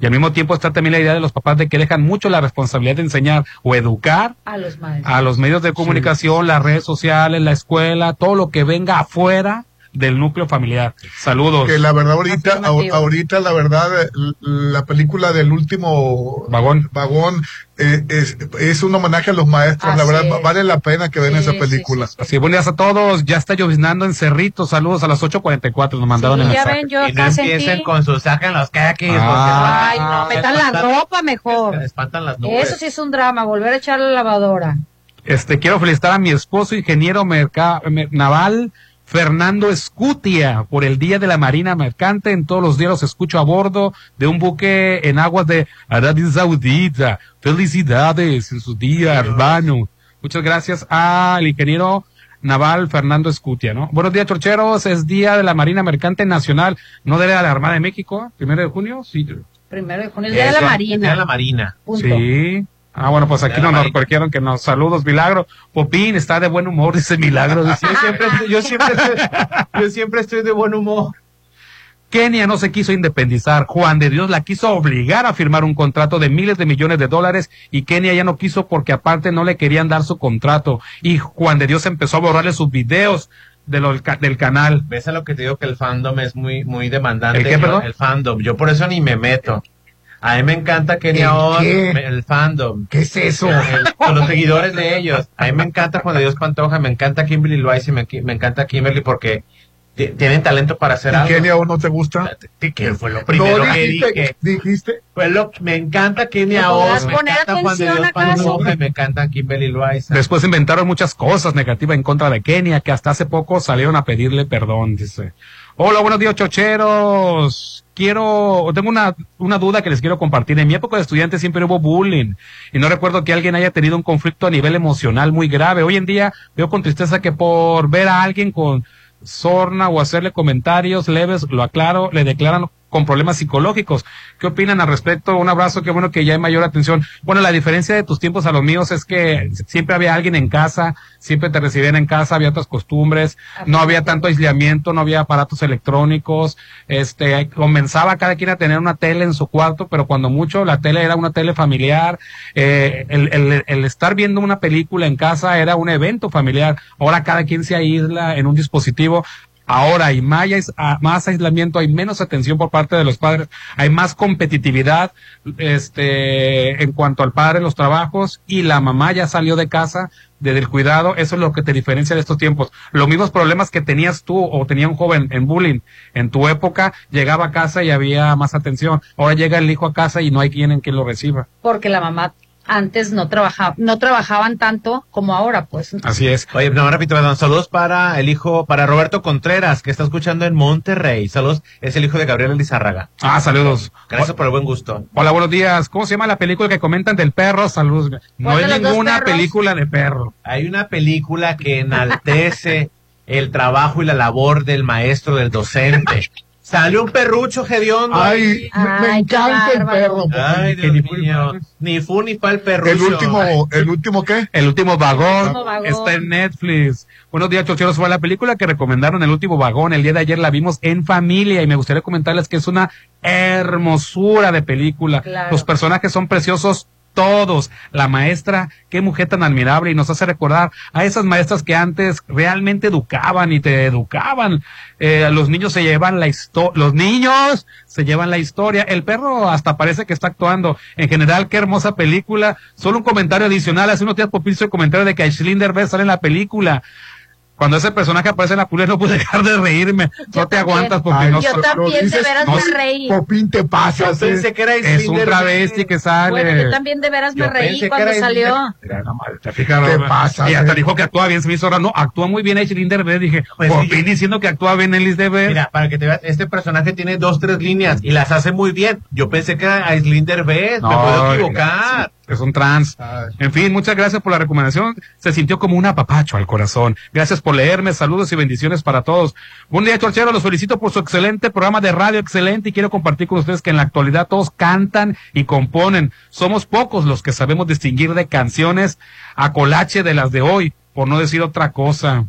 Y al mismo tiempo está también la idea de los papás de que dejan mucho la responsabilidad de enseñar o educar A los maestros. a los medios de comunicación, las redes sociales, la escuela, todo lo que venga afuera del núcleo familiar. Saludos. Que la verdad ahorita, ahorita la verdad, la película del último Vagón. vagón eh, es, es un homenaje a los maestros. la verdad, es. vale la pena que vean Sí, esa sí, película. sí, sí. Así, buenos días a todos. Ya está lloviznando en Cerrito. Saludos a las 8.44. Nos mandaron Sí, el ya mensaje. ven, yo Y no empiecen sentí. con sus sacan los caquis. Ah. Ay, no, metan la espantan- ropa mejor. porque espantan las nubes. Eso sí es un drama, volver a echar la lavadora. Este, quiero felicitar a mi esposo, ingeniero merca- mer- naval, Fernando Escutia, por el Día de la Marina Mercante. En todos los días los escucho a bordo de un buque en aguas de Arabia Saudita. Felicidades en su día, hermano. Muchas gracias al ingeniero naval Fernando Escutia, ¿no? Buenos días, chorcheros. Es Día de la Marina Mercante Nacional. ¿No de la Armada de México? ¿Primero de junio? Sí. Primero de junio, el día de la Marina. Día de la Marina. Punto. Sí. Ah, bueno, pues aquí no nos requirieron que nos saludos, Milagro. Popín está de buen humor, dice Milagro. Dice, Yo siempre, yo siempre, estoy, yo siempre estoy de buen humor. Kenia no se quiso independizar. Juan de Dios la quiso obligar a firmar un contrato de miles de millones de dólares y Kenia ya no quiso porque aparte no le querían dar su contrato. Y Juan de Dios empezó a borrarle sus videos de lo- del canal. ¿Ves a lo que te digo que el fandom es muy, muy demandante? ¿El qué, Yo- perdón? El fandom. Yo por eso ni me meto. A mí me encanta Kenia ¿El On, qué? me- el fandom. ¿Qué es eso? El- con los seguidores de ellos. A mí me encanta Juan de Dios Pantoja, me encanta Kimberly Loaiza y me, me encanta Kimberly porque ti- tienen talento para hacer ¿Y algo. Kenia aún no te gusta? ¿Qué fue lo primero no, que dijiste, dije? dijiste. Fue lo, me encanta Kenia ¿Me encanta Juan de Dios? Pantoja y me encanta Kimberly Loaiza. Después inventaron muchas cosas negativas en contra de Kenia, que hasta hace poco salieron a pedirle perdón, dice. Hola, buenos días, chocheros. Quiero, tengo una, una duda que les quiero compartir. En mi época de estudiante siempre hubo bullying y no recuerdo que alguien haya tenido un conflicto a nivel emocional muy grave. Hoy en día veo con tristeza que por ver a alguien con sorna o hacerle comentarios leves, lo aclaro, le declaran con problemas psicológicos. ¿Qué opinan al respecto? Un abrazo, qué bueno que ya hay mayor atención. Bueno, la diferencia de tus tiempos a los míos es que siempre había alguien en casa, siempre te recibían en casa, había otras costumbres, no había tanto aislamiento, no había aparatos electrónicos, este, comenzaba cada quien a tener una tele en su cuarto, pero cuando mucho la tele era una tele familiar, eh, el, el, el estar viendo una película en casa era un evento familiar, ahora cada quien se aísla en un dispositivo, Ahora hay ah, más aislamiento, hay menos atención por parte de los padres, hay más competitividad este, en cuanto al padre los trabajos y la mamá ya salió de casa desde el cuidado, eso es lo que te diferencia de estos tiempos. Los mismos problemas que tenías tú o tenía un joven en bullying en tu época, llegaba a casa y había más atención. Ahora llega el hijo a casa y no hay quien en quien lo reciba. Porque la mamá antes no trabajaba, no trabajaban tanto como ahora, pues. Así es. Oye, no, repito, perdón. Saludos para el hijo, para Roberto Contreras, que está escuchando en Monterrey. Saludos, es el hijo de Gabriel Lizárraga. Ah, saludos. Gracias por el buen gusto. Hola, buenos días. ¿Cómo se llama la película que comentan del perro? Saludos. No ¿Cuál hay ninguna película de perro. Hay una película que enaltece el trabajo y la labor del maestro, del docente. Sale un perrucho hediondo. Ay, me- me Ay, qué encanta el perro. Ay, Dios mío. Ni fu ni fa el perrucho. El último, el último qué? El último vagón, último vagón. está en Netflix. Buenos días, chocheros. Fue la película que recomendaron, El último vagón. El día de ayer la vimos en familia y me gustaría comentarles que es una hermosura de película. Claro. Los personajes son preciosos todos. La maestra, qué mujer tan admirable y nos hace recordar a esas maestras que antes realmente educaban y te educaban. Eh, los niños se llevan la historia, los niños se llevan la historia. El perro hasta parece que está actuando. En general, qué hermosa película. Solo un comentario adicional. Hace unos días Popil hizo el comentario de que Aislinn Derbez sale en la película. Cuando ese personaje aparece en la película no pude dejar de reírme. no te aguantas porque Ay, no Yo también de dices, veras no, me reí. Popín, te pasas. Yo pensé que era es un travesti que sale. Bueno, yo también de veras me Yo reí pensé que cuando salió. Mira, no, madre, te fijas, ¿Qué no, pasa, Y hasta dijo que actúa bien, se me hizo raro. No, actúa muy bien Aislinn Derbez. Dije, Pues por sí, fin yo- diciendo que actúa bien Elis Derbez. Mira, para que te veas, este personaje tiene dos, tres líneas y las hace muy bien. Yo pensé que era Aislinn Derbez, me No, puedo equivocar. Es un trans. Ay. En fin, muchas gracias por la recomendación. Se sintió como un apapacho al corazón. Gracias por leerme. Saludos y bendiciones para todos. Buen día, Chorchero. Los felicito por su excelente programa de radio, excelente. Y quiero compartir con ustedes que en la actualidad todos cantan y componen. Somos pocos los que sabemos distinguir de canciones a colache de las de hoy, por no decir otra cosa.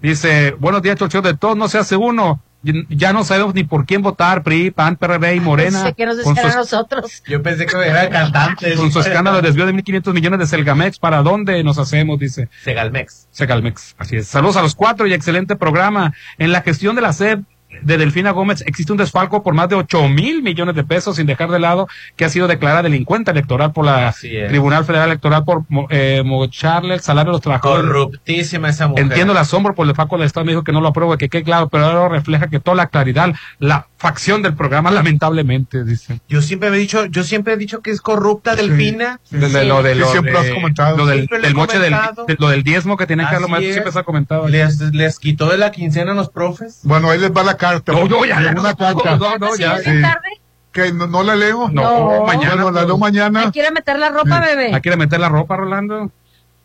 Dice, buenos días, Chorchero. De todos no se hace uno. Ya no sabemos ni por quién votar, PRI, PAN, PRD y Morena. Pensé que nos Con decían su a nosotros. Yo pensé que era cantante. con su escándalo de desvío de 1.500 millones de Selgamex, ¿para dónde nos hacemos? Dice Segalmex. Segalmex. Así es. Saludos a los cuatro y excelente programa. En la gestión de la SEP de Delfina Gómez existe un desfalco por más de 8 mil millones de pesos, sin dejar de lado que ha sido declarada delincuente electoral por la. Tribunal Federal Electoral por eh, mocharle el salario de los trabajadores. Corruptísima esa mujer. Entiendo el asombro por el desfalco del Estado, me dijo que no lo apruebo, que quede claro, pero ahora refleja que toda la claridad, la facción del programa, lamentablemente, dice. Yo siempre he dicho, yo siempre he dicho que es corrupta Delfina. De, de lo de Sí, lo siempre de- has comentado. lo del, lo del moche del, de- lo del diezmo que tienen que es. siempre se ha comentado. Les, les quitó de la quincena a los profes. Bueno, ahí les va la carta. No, no, ya, Una no, carta. no, no, ya. ¿Sí, tarde? Que no, no la leo. No, No. mañana. Bueno, la leo mañana. ¿Me quiere meter la ropa, bebé? ¿A quiere meter la ropa, Rolando?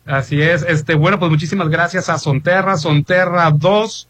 Así es. Este, bueno, pues muchísimas gracias a Sonterra, Sonterra 2.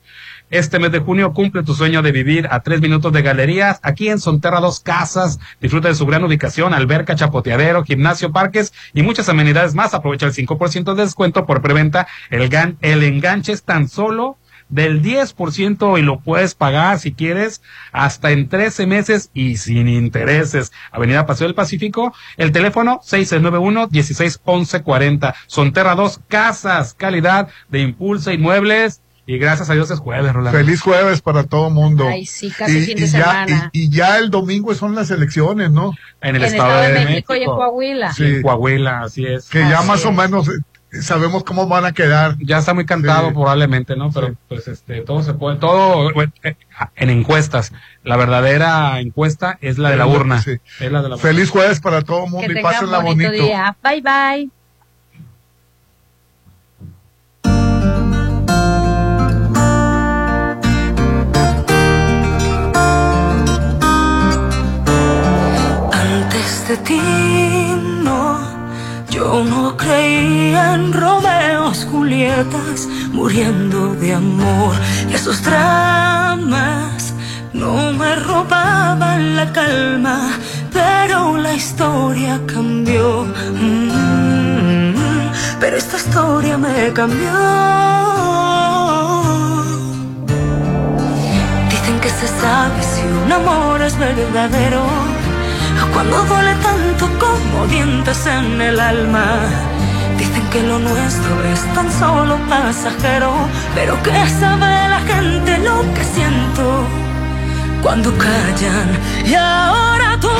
Este mes de junio cumple tu sueño de vivir a tres minutos de galerías. Aquí en Sonterra Dos Casas. Disfruta de su gran ubicación, alberca, chapoteadero, gimnasio, parques y muchas amenidades más. Aprovecha el 5% de descuento por preventa. El, gan- el enganche es tan solo del 10% y lo puedes pagar si quieres hasta en 13 meses y sin intereses. Avenida Paseo del Pacífico, el teléfono 6691-161140. Sonterra 2 Casas, calidad de Impulsa Inmuebles. Y gracias a Dios es jueves, Rolando. Feliz jueves para todo mundo. Ay, sí, casi fin de ya, semana. y, y ya el domingo son las elecciones, ¿no? En el en Estado, de, México. y en Coahuila. Sí. En Coahuila, así es. Que ya más o menos eh, sabemos cómo van a quedar. Ya está muy cantado Sí. probablemente, ¿no? Pero Sí. pues este, todo se puede, todo eh, en encuestas. La verdadera encuesta es la de la urna. Sí. Es la de la urna. Feliz jueves para todo el Que mundo y pásenla bonito, bonito. día. Bye, bye. De ti, no, yo no creía en Romeos, Julietas, muriendo de amor. Esos dramas no me robaban la calma, pero la historia cambió. Mm, pero esta historia me cambió. Dicen que se sabe si un amor es verdadero. Cuando duele tanto como dientes en el alma. Dicen que lo nuestro es tan solo pasajero. Pero que sabe la gente lo que siento cuando callan. Y ahora tú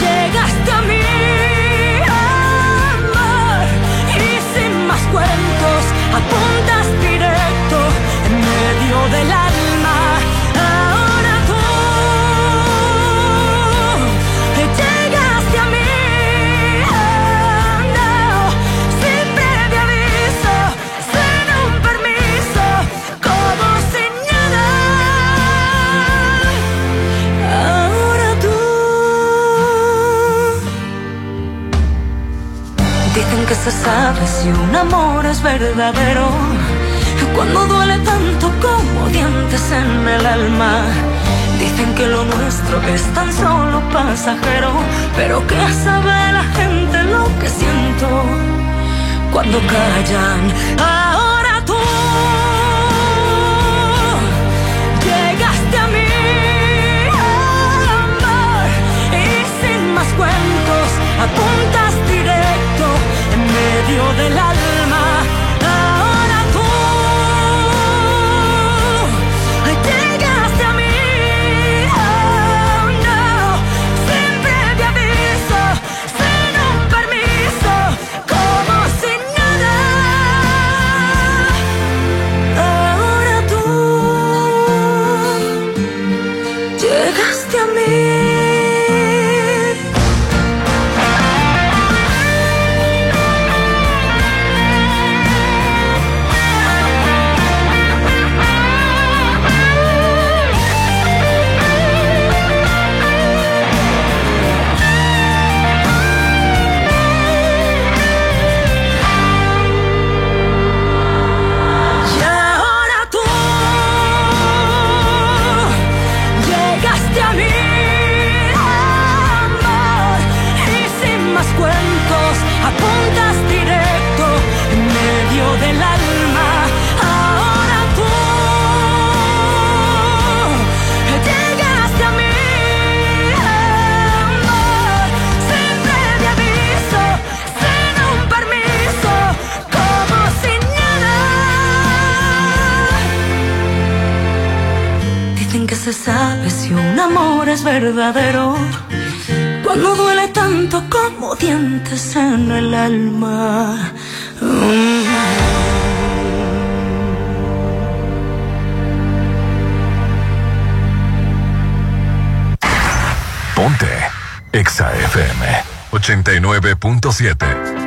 llegaste a mí, amor. Y sin más cuentos, apuntas directo en medio del alma. tristeza sabes si un amor es verdadero. Cuando duele tanto como dientes en el alma. Dicen que lo nuestro es tan solo pasajero, pero que sabe la gente lo que siento cuando callan. Ahora tú llegaste a mí, amor, y sin más cuentos apunta salió del alma. 89.7.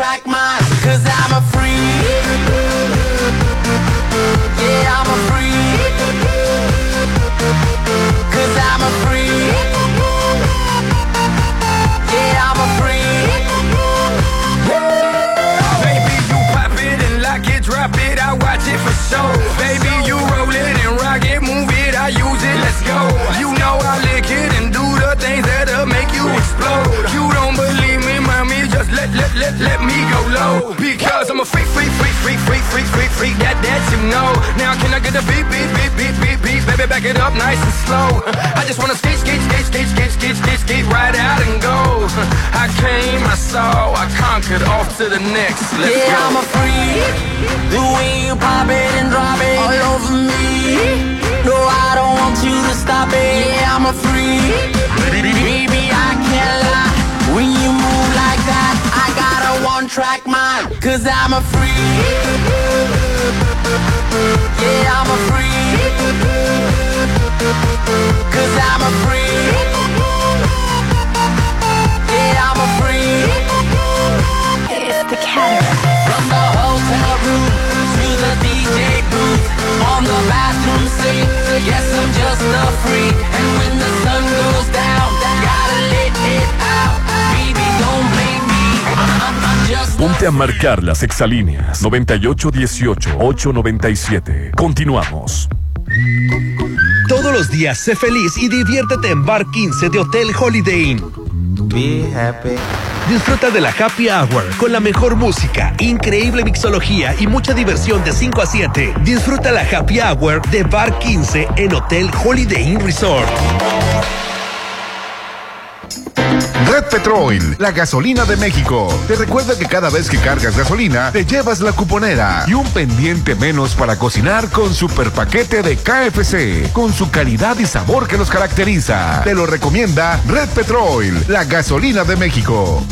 track mine, cause I'm a freak. Yeah, I'm a freak. Cause I'm a freak. Yeah, I'm a freak. Yeah. Baby, you pop it and lock it, drop it, I watch it for show. Baby, you roll it and rock it, move it, I use it, let's go. let, let me go low. Because I'm a freak, freak, freak, freak, freak, freak, freak, freak, that, that you know. Now can I get the beat, beat, beat, beat, beat, beat, baby, back it up nice and slow. I just wanna skate, skate, skate, skate, skate, skate, skate, skate right out and go. I came, I saw, I conquered, off to the next. Let's yeah, go. I'm a freak. The way you pop it and drop it all over me. No, I don't want you to stop it. Yeah, I'm a freak. Baby, I can't lie. When you track mind. Cause I'm a freak. Yeah, I'm a freak. Cause I'm a freak. Yeah, I'm a freak. It's the cataract. From the hotel room to the DJ booth, on the bathroom sink. Yes, I'm just a freak. And when the sun goes down, gotta let it out. Ponte a marcar las exalíneas 9818-897. Continuamos. Todos los días sé feliz y diviértete en Bar 15 de Hotel Holiday Inn. Be happy. Disfruta de la Happy Hour con la mejor música, increíble mixología y mucha diversión de 5 a 7. Disfruta la Happy Hour de Bar 15 en Hotel Holiday Inn Resort. Red Petrol, la gasolina de México. Te recuerda que cada vez que cargas gasolina, te llevas la cuponera y un pendiente menos para cocinar con super paquete de KFC, con su calidad y sabor que los caracteriza. Te lo recomienda Red Petrol, la gasolina de México.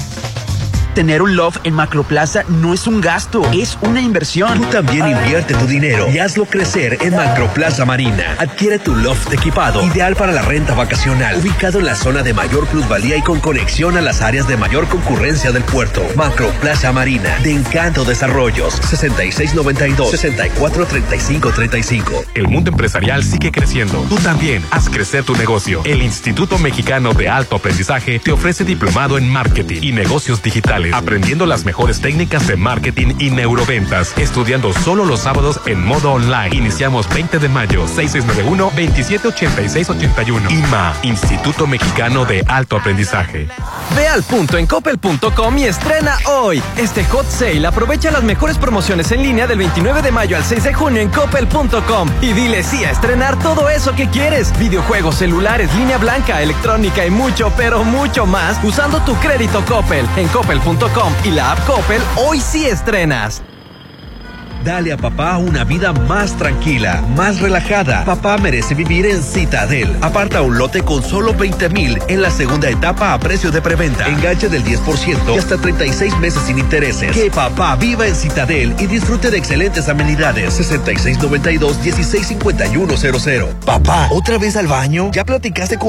Tener un loft en Macroplaza no es un gasto, es una inversión. Tú también invierte tu dinero y hazlo crecer en Macroplaza Marina. Adquiere tu loft equipado, ideal para la renta vacacional, ubicado en la zona de mayor plusvalía y con conexión a las áreas de mayor concurrencia del puerto. Macroplaza Marina, de Encanto Desarrollos, 6692-643535. El mundo empresarial sigue creciendo. Tú también haz crecer tu negocio. El Instituto Mexicano de Alto Aprendizaje te ofrece diplomado en marketing y negocios digitales, aprendiendo las mejores técnicas de marketing y neuroventas, estudiando solo los sábados en modo online. Iniciamos 20 de mayo, 6691-278681. IMA, Instituto Mexicano de Alto Aprendizaje. Ve al punto en coppel.com y estrena hoy. Este hot sale aprovecha las mejores promociones en línea del 29 de mayo al 6 de junio en coppel.com y dile sí a estrenar todo eso que quieres. Videojuegos, celulares, línea blanca, electrónica y mucho, pero mucho más usando tu crédito Coppel. En coppel.com y la app Coppel hoy sí estrenas. Dale a papá una vida más tranquila, más relajada. Papá merece vivir en Citadel. Aparta un lote con solo 20 mil en la segunda etapa a precio de preventa. Enganche del 10% y hasta 36 meses sin intereses. Que papá viva en Citadel y disfrute de excelentes amenidades. 6692-165100. Papá, ¿otra vez al baño? ¿Ya platicaste con